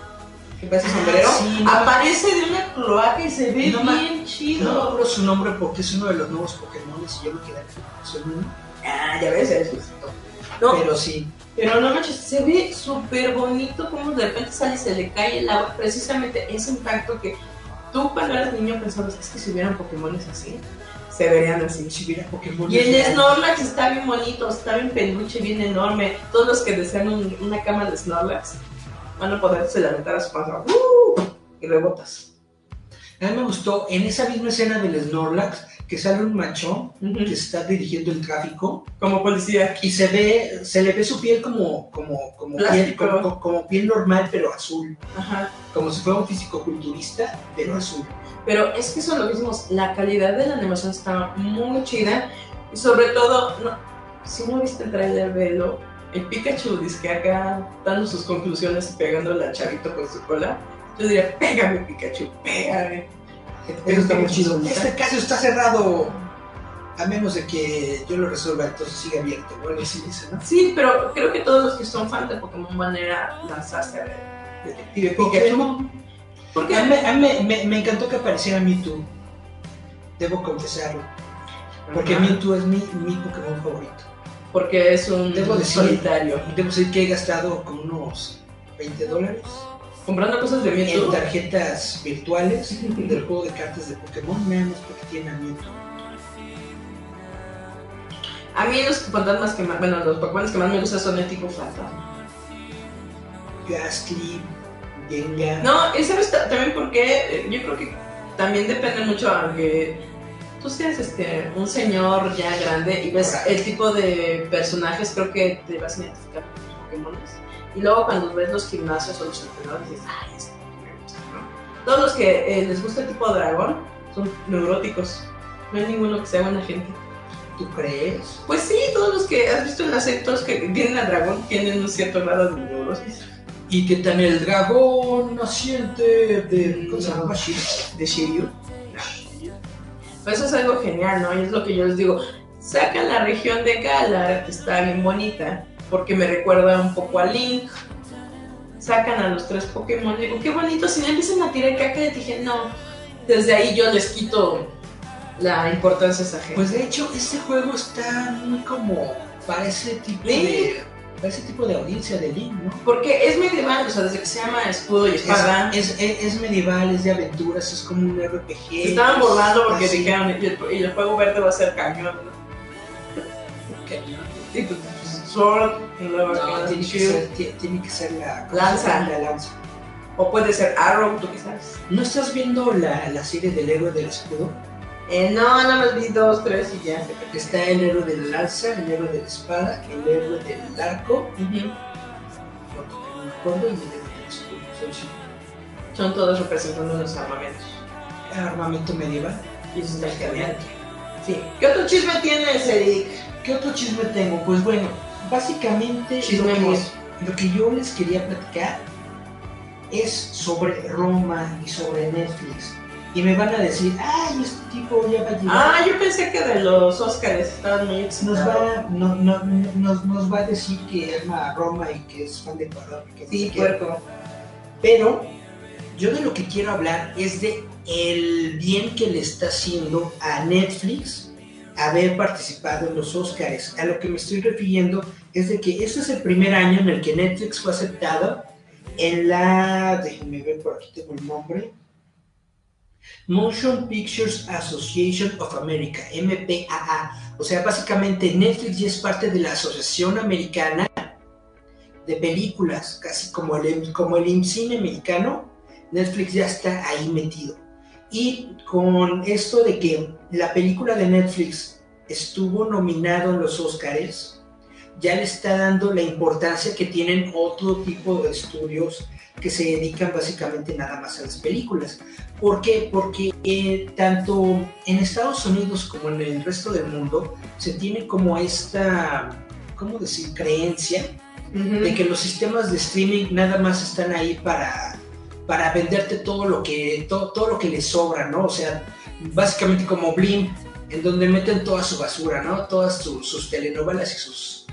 Speaker 1: que parece
Speaker 2: Ah,
Speaker 1: sombrero.
Speaker 2: sí, no.
Speaker 1: Aparece de una cloaca y se ve
Speaker 2: No
Speaker 1: bien chido.
Speaker 2: No me acuerdo su nombre porque es uno de los nuevos Pokémon y yo me quedé soy uno.
Speaker 1: Ah, ya ves, es justo. No, pero,
Speaker 2: Pero sí,
Speaker 1: no manches, se ve súper bonito como de repente sale y se le cae el agua. Precisamente ese impacto que tú cuando eras niño pensabas, es que si hubieran Pokémones así, se verían así.
Speaker 2: si hubiera Pokémon.
Speaker 1: Y el Snorlax está bien bonito, está bien peluche, bien enorme. Todos los que desean un- una cama de Snorlax van a poderse levantar a su panza. ¡Uh! Y rebotas.
Speaker 2: A mí me gustó en esa misma escena del Snorlax que sale un machón que está dirigiendo el tráfico
Speaker 1: Como policía.
Speaker 2: y se ve, se le ve su piel como, como, como, piel, como, piel normal pero azul,
Speaker 1: Ajá.
Speaker 2: como si fuera un físico-culturista pero azul.
Speaker 1: Pero es que eso es lo decimos, la calidad de la animación está muy chida. Y sobre todo, no, si no viste el trailer, velo. El Pikachu dice que acá dando sus conclusiones y pegándole al chavito con su cola. Yo diría, pégame Pikachu, pégame. Eso está muy chido.
Speaker 2: Este caso está cerrado a menos de que yo lo resuelva, entonces sigue abierto. o algo así dice, ¿no?
Speaker 1: Sí, pero creo que todos los que son fan de Pokémon van a ir a lanzarse a ver Detective Pikachu.
Speaker 2: Pokémon.
Speaker 1: Porque
Speaker 2: A mí, a mí me, encantó que apareciera Mewtwo. Debo confesarlo. Porque
Speaker 1: Ajá.
Speaker 2: Mewtwo es mi, mi Pokémon favorito.
Speaker 1: porque es un
Speaker 2: Debo decir-
Speaker 1: solitario.
Speaker 2: Debo decir que he gastado como unos 20 dólares
Speaker 1: Comprando cosas de
Speaker 2: en
Speaker 1: Mewtwo.
Speaker 2: tarjetas virtuales del juego de cartas de Pokémon, nada más porque tiene a Mewtwo.
Speaker 1: A mí los fantasmas que más, bueno, los Pokémon que más me gustan son el tipo fantasma.
Speaker 2: Gastly, Gengar.
Speaker 1: No, y sabes ta- también porque yo creo que también depende mucho, aunque tú seas este, un señor ya grande y ves el tipo de personajes, creo que te vas a identificar con los Pokémon. Y luego cuando ves los gimnasios o los entrenadores dices, ay, gusta", ¿no? Todos los que eh, les gusta el tipo dragón son neuróticos. No hay ninguno que sea buena gente.
Speaker 2: ¿Tú crees?
Speaker 1: Pues sí, todos los que has visto en las sectos que tienen al dragón tienen un cierto grado de neurosis.
Speaker 2: ¿Y qué tal el dragón naciente de. ¿Cómo se llama?
Speaker 1: de Shiryu. Pues eso es algo genial, ¿no? Y es lo que yo les digo. Sacan la región de Galar, que está bien bonita, porque me recuerda un poco a Link. Sacan a los tres Pokémon, digo, qué bonito. Si me empiezan a tirar caca, le dije, no. Desde ahí yo les quito la importancia a esa gente.
Speaker 2: Pues de hecho, este juego está muy como para ese tipo de. Para ese tipo de audiencia de Link, ¿no?
Speaker 1: porque es medieval, o sea, desde que se llama escudo y espada.
Speaker 2: Es, es, es medieval, es de aventuras, es como un RPG.
Speaker 1: se estaban burlando porque
Speaker 2: así.
Speaker 1: dijeron, y el, y el juego verde va a ser cañón. ¿no?
Speaker 2: Cañón.
Speaker 1: Sword, luego
Speaker 2: No, tiene que, ser, ti- tiene que ser la
Speaker 1: Lanza.
Speaker 2: La lanza.
Speaker 1: O puede ser Arrow, tú qué sabes.
Speaker 2: ¿No estás viendo la, la serie del héroe del escudo?
Speaker 1: Eh, no, nada más vi dos, tres y ya.
Speaker 2: Está el héroe de la lanza, el héroe de la espada, el héroe del arco, y el héroe del escudo. Son
Speaker 1: todos representando unos armamentos.
Speaker 2: Armamento medieval.
Speaker 1: Y eso está genial. Sí. ¿Qué otro chisme tienes, Eric?
Speaker 2: ¿Qué otro chisme tengo? Pues bueno, básicamente lo que, lo que yo les quería platicar es sobre Roma y sobre Netflix. Y me van a decir, ay, este tipo ya va a llegar.
Speaker 1: Ah, yo pensé que de los Oscars estaban muy
Speaker 2: nos va, no- no- nos, nos va a decir que ama a Roma y que es fan de Ecuador. y que
Speaker 1: Sí, puerco.
Speaker 2: Pero yo de lo que quiero hablar es de el bien que le está haciendo a Netflix haber participado en los Oscars. A lo que me estoy refiriendo es de que este es el primer año en el que Netflix fue aceptado en la, déjenme ver por aquí tengo el nombre, Motion Pictures Association of America, MPAA. O sea, básicamente Netflix ya es parte de la Asociación Americana de Películas, casi como el, como el IMCINE americano, Netflix ya está ahí metido. Y con esto de que la película de Netflix estuvo nominado en los Oscars, ya le está dando la importancia que tienen otro tipo de estudios que se dedican básicamente nada más a las películas. ¿Por qué? Porque eh, tanto en Estados Unidos como en el resto del mundo se tiene como esta, ¿cómo decir?, creencia de que los sistemas de streaming nada más están ahí para, para venderte todo lo que todo, todo lo que les sobra, ¿no? O sea, básicamente como Blim, en donde meten toda su basura, ¿no? Todas su- sus telenovelas y sus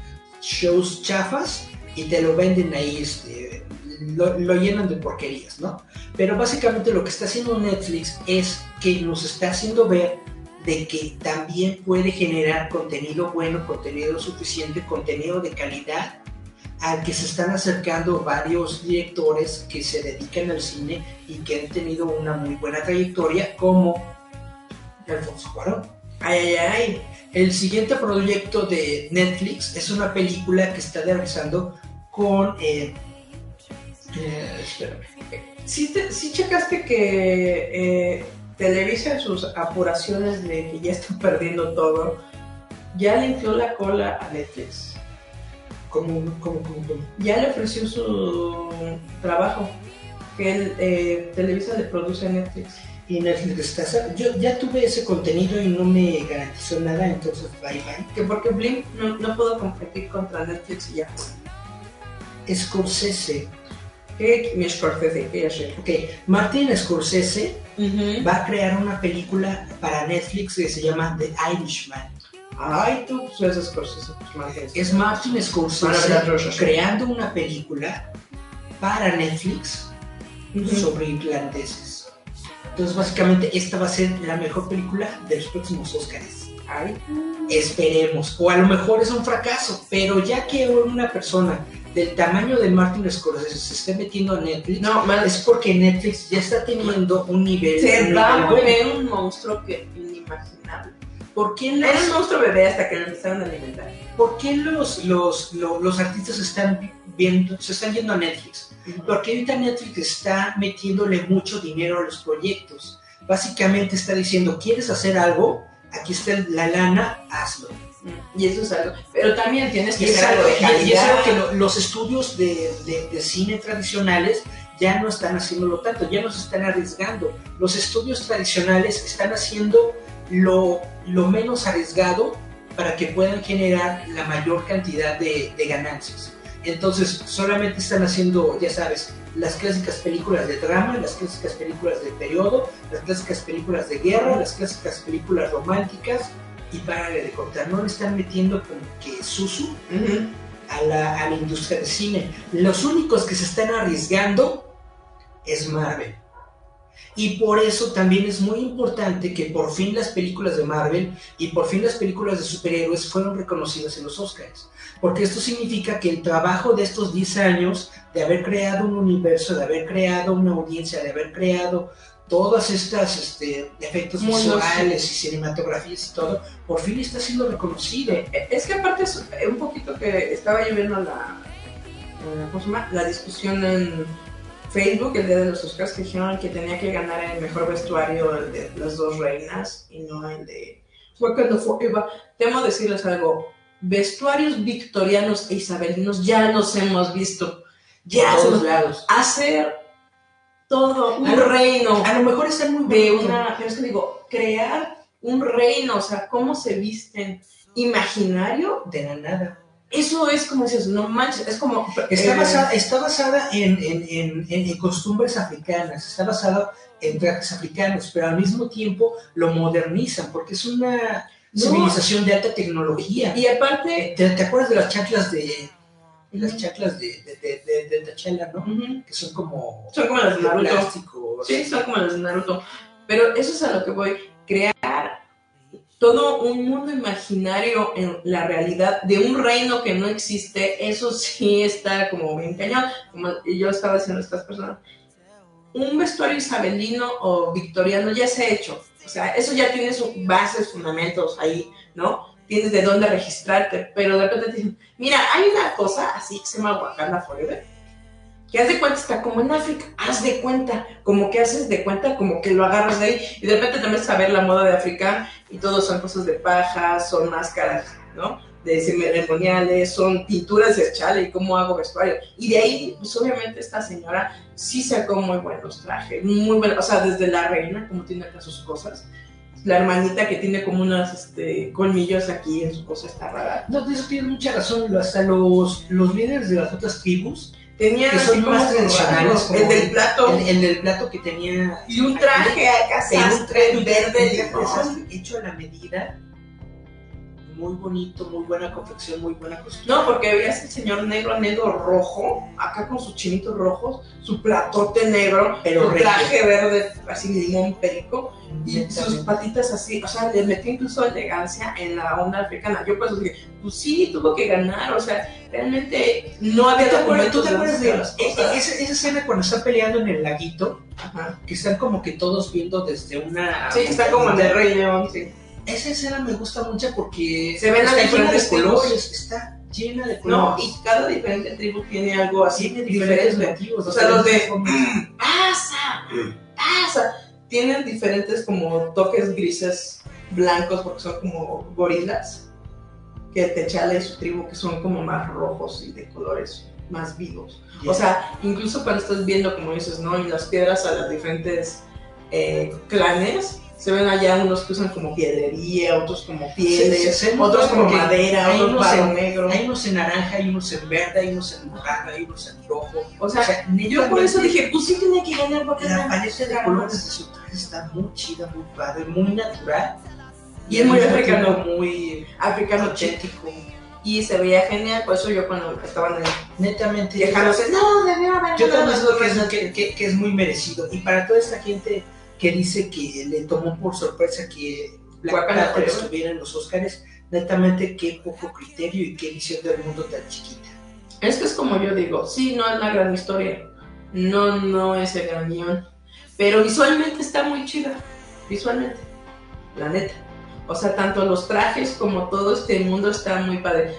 Speaker 2: shows chafas y te lo venden ahí, este, lo, lo llenan de porquerías, ¿no? Pero básicamente lo que está haciendo Netflix es que nos está haciendo ver de que también puede generar contenido bueno, contenido suficiente, contenido de calidad al que se están acercando varios directores que se dedican al cine y que han tenido una muy buena trayectoria, como Alfonso Cuarón.
Speaker 1: Ay, ay, ay.
Speaker 2: El siguiente proyecto de Netflix es una película que está realizando con... eh, eh, espérame.
Speaker 1: ¿Sí, te- sí checaste que eh, Televisa en sus apuraciones de que ya están perdiendo todo, ya le infló la cola a Netflix?
Speaker 2: ¿Cómo, cómo, cómo, cómo?
Speaker 1: Ya le ofreció su trabajo, que él, eh, Televisa le produce a Netflix.
Speaker 2: Y Netflix está... Yo ya tuve ese contenido y no me garantizó nada, entonces bye bye.
Speaker 1: Que porque Blink no, no puedo competir contra Netflix y ya.
Speaker 2: Scorsese.
Speaker 1: ¿Qué mi Scorsese? ¿Qué ya sé?
Speaker 2: Ok, Martin Scorsese va a crear una película para Netflix que se llama The Irishman.
Speaker 1: Ay, tú pues Scorsese. pues, que eso.
Speaker 2: Es Martin Scorsese creando una película para Netflix sobre irlandeses. Entonces, básicamente, esta va a ser la mejor película de los próximos Oscars.
Speaker 1: Ay,
Speaker 2: Esperemos. O a lo mejor es un fracaso, pero ya que una persona del tamaño de Martin Scorsese se esté metiendo a Netflix,
Speaker 1: no,
Speaker 2: es porque Netflix ya está teniendo un nivel.
Speaker 1: Se va a volver un monstruo que inimaginable.
Speaker 2: ¿Por qué
Speaker 1: Era un
Speaker 2: los,
Speaker 1: monstruo bebé hasta que lo empezaron a alimentar.
Speaker 2: por qué los, los, lo- los artistas están viendo, se están yendo a Netflix? Porque ahorita Netflix está metiéndole mucho dinero a los proyectos. Básicamente está diciendo, ¿quieres hacer algo? Aquí está la lana, hazlo.
Speaker 1: Y eso es algo. Pero también tienes que algo de
Speaker 2: y- y es algo que lo- los estudios de, de- de cine tradicionales ya no están haciéndolo tanto, ya no se están arriesgando. Los estudios tradicionales están haciendo lo, lo menos arriesgado para que puedan generar la mayor cantidad de, de ganancias. Entonces, solamente están haciendo, ya sabes, las clásicas películas de drama, las clásicas películas de periodo, las clásicas películas de guerra, las clásicas películas románticas, y para de contar, no le están metiendo como que susu
Speaker 1: Ujú.
Speaker 2: a la, a la industria de cine. Los únicos que se están arriesgando es Marvel. Y por eso también es muy importante que por fin las películas de Marvel y por fin las películas de superhéroes fueron reconocidas en los Oscars. Porque esto significa que el trabajo de estos 10 años, de haber creado un universo, de haber creado una audiencia, de haber creado todas estas este, efectos
Speaker 1: Mundos.
Speaker 2: visuales y cinematografías y todo, por fin está siendo reconocido.
Speaker 1: Eh, Es que aparte es eh, un poquito que estaba yo viendo la, eh, ¿cómo se llama? la discusión en Facebook el día de los Oscars que dijeron que tenía que ganar el mejor vestuario el de las dos reinas y no el de Wakanda Forever. Temo decirles algo, vestuarios victorianos e isabelinos ya los hemos visto. Ya se
Speaker 2: todos
Speaker 1: los-
Speaker 2: lados.
Speaker 1: hacer todo un
Speaker 2: A lo-
Speaker 1: reino
Speaker 2: A lo mejor están muy
Speaker 1: de una, pero es que digo, crear un reino, o sea, cómo se visten imaginario,
Speaker 2: de la nada.
Speaker 1: Eso es como dices, no manches, es como...
Speaker 2: Está
Speaker 1: eh,
Speaker 2: basada, está basada en, en- en- costumbres africanas, está basada en trajes africanos, pero al mismo tiempo lo modernizan porque es una
Speaker 1: No.
Speaker 2: civilización de alta tecnología.
Speaker 1: Y aparte,
Speaker 2: ¿Te, te acuerdas de las chaclas de las chaclas de, de, de, no? Que son como
Speaker 1: son como las de
Speaker 2: de
Speaker 1: Naruto.
Speaker 2: plástico.
Speaker 1: Sí, son como las de Naruto. Pero eso es a lo que voy, crear todo un mundo imaginario en la realidad de un reino que no existe, eso sí está como bien cañón, como yo estaba diciendo a estas personas. Un vestuario isabelino o victoriano ya se ha hecho, o sea, eso ya tiene sus bases, fundamentos ahí, ¿no? Tienes de dónde registrarte, pero de repente te dicen, mira, hay una cosa así que se llama Wakanda Forever, que haz de cuenta está como en África, haz de cuenta, como que haces de cuenta, como que lo agarras de ahí, y de repente te metes a ver la moda de África y todo son cosas de paja, son máscaras, ¿no? De ceremoniales, son pinturas de chale y cómo hago vestuario. Y de ahí, pues obviamente esta señora sí sacó muy buenos trajes, muy buenos, o sea, desde la reina, como tiene acá sus cosas, la hermanita que tiene como unos este, colmillos aquí en su cosa está rara.
Speaker 2: No, de eso tienes mucha razón. Hasta los, los líderes de las otras tribus,
Speaker 1: Tenía
Speaker 2: que son más tradicionales,
Speaker 1: el del plato.
Speaker 2: el, el del plato que tenía
Speaker 1: Y un traje acá,
Speaker 2: un
Speaker 1: sastre, verde,
Speaker 2: un traje sastre hecho a la medida, muy bonito, muy buena confección, muy buena costura.
Speaker 1: No, porque veías el señor negro, negro, rojo, acá con sus chinitos rojos, su platote negro,
Speaker 2: Pero
Speaker 1: su traje verde, así limón perico, y sus patitas así, o sea, le metió incluso elegancia en la onda africana. Yo pues dije, pues sí, tuvo que ganar, o sea, realmente no había
Speaker 2: ¿Tú te acuerdas, tú
Speaker 1: documentos
Speaker 2: te acuerdas de e-
Speaker 1: cosas.
Speaker 2: esa, esa escena cuando están peleando en el laguito?
Speaker 1: Ajá.
Speaker 2: Que están como que todos viendo desde una...
Speaker 1: Sí, está como en el Rey León, sí.
Speaker 2: Esa escena me gusta mucho porque
Speaker 1: Se ven las
Speaker 2: está llena de
Speaker 1: diferentes
Speaker 2: colores, está llena de
Speaker 1: No,
Speaker 2: colores.
Speaker 1: y cada diferente tribu tiene algo así
Speaker 2: tiene diferentes
Speaker 1: diferente.
Speaker 2: motivos.
Speaker 1: O sea, los de pasa, pasa. Tienen diferentes como toques grises blancos porque son como gorilas. Que Techala y su tribu que son como más rojos y de colores más vivos. O sea, incluso cuando estás viendo, como dices, ¿no? Y las piedras a las diferentes eh, clanes, se ven allá unos que usan como piedrería, otros como pieles,
Speaker 2: Sí, sí,
Speaker 1: otros como
Speaker 2: porque
Speaker 1: madera,
Speaker 2: hay
Speaker 1: otros barro
Speaker 2: en-
Speaker 1: negro.
Speaker 2: Hay unos en naranja, hay unos en verde, hay unos en morado, hay unos en rojo.
Speaker 1: O sea,
Speaker 2: O sea,
Speaker 1: yo por eso dije, pues sí tenía que ganar porque
Speaker 2: La paleta de colores de su traje está muy chida, muy padre, muy natural.
Speaker 1: Y es muy africano.
Speaker 2: Muy
Speaker 1: africano
Speaker 2: auténtico.
Speaker 1: y se veía genial, por eso yo cuando estaban ahí
Speaker 2: Netamente.
Speaker 1: no,
Speaker 2: Yo también creo que es,
Speaker 1: otras".
Speaker 2: que, que- que es muy merecido. Y para toda esta gente que dice que le tomó por sorpresa que Panther
Speaker 1: Forever.
Speaker 2: estuviera en los Oscars, netamente qué poco criterio y qué visión del mundo tan chiquita.
Speaker 1: Es que es como yo digo, sí, no es la gran historia, no, no es el gran guion, pero visualmente está muy chida, visualmente, la neta. O sea, tanto los trajes como todo este mundo está muy padre.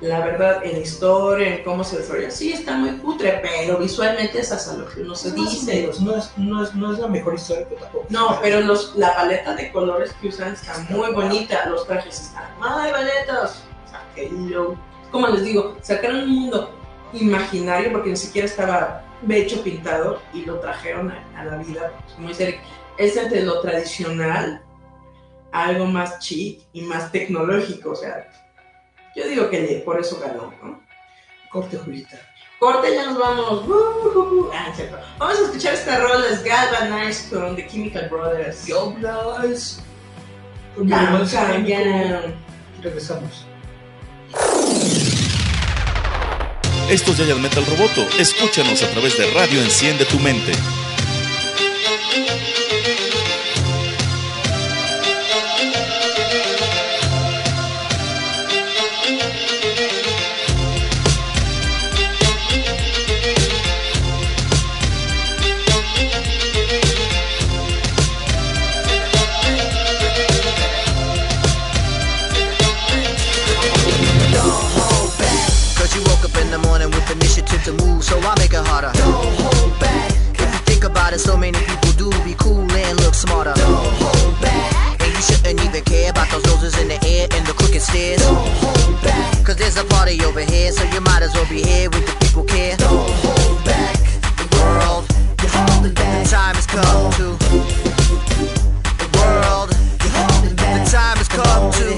Speaker 1: La verdad, en historia, en cómo se desarrolla, sí está muy putre, pero visualmente es hasta lo que uno se dice.
Speaker 2: No es, no, es, no es la mejor historia, pero tampoco.
Speaker 1: No, pero los, la paleta de colores que usan está muy bonita, los trajes están muy bonitos. O sea, que lo- como les digo, sacaron un mundo imaginario porque ni siquiera estaba hecho pintado y lo trajeron a, a la vida. Pues, dice Eric, es entre lo tradicional algo más chic y más tecnológico. O sea, yo digo que le- por eso ganó, ¿no?
Speaker 2: Corte, Julita.
Speaker 1: Corte, ya nos vamos. Uh, ah, cierto. Vamos a escuchar esta rola, es Galvanize con The Chemical Brothers.
Speaker 2: Galvanize. Regresamos.
Speaker 3: Esto es Giant Metal Roboto. Escúchanos a través de Radio Enciende tu Mente.
Speaker 9: Smarter. Don't hold back. And you shouldn't even care about those noses in the air and the crooked stairs. Don't hold back. Cause there's a party over here, so you might as well be here with the people care. Don't hold back. The world, you're holding back. The time has come to. The world, you're holding back. The time has come to.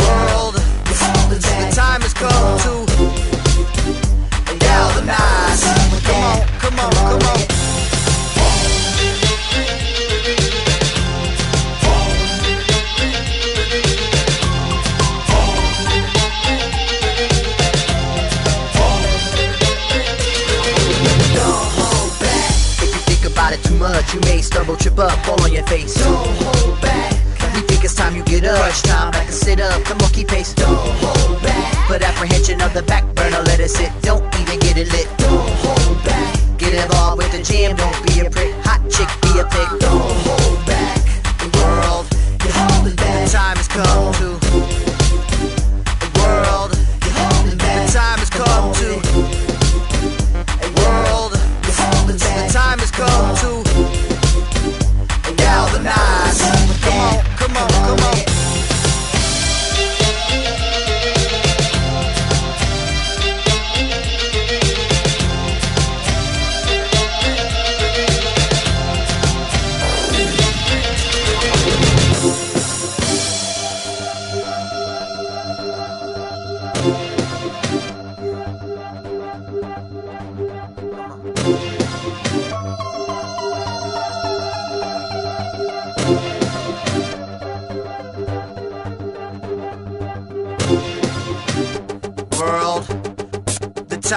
Speaker 9: World, you're holding back. the time has come to you trip up, fall on your face. Don't hold back. We think it's time you get up. Crunch time, back and sit up. Come on, keep pace. Don't hold back. Put apprehension of the back burner, let it sit. Don't even get it lit. Don't hold back. Get involved with the jam, don't be a prick. Hot chick, be a pig. Don't hold back. The world, you're holding back. The time has come to.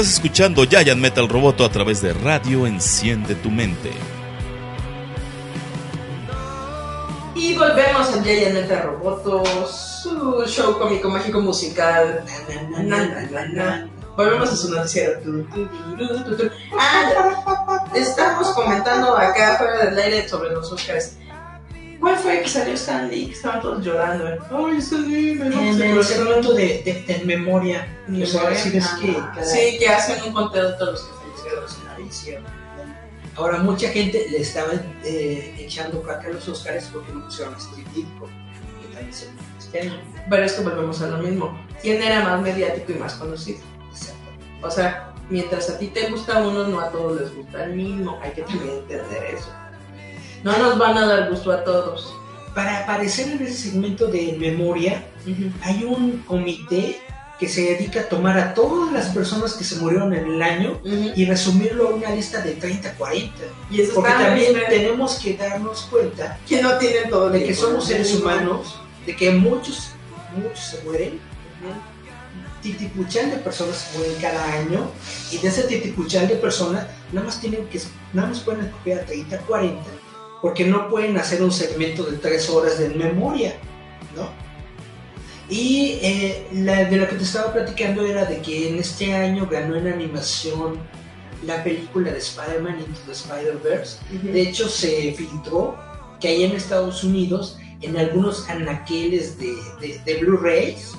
Speaker 3: Estás escuchando Giant Metal Roboto a través de Radio Enciende tu Mente.
Speaker 1: Y volvemos a Giant Metal Robotos, su show cómico mágico musical. Volvemos a su noticiero. Ah, estamos comentando acá fuera del aire sobre los Oscars. ¿Cuál fue que salió Stan Lee? Que Estaban todos llorando. ¿eh? Ay, Stan Lee, me
Speaker 2: En el segmento de, de, de memoria, o sea, si ves que
Speaker 1: Sí, que hacen un conteo de todos los que fallecieron.
Speaker 2: fallecieron. Ahora, mucha gente le estaba eh, echando caca a los Oscars porque no pusieron a que también se este año.
Speaker 1: Pero es que volvemos a lo mismo. ¿Quién era más mediático y más conocido?
Speaker 2: Exacto.
Speaker 1: O sea, mientras a ti te gusta uno, no a todos les gusta el mismo. Hay que también entender eso. No nos van a dar gusto a todos.
Speaker 2: Para aparecer en ese segmento de memoria, hay un comité que se dedica a tomar a todas las personas que se murieron en el año y resumirlo a una lista de 30, 40.
Speaker 1: Y eso
Speaker 2: Porque también
Speaker 1: bien,
Speaker 2: tenemos que darnos cuenta
Speaker 1: que no tienen todo
Speaker 2: de que somos seres humanos, de que muchos, muchos se mueren, titipuchal de personas se mueren cada año, y de ese titipuchal de personas nada más tienen que, nada más pueden escoger a 30, 40, porque no pueden hacer un segmento de 3 horas de memoria, ¿no? Y eh, la, de lo que te estaba platicando era de que en este año ganó en animación la película de Spider-Man Into the Spider-Verse.
Speaker 1: Ujú.
Speaker 2: De hecho, se filtró que ahí en Estados Unidos, en algunos anaqueles de, de, de Blu-rays,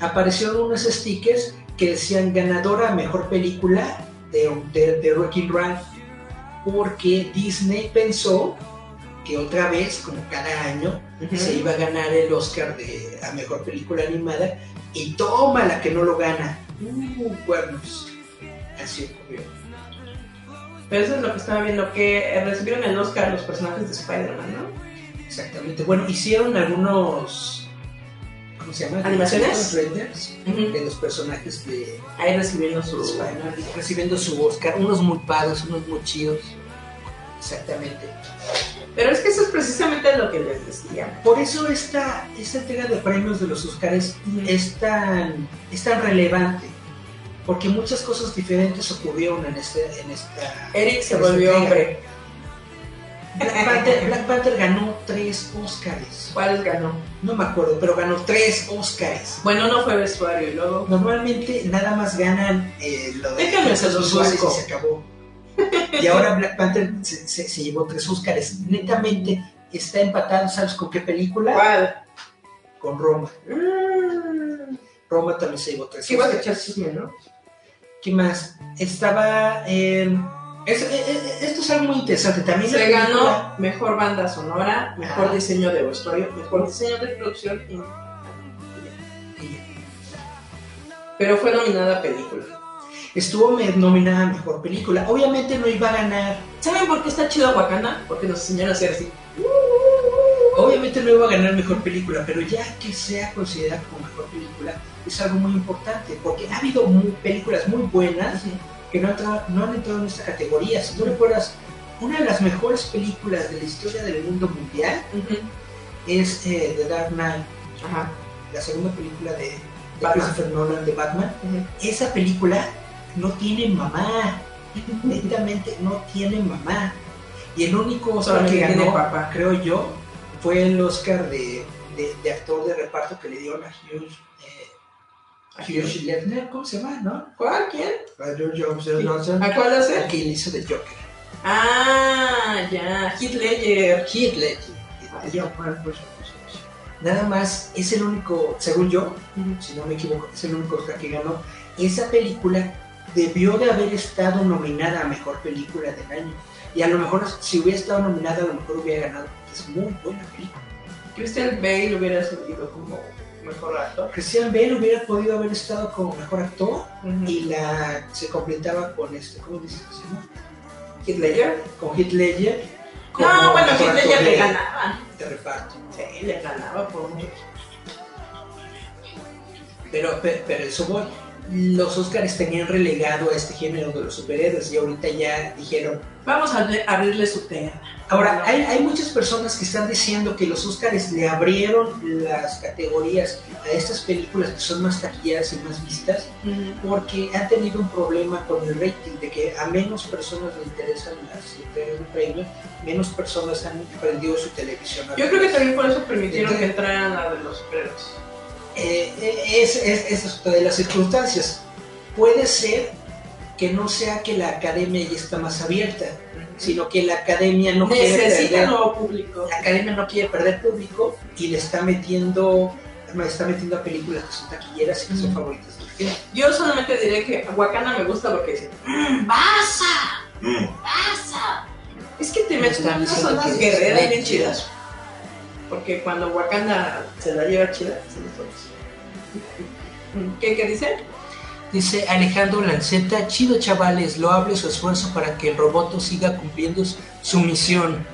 Speaker 2: aparecieron unos stickers que decían ganadora mejor película de, de, de Wrecking Ralph, porque Disney pensó que otra vez, como cada año, se iba a ganar el Oscar de a mejor película animada, y toma la que no lo gana. Uh, cuernos. Así ocurrió.
Speaker 1: Pero eso es lo que estaba viendo, que recibieron el Oscar los personajes de Spider-Man, ¿no?
Speaker 2: Exactamente. Bueno, hicieron algunos. ¿Cómo se llama?
Speaker 1: ¿Animaciones?
Speaker 2: Renders de los personajes de
Speaker 1: Ahí recibiendo su...
Speaker 2: Spider-Man, recibiendo su Oscar. Unos muy padres, unos muy chidos. Exactamente.
Speaker 1: Pero es que eso es precisamente lo que les decía.
Speaker 2: Por eso esta, esta entrega de premios de los Oscars es tan, es tan relevante. Porque muchas cosas diferentes ocurrieron en, este, en esta.
Speaker 1: Eric se volvió hombre.
Speaker 2: Black Panther, Black Panther ganó tres Oscars.
Speaker 1: ¿Cuáles ganó?
Speaker 2: No me acuerdo, pero ganó tres Oscars.
Speaker 1: Bueno, no fue vestuario y luego...
Speaker 2: Normalmente nada más ganan eh, lo de
Speaker 1: Déjame se los
Speaker 2: y se acabó. Y ahora Black Panther se, se- se llevó tres Oscars. Netamente está empatado, ¿sabes con qué película?
Speaker 1: ¿Cuál?
Speaker 2: Con Roma.
Speaker 1: Mm,
Speaker 2: Roma también se llevó tres
Speaker 1: que ibas a
Speaker 2: Oscars.
Speaker 1: echar chisme, ¿no?
Speaker 2: ¿Qué más? Estaba. eh, es- eh, eh, esto es algo muy interesante. También
Speaker 1: Se
Speaker 2: película-
Speaker 1: ganó mejor banda sonora, mejor
Speaker 2: Ah.
Speaker 1: diseño de vestuario, mejor diseño de producción y... Pero fue nominada película.
Speaker 2: Estuvo nominada a mejor película. Obviamente no iba a ganar.
Speaker 1: ¿Saben por qué está chido Wakanda? Porque nos enseñaron a hacer así.
Speaker 2: Obviamente no iba a ganar mejor película, pero ya que sea considerada como mejor película es algo muy importante, porque ha habido muy- películas muy buenas que no, han entrado- no han entrado en esta categoría. Si tú recuerdas, una de las mejores películas de la historia del mundo mundial es eh, The Dark Knight,
Speaker 1: Ajá.
Speaker 2: la segunda película de. Christopher Nolan de Batman. Esa película no tiene mamá, netamente no tiene mamá. Y el único Oscar que
Speaker 1: Solamente tiene
Speaker 2: ganó,
Speaker 1: papá.
Speaker 2: creo yo, fue el Oscar de, de, de actor de reparto que le dieron a Hugh, eh, a Hugh Ledger, ¿cómo se llama? ¿No?
Speaker 1: ¿Cuál? ¿Quién?
Speaker 2: A Hugh Johnson.
Speaker 1: ¿A cuál hace?
Speaker 2: El que hizo de Joker.
Speaker 1: Ah, ya, Heath Ledger.
Speaker 2: Heath Ledger. Nada más, es el único, según yo, si no me equivoco, es el único Oscar que ganó. Esa película debió de haber estado nominada a Mejor Película del Año. Y a lo mejor, si hubiera estado nominada, a lo mejor hubiera ganado, porque es muy buena película.
Speaker 1: Christian Bale hubiera salido como mejor actor.
Speaker 2: Christian Bale hubiera podido haber estado como Mejor Actor y la se completaba con este, ¿cómo dices?
Speaker 1: Heath Ledger.
Speaker 2: Con como
Speaker 1: No, bueno, Ledger le ganaba.
Speaker 2: de reparto.
Speaker 1: Sí, le ganaba por mucho.
Speaker 2: Pero, pe- pero eso voy. Los Oscars tenían relegado a este género de los superhéroes y ahorita ya dijeron,
Speaker 1: Vamos a abri- abrirle su tema.
Speaker 2: Ahora, hay, hay muchas personas que están diciendo que los Oscars le abrieron las categorías a estas películas que son más taquilleras y más vistas porque han tenido un problema con el rating, de que a menos personas le interesan las premios, menos personas han prendido su televisión.
Speaker 1: Yo creo que también por eso permitieron que entraran la de los superhéroes.
Speaker 2: Eh, es, es, esa es otra de las circunstancias. Puede ser que no sea que la academia ya está más abierta, sino que la academia no quiere perder
Speaker 1: nuevo público.
Speaker 2: la academia no quiere perder público y le está metiendo le está metiendo a películas que son taquilleras y que son favoritas.
Speaker 1: Yo solamente diré que Wakanda me gusta porque dice, "Mm, ¡Basa! ¡Basa! Es que te meten
Speaker 2: Están
Speaker 1: unas zonas guerreras bien chidas. Porque cuando Wakanda se la lleva chida, se los todos. ¿Qué, ¿Qué dice?
Speaker 2: Dice Alejandro Lanceta, chido chavales, loable su esfuerzo para que el roboto siga cumpliendo su- misión.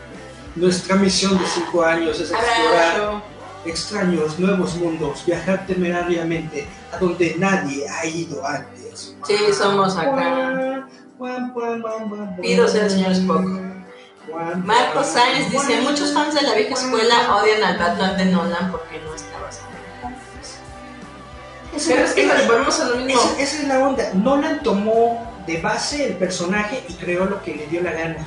Speaker 2: Nuestra misión de cinco años es explorar extraños nuevos mundos, viajar temerariamente a donde nadie ha ido antes.
Speaker 1: Sí, somos acá. Pido ser el señor Spock. Marco Sáenz dice, muchos fans de la vieja escuela odian al Batman de Nolan porque no está. Pero es que nos volvemos a lo mismo.
Speaker 2: Esa, esa es la onda. Nolan tomó de base el personaje y creó lo que le dio la gana.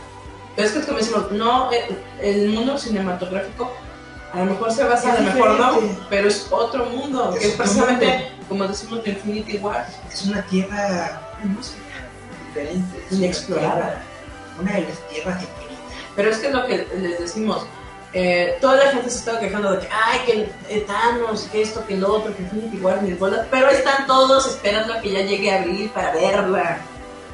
Speaker 1: Pero es que es como decimos, no, el, el mundo cinematográfico a lo mejor se basa, a lo mejor no,
Speaker 2: diferente.
Speaker 1: pero es otro mundo,
Speaker 2: Es
Speaker 1: que es precisamente,
Speaker 2: mundo.
Speaker 1: como decimos de Infinity War,
Speaker 2: Es una tierra diferente. es una
Speaker 1: Inexplorada.
Speaker 2: Una de las tierras infinitas.
Speaker 1: Pero es que es lo que les decimos. Eh, toda la gente se estaba quejando de que, ay, que eh, Thanos, que esto, que lo otro, que Infinity War, mil bolas, pero están todos esperando a que ya llegue abril para verla.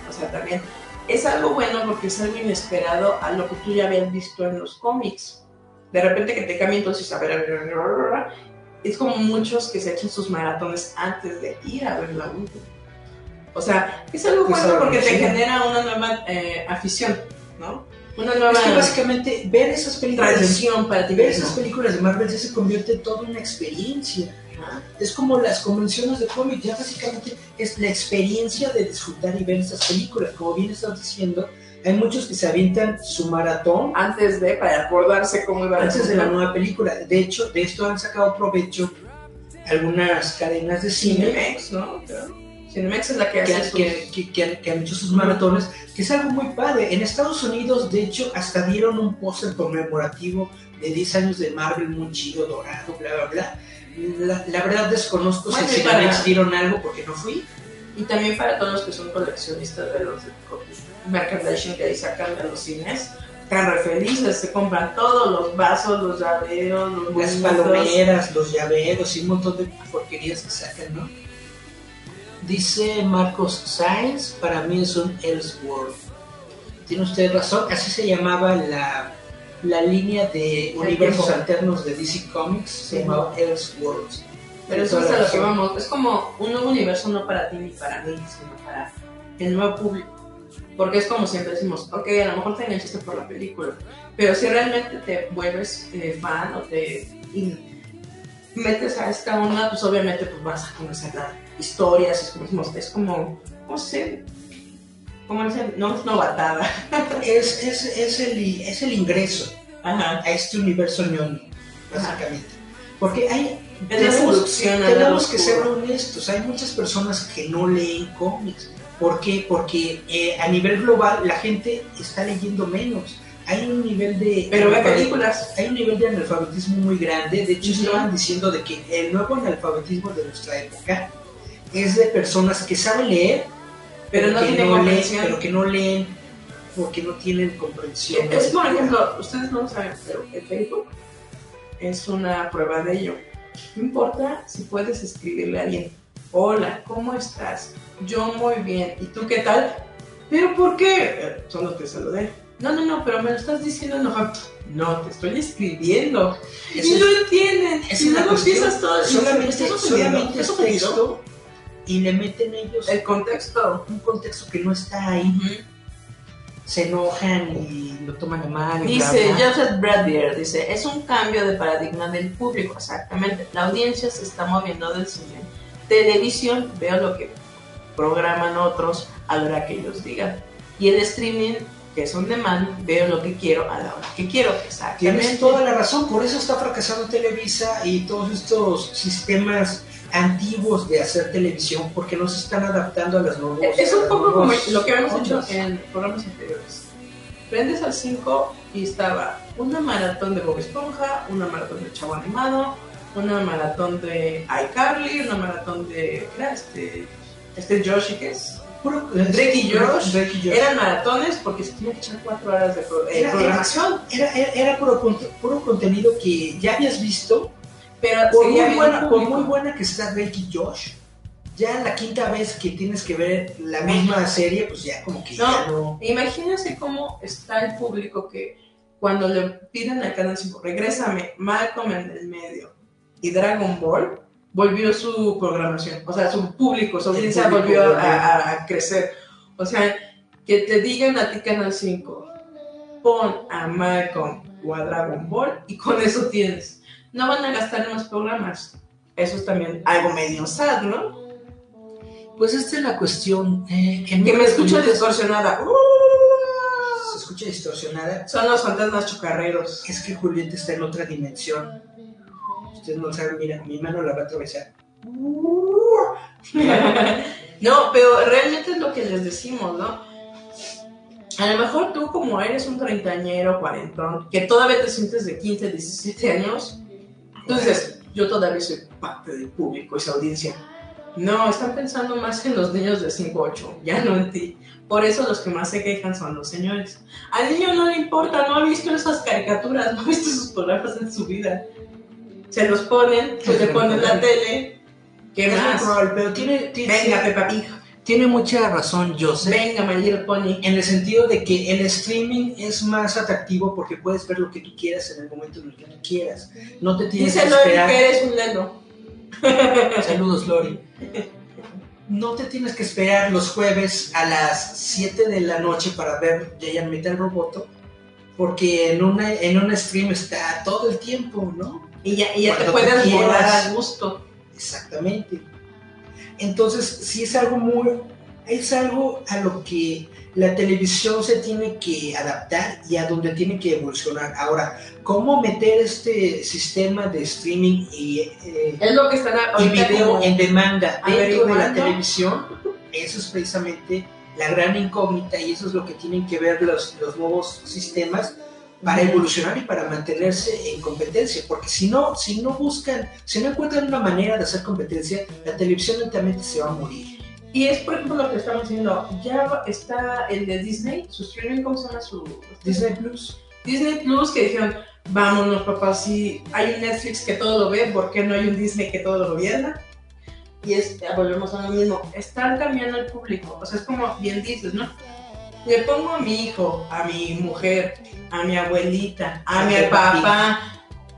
Speaker 1: O sea, también es algo bueno porque es algo inesperado a lo que tú ya habías visto en los cómics. De repente que te cambia entonces a ver, a ver, a ver, a ver, a es como muchos que se echan sus maratones antes de ir a ver la última. O sea, es algo bueno porque te genera una nueva eh, afición, ¿no? Una nueva
Speaker 2: Es que básicamente ver esas películas,
Speaker 1: tradición para ti
Speaker 2: ver esas películas de Marvel ya se convierte en toda una experiencia. Es como las convenciones de cómic, ya básicamente es la experiencia de disfrutar y ver esas películas. Como bien estás diciendo, hay muchos que se avientan su maratón
Speaker 1: antes de, para acordarse cómo iba a
Speaker 2: antes de la nueva película. De hecho, de esto han sacado provecho algunas cadenas de cine
Speaker 1: Cinemex, ¿no? Cinemex es la que
Speaker 2: que,
Speaker 1: hace sus...
Speaker 2: que- que- que han, hecho sus maratones, que es algo muy padre. En Estados Unidos, de hecho, hasta dieron un póster conmemorativo de 10 años de Marvel muy chido, dorado, bla, bla, bla. La, la verdad desconozco
Speaker 1: Bueno,
Speaker 2: si
Speaker 1: para-
Speaker 2: Cinemex dieron algo porque no fui.
Speaker 1: Y también para todos los que son coleccionistas de los merchandising que ahí sacan de los cines, están re felices, se compran todos los vasos, los llaveros, los
Speaker 2: Las palomeras, los llaveros y un montón de porquerías que sacan, ¿no? Dice Marcos Sainz, para mí es un Elseworld. Tiene usted razón, así se llamaba la, la línea de universos alternos de DC Comics, se
Speaker 1: Sí.
Speaker 2: llamaba Elseworlds.
Speaker 1: Pero eso es
Speaker 2: la
Speaker 1: a lo que vamos. Es como un nuevo universo no para ti ni para mí, sino para el nuevo público. Porque es como siempre decimos, ok, a lo mejor te enganchaste por la película, pero si realmente te vuelves eh, fan o te metes a esta onda, pues obviamente pues vas a conocer las historias, es como, es como, ¿cómo se dice? ¿Cómo dicen? No es novatada.
Speaker 2: Es, es, es, el, es el ingreso
Speaker 1: Ajá.
Speaker 2: a este universo ñoño, básicamente. Porque hay.
Speaker 1: Lado
Speaker 2: tenemos que ser honestos. Hay muchas personas que no leen cómics. ¿Por qué? Porque eh, a nivel global la gente está leyendo menos. Hay un nivel de.
Speaker 1: Pero ve películas.
Speaker 2: Hay un nivel de analfabetismo muy grande. De hecho,
Speaker 1: Ujú.
Speaker 2: estaban diciendo de que el nuevo analfabetismo de nuestra época es de personas que saben leer,
Speaker 1: Pero no
Speaker 2: que
Speaker 1: tienen
Speaker 2: leen,
Speaker 1: comprensión.
Speaker 2: pero que no leen porque no tienen comprensión.
Speaker 1: Es por ejemplo, ustedes no lo saben, pero el Facebook es una prueba de ello. No importa si puedes escribirle a alguien, hola, ¿cómo estás? Yo muy bien, ¿y tú qué tal? ¿Pero por qué? "Eh, Solo te saludé. No, no, no, pero me lo estás diciendo enojado. No, te estoy escribiendo.
Speaker 2: Esa
Speaker 1: y
Speaker 2: es-
Speaker 1: no entienden.
Speaker 2: Es
Speaker 1: y luego empiezas todo.
Speaker 2: solamente, solamente
Speaker 1: ¿Estás
Speaker 2: es texto y le meten ellos
Speaker 1: El contexto.
Speaker 2: un contexto que no está ahí. Se enojan y lo toman a mal. y bla,
Speaker 1: Dice
Speaker 2: bla.
Speaker 1: Joseph Bradbeer, dice, es un cambio de paradigma del público, exactamente. La audiencia se está moviendo del cine. Televisión, veo lo que programan otros a la hora que ellos digan. Y el streaming, que es on demand, veo lo que quiero a la hora que quiero. Exactamente.
Speaker 2: Tienes toda la razón, por eso está fracasando Televisa y todos estos sistemas antiguos de hacer televisión, porque no se están adaptando a las nuevas.
Speaker 1: Es un poco como lo que habíamos hecho en programas anteriores. Prendes al 5 y estaba una maratón de Bob Esponja, una maratón de Chavo Animado, una maratón de iCarly, una maratón de. ¿qué era este? Este Josh, ¿qué es?
Speaker 2: Puro-
Speaker 1: Drake y Josh.
Speaker 2: Drake y Josh.
Speaker 1: Eran maratones porque se tenía que echar cuatro horas de pro- eh,
Speaker 2: Era-
Speaker 1: programación.
Speaker 2: Era, era, era puro, puro contenido que ya habías visto,
Speaker 1: Pero
Speaker 2: por muy, buena, por muy buena que está Drake y Josh, ya la quinta vez que tienes que ver la misma serie, pues ya como que ya no...
Speaker 1: Imagínense cómo está el público que cuando le piden al canal 5, regrésame Malcolm en el medio y Dragon Ball, volvió su programación. O sea, su público, su audiencia volvió a, a- a crecer. O sea, que te digan a ti Canal 5, pon a Malcolm o a Dragon Ball y con eso tienes. No van a gastar en los programas. Eso es también algo medio sad, ¿no?
Speaker 2: Pues esta es la cuestión. eh,
Speaker 1: Que me escucho distorsionada. Uh,
Speaker 2: Se escucha distorsionada.
Speaker 1: son los fantasmas chocarreros.
Speaker 2: Es que Julieta está en otra dimensión. Ustedes no saben, mira, mi mano la va a atravesar.
Speaker 1: no, pero realmente es lo que les decimos, ¿no? A lo mejor tú como eres un treintañero, cuarentón, que todavía te sientes de 15, 17 años, dices, yo todavía soy parte del público, esa audiencia. No, están pensando más en los niños de 5, 8, ya no en ti. Por eso los que más se quejan son los señores. Al niño no le importa, no ha visto esas caricaturas, no ha visto esos programas en su vida. Se los ponen, se le ponen la tele. ¿Qué más?
Speaker 2: probable, pero tiene, tiene,
Speaker 1: Venga, Peppa Pig.
Speaker 2: Tiene mucha razón, Joseph.
Speaker 1: Venga, My Little Pony.
Speaker 2: En el sentido de que el streaming es más atractivo porque puedes ver lo que tú quieras en el momento en el que tú quieras. No te tienes
Speaker 1: Dice
Speaker 2: que
Speaker 1: Lori
Speaker 2: esperar.
Speaker 1: que eres un lelo.
Speaker 2: Saludos, Lori. No te tienes que esperar los jueves a las 7 de la noche para ver Giant Metal Roboto, porque en una, en un stream está todo el tiempo, ¿no?
Speaker 1: Y ya, y ya te puedes
Speaker 2: quieras.
Speaker 1: volar a gusto.
Speaker 2: Exactamente. Entonces, sí es algo muy, es algo a lo que la televisión se tiene que adaptar y a donde tiene que evolucionar. Ahora, ¿cómo meter este sistema de streaming y, eh,
Speaker 1: Es lo que están
Speaker 2: y video en demanda dentro de la televisión? Eso es precisamente la gran incógnita y eso es lo que tienen que ver los, los nuevos sistemas para evolucionar y para mantenerse en competencia, porque si no, si no buscan, si no encuentran una manera de hacer competencia, la televisión lentamente se va a morir.
Speaker 1: Y es, por ejemplo, lo que estamos diciendo. Ya está el de Disney, su streaming, ¿cómo se llama su?
Speaker 2: Disney Plus.
Speaker 1: Disney Plus, que dijeron, vámonos, papá, si hay un Netflix que todo lo ve, ¿por qué no hay un Disney que todo lo gobierna? Y es, volvemos a lo mismo. Están cambiando el público. O sea, es como bien dices, ¿no? Le pongo a mi hijo, a mi mujer, a mi abuelita, a
Speaker 2: A
Speaker 1: mi papá,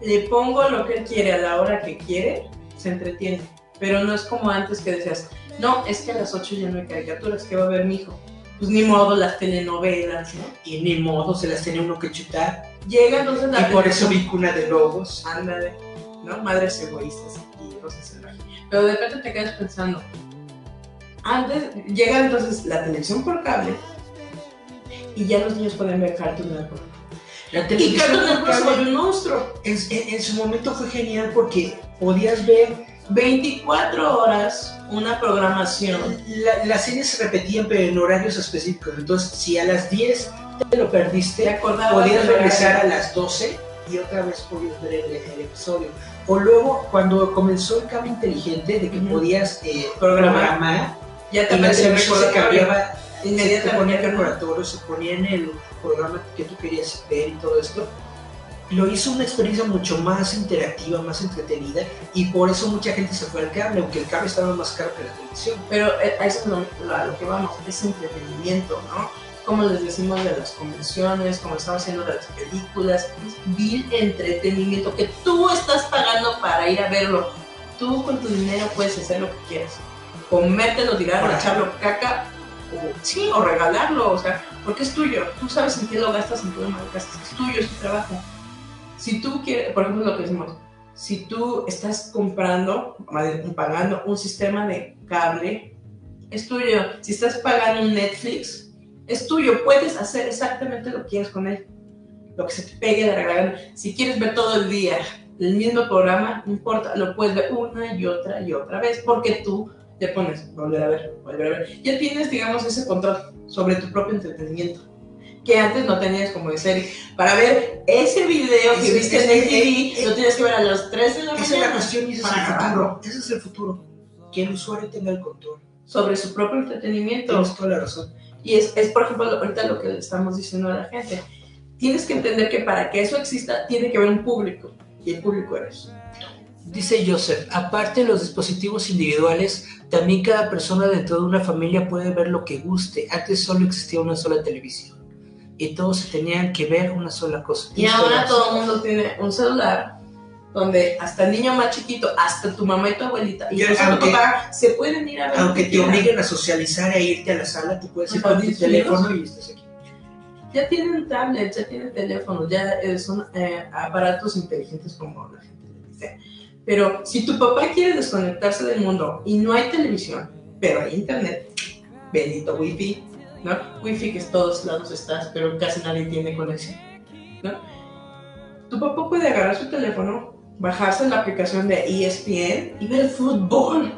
Speaker 1: le pongo lo que él quiere a la hora que quiere, se entretiene. Pero no es como antes que decías, no, es que a las 8 ya no hay caricaturas, ¿qué va a ver mi hijo? Pues ni modo, las telenovelas, ¿no?
Speaker 2: Y ni modo, se las tiene uno que chutar.
Speaker 1: Llega entonces la
Speaker 2: Y por eso vi cuna de lobos.
Speaker 1: Ándale, ¿no? Madres egoístas y cosas salvajes. Pero de repente te quedas pensando, antes llega entonces la televisión por cable y ya los niños pueden ver Cartoon Network. Y Cartoon Network se volvió un monstruo.
Speaker 2: en, en- en su momento fue genial porque podías ver
Speaker 1: 24 horas una programación.
Speaker 2: La- las series se repetían pero en horarios específicos. Entonces, si a las 10 te lo
Speaker 1: Te
Speaker 2: perdiste,
Speaker 1: acordabas
Speaker 2: podías regresar a las 12 y otra vez podías ver el, el episodio. O luego, cuando comenzó el cambio inteligente de que
Speaker 1: Ujú.
Speaker 2: podías eh,
Speaker 1: Programar.
Speaker 2: programar,
Speaker 1: Ya te
Speaker 2: y se cambiaba, se te ponía el
Speaker 1: Inmediatamente.
Speaker 2: recordatorio, se ponía en el programa que tú querías ver y todo esto. Lo hizo una experiencia mucho más interactiva, más entretenida, y por eso mucha gente se fue al cable, aunque el cable estaba más caro que la televisión.
Speaker 1: Pero eh, a eso es lo, a lo que vamos, es entretenimiento, ¿no? Como les decimos de las convenciones, como estamos haciendo de las películas, es vil entretenimiento que tú estás pagando para ir a verlo. Tú con tu dinero puedes hacer lo que quieras. Comértelo, tirarlo, echarlo caca, o, sí, o regalarlo, o sea, porque es tuyo. Tú sabes en qué lo gastas, en qué lo malgastas. Es tuyo, es tu trabajo. Si tú quieres, por ejemplo, lo que decimos, si tú estás comprando, pagando un sistema de cable es tuyo. Si estás pagando un Netflix, es tuyo. Puedes hacer exactamente lo que quieras con él. Lo que se te pegue de la gana. Si quieres ver todo el día el mismo programa, no importa, lo puedes ver una y otra y otra vez, porque tú te pones, volver a ver, volver a ver. Ya tienes, digamos, ese control sobre tu propio entretenimiento. Que antes no tenías como de serie. Para ver ese video que viste en
Speaker 2: ese-
Speaker 1: el TV, lo tienes que ver a las 3 de la
Speaker 2: Esa es
Speaker 1: mañana.
Speaker 2: la cuestión y ese es
Speaker 1: para
Speaker 2: el futuro. Ese es el futuro. Que el usuario tenga el control.
Speaker 1: Sobre su propio entretenimiento.
Speaker 2: Tienes toda la razón.
Speaker 1: Y es, es, por ejemplo, lo- ahorita lo que le estamos diciendo a la gente. Tienes que entender que para que eso exista, tiene que haber un público. Y el público eres.
Speaker 2: Dice Joseph, aparte los dispositivos individuales, también cada persona dentro de una familia puede ver lo que guste. Antes solo existía una sola televisión y todos se tenían que ver una sola cosa.
Speaker 1: Y ahora todo el mundo tiene un celular donde hasta el niño más chiquito, hasta tu mamá y tu abuelita, y tu papá, se pueden ir a ver.
Speaker 2: Aunque
Speaker 1: que
Speaker 2: te obliguen a socializar e irte a la sala, tú puedes ir con tu teléfono y estás aquí.
Speaker 1: Ya tienen tablets, ya tienen teléfonos, ya son eh, aparatos inteligentes como la gente le dice. Pero si tu papá quiere desconectarse del mundo y no hay televisión, pero hay internet, bendito wifi, ¿no? Wifi que en todos lados estás, pero casi nadie tiene conexión, ¿no? Tu papá puede agarrar su teléfono, bajarse la aplicación de ESPN y ver fútbol.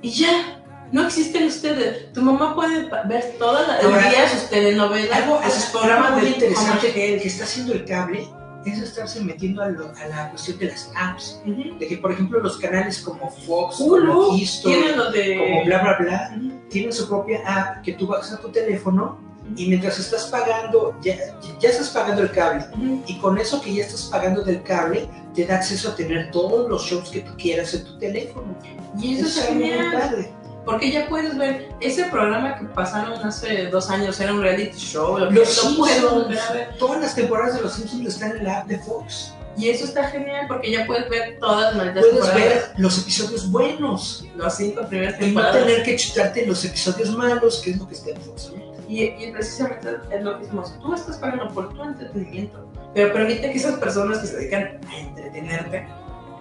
Speaker 1: Y ya, no existen ustedes. Tu mamá puede ver toda la, el
Speaker 2: Ahora,
Speaker 1: día sus telenovelas,
Speaker 2: Algo,
Speaker 1: sus
Speaker 2: algo
Speaker 1: programas
Speaker 2: muy
Speaker 1: de
Speaker 2: interesante que el que está haciendo el cable es estarse metiendo a, lo- a la cuestión de las apps.
Speaker 1: Ujú.
Speaker 2: De que, por ejemplo, los canales como Fox,
Speaker 1: Hulu,
Speaker 2: como History,
Speaker 1: de...
Speaker 2: como bla bla bla, tienen su propia app que tú bajas a tu teléfono y mientras estás pagando, ya, ya estás pagando el cable.
Speaker 1: Ujú.
Speaker 2: Y con eso que ya estás pagando del cable, te da acceso a tener todos los shows que tú quieras en tu teléfono.
Speaker 1: Y eso es
Speaker 2: algo muy
Speaker 1: genial.
Speaker 2: padre.
Speaker 1: Porque ya puedes ver ese programa que pasaron hace dos años, era un reality show, lo,
Speaker 2: Los
Speaker 1: volver a ver.
Speaker 2: todas las temporadas de los Simpsons están en la app de Fox.
Speaker 1: Y eso está genial porque ya puedes ver todas las
Speaker 2: Puedes
Speaker 1: temporadas,
Speaker 2: ver los episodios buenos
Speaker 1: las cinco primeras
Speaker 2: y no
Speaker 1: temporadas.
Speaker 2: tener que chutarte los episodios malos, que es lo que está en Fox. ¿no?
Speaker 1: Y, y precisamente es lo mismo. Tú estás pagando por tu entretenimiento, pero permite que esas personas que se dedican a entretenerte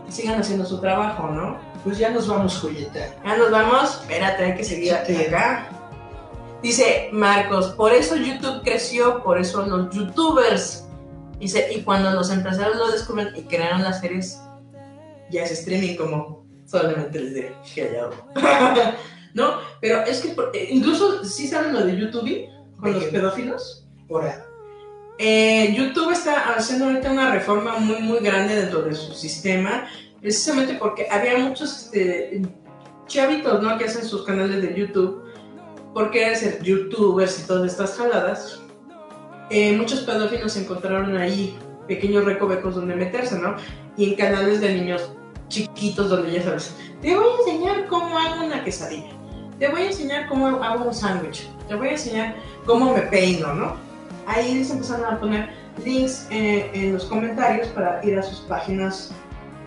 Speaker 1: sigan haciendo su trabajo, ¿no?
Speaker 2: Pues ya nos vamos, Julieta.
Speaker 1: Ya nos vamos. Espérate, hay que seguir
Speaker 2: Sí.
Speaker 1: acá. Dice Marcos, por eso YouTube creció, por eso los youtubers. Dice, y cuando los empresarios lo descubren y crearon las series, ya es streaming como solamente les diré callado. no, pero es que eh, incluso si saben lo de YouTube con los pedófilos.
Speaker 2: Ahora,
Speaker 1: Eh, YouTube está haciendo una reforma muy muy grande dentro de su sistema, precisamente porque había muchos este, chavitos ¿no? que hacen sus canales de YouTube, porque eran ser youtubers y todas estas jaladas. Eh, muchos pedófilos encontraron ahí pequeños recovecos donde meterse, ¿no? Y en canales de niños chiquitos donde ya sabes, te voy a enseñar cómo hago una quesadilla, te voy a enseñar cómo hago un sándwich, te voy a enseñar cómo me peino, ¿no? Ahí les empezaron a poner links eh, en los comentarios para ir a sus páginas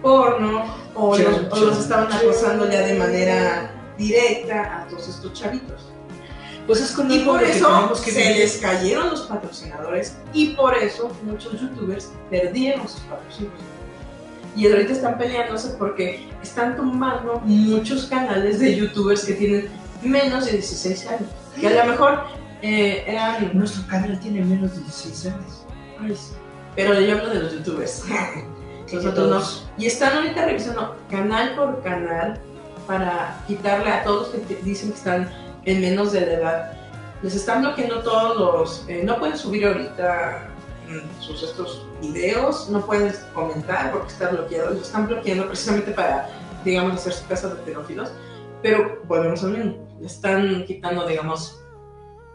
Speaker 1: porno o, los, o los estaban acosando ya de manera directa a todos estos chavitos.
Speaker 2: pues es con
Speaker 1: Y por eso
Speaker 2: que
Speaker 1: se
Speaker 2: vivir.
Speaker 1: les cayeron los patrocinadores y por eso muchos youtubers perdieron sus patrocinios. Y ahorita están peleándose porque están tumbando muchos canales de youtubers que tienen menos de 16 años. Que a lo mejor eh, eran
Speaker 2: Nuestro canal tiene menos de 16 años.
Speaker 1: Ay, sí. Pero yo hablo de los youtubers. Nosotros no. Y están ahorita revisando canal por canal para quitarle a todos los que dicen que están en menos de edad. Les están bloqueando todos los. eh, no pueden subir ahorita mm, sus estos videos, no pueden comentar porque está bloqueado. Los están bloqueando precisamente para, digamos, hacer casas de pedófilos. Pero volvemos mismo. Le están quitando, digamos,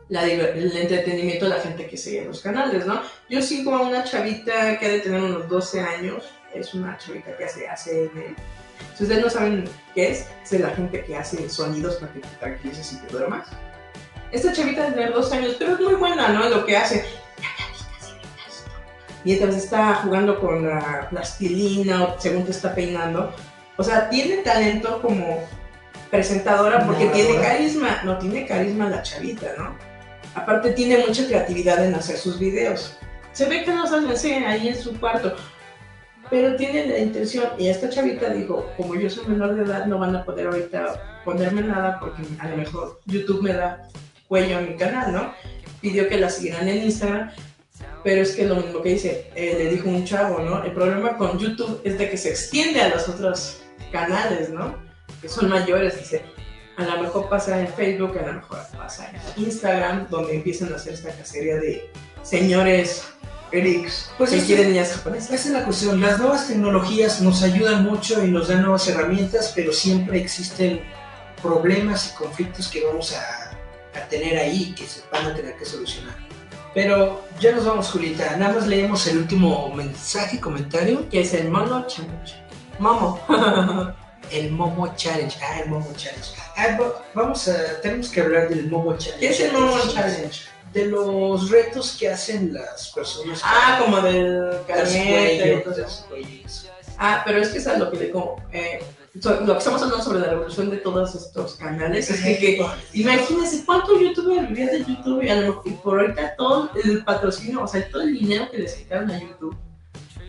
Speaker 1: la el entretenimiento de la gente que sigue los canales, ¿no? Yo sigo a una chavita que ha de tener unos 12 años, es una chavita que hace. Si ustedes no saben qué es, es la gente que hace sonidos para que te tranquilices y te duermas. Esta chavita de tener 12 años, pero es muy buena, ¿no? Lo que hace. Mientras está jugando con la plastilina o según te está peinando. O sea, tiene talento como presentadora porque
Speaker 2: Narradora.
Speaker 1: tiene carisma. No tiene carisma la chavita, ¿no? Aparte tiene mucha creatividad en hacer sus videos. Se ve que sale así ahí en su cuarto. pero tiene la intención, y esta chavita dijo, como yo soy menor de edad, no van a poder ahorita ponerme nada porque a lo mejor YouTube me da cuello a mi canal, ¿no? Pidió que la siguieran en Instagram, pero es que lo mismo que dice, eh, le dijo un chavo, ¿no? El problema con YouTube es de que se extiende a los otros canales, ¿no? Que son mayores, dice. A lo mejor pasa en Facebook, a lo mejor pasa en Instagram, donde empiezan a hacer esta cacería de señores Erics
Speaker 2: Pues
Speaker 1: que quieren niñas japonesas.
Speaker 2: Esa es la cuestión. Las nuevas tecnologías nos ayudan mucho y nos dan nuevas herramientas, pero siempre existen problemas y conflictos que vamos a, a tener ahí que se van a tener que solucionar. Pero ya nos vamos, Julita. Nada más leemos el último mensaje, comentario.
Speaker 1: Que es el mono challenge. Momo.
Speaker 2: El Momo Challenge. Ah, el Momo Challenge. Ah, va- vamos a. Tenemos que hablar del Momo Challenge.
Speaker 1: ¿Qué es el Momo Challenge?
Speaker 2: De los retos que hacen las personas.
Speaker 1: Ah, como del
Speaker 2: cuellos.
Speaker 1: Ah, pero es que es lo que le como. Eh, lo que estamos hablando sobre la revolución de todos estos canales es que, que imagínense cuántos youtubers vivían de YouTube y por ahorita todo el patrocinio, o sea, todo el dinero que les quitaron a YouTube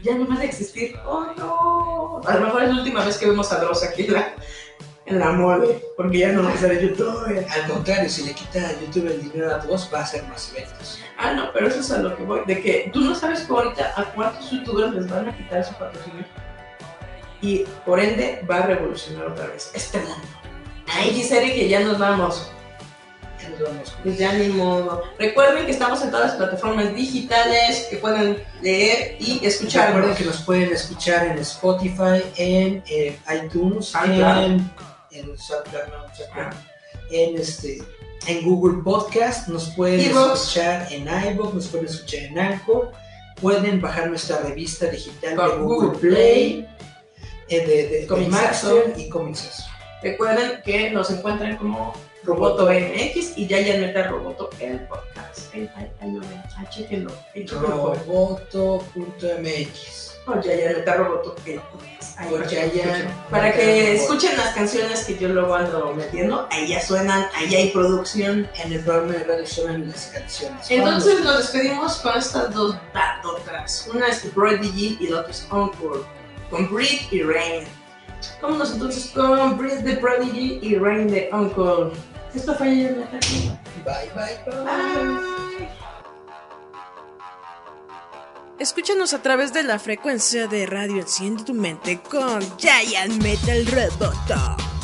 Speaker 1: ya no va a existir. ¡Oh, no! A lo mejor es la última vez que vemos a Dross aquí en la, en la mole, porque ya no va a ser YouTube.
Speaker 2: Al contrario, si le quita a YouTube el dinero a todos, va a hacer más eventos.
Speaker 1: Ah, no, pero eso es a lo que voy, de que tú no sabes ahorita a cuántos youtubers les van a quitar su patrocinio. Y por ende va a revolucionar otra vez este mundo. Ay, Eric que ya nos vamos.
Speaker 2: Vamos.
Speaker 1: Pues ya ni modo. Recuerden que estamos en todas las plataformas digitales que pueden leer y escuchar.
Speaker 2: Recuerden que nos pueden escuchar en Spotify, en eh, iTunes,
Speaker 1: SoundCloud.
Speaker 2: en, en SoundCloud, no, SoundCloud, en este en Google Podcast, nos pueden escuchar en iVoox, nos pueden escuchar en Anchor, pueden bajar nuestra revista digital de Google
Speaker 1: Google
Speaker 2: Play, eh, de, de, de. Maxter y Comixazo.
Speaker 1: Recuerden que nos encuentran como Roboto MX y ya ya meta Roboto el podcast. Ahí, lo ven. Ah, chéquenlo. Échenlo.
Speaker 2: Roboto.mx.
Speaker 1: O ya ya meta Roboto el podcast. Ahí para
Speaker 2: ya
Speaker 1: que
Speaker 2: ya
Speaker 1: escuchen. Para que escuchen las canciones que yo luego ando metiendo. Ahí ya suenan, ahí hay producción.
Speaker 2: En el programa de radio suenan las canciones.
Speaker 1: Entonces nos despedimos con estas dos bandotas. Una es Prodigy y la otra es Encore. Con Breathe y Rain. Vámonos entonces con Breathe de Prodigy y Rain de Uncle. Esto fue ayer en la tarde.
Speaker 2: Bye, bye, bye.
Speaker 1: Bye.
Speaker 5: Escúchanos a través de la frecuencia de radio Enciende tu mente con Giant Metal Roboto.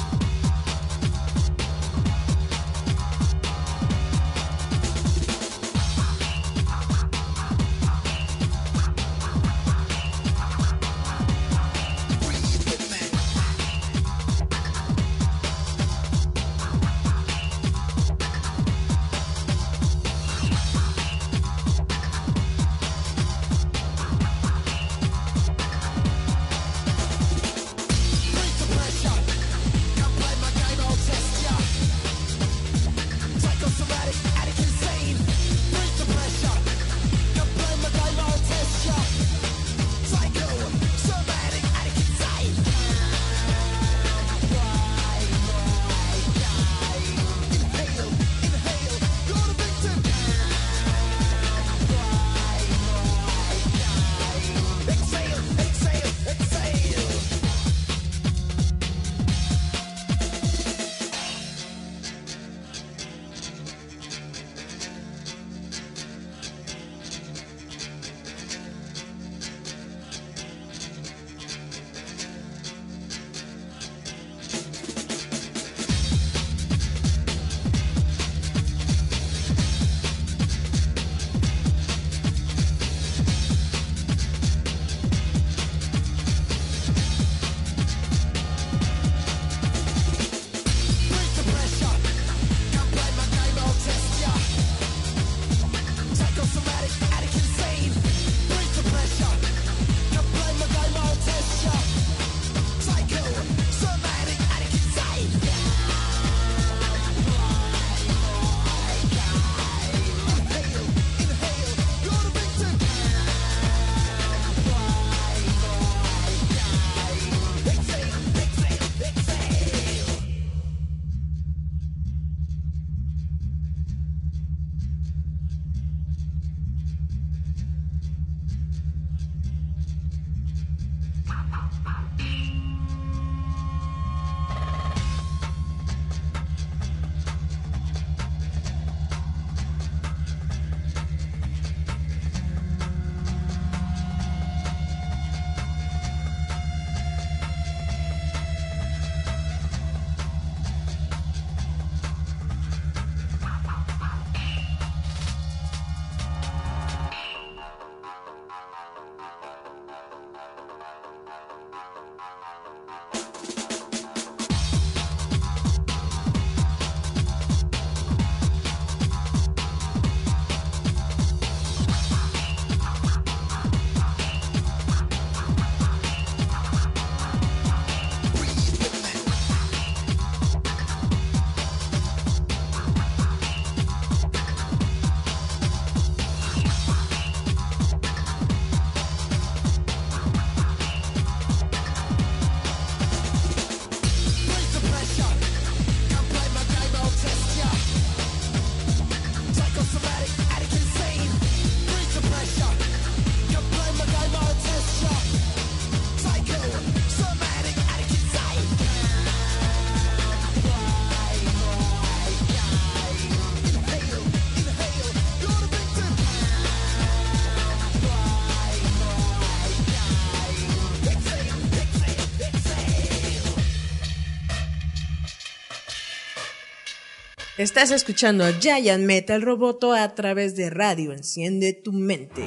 Speaker 8: Estás escuchando a Giant Metal Roboto a través de radio. Enciende tu mente.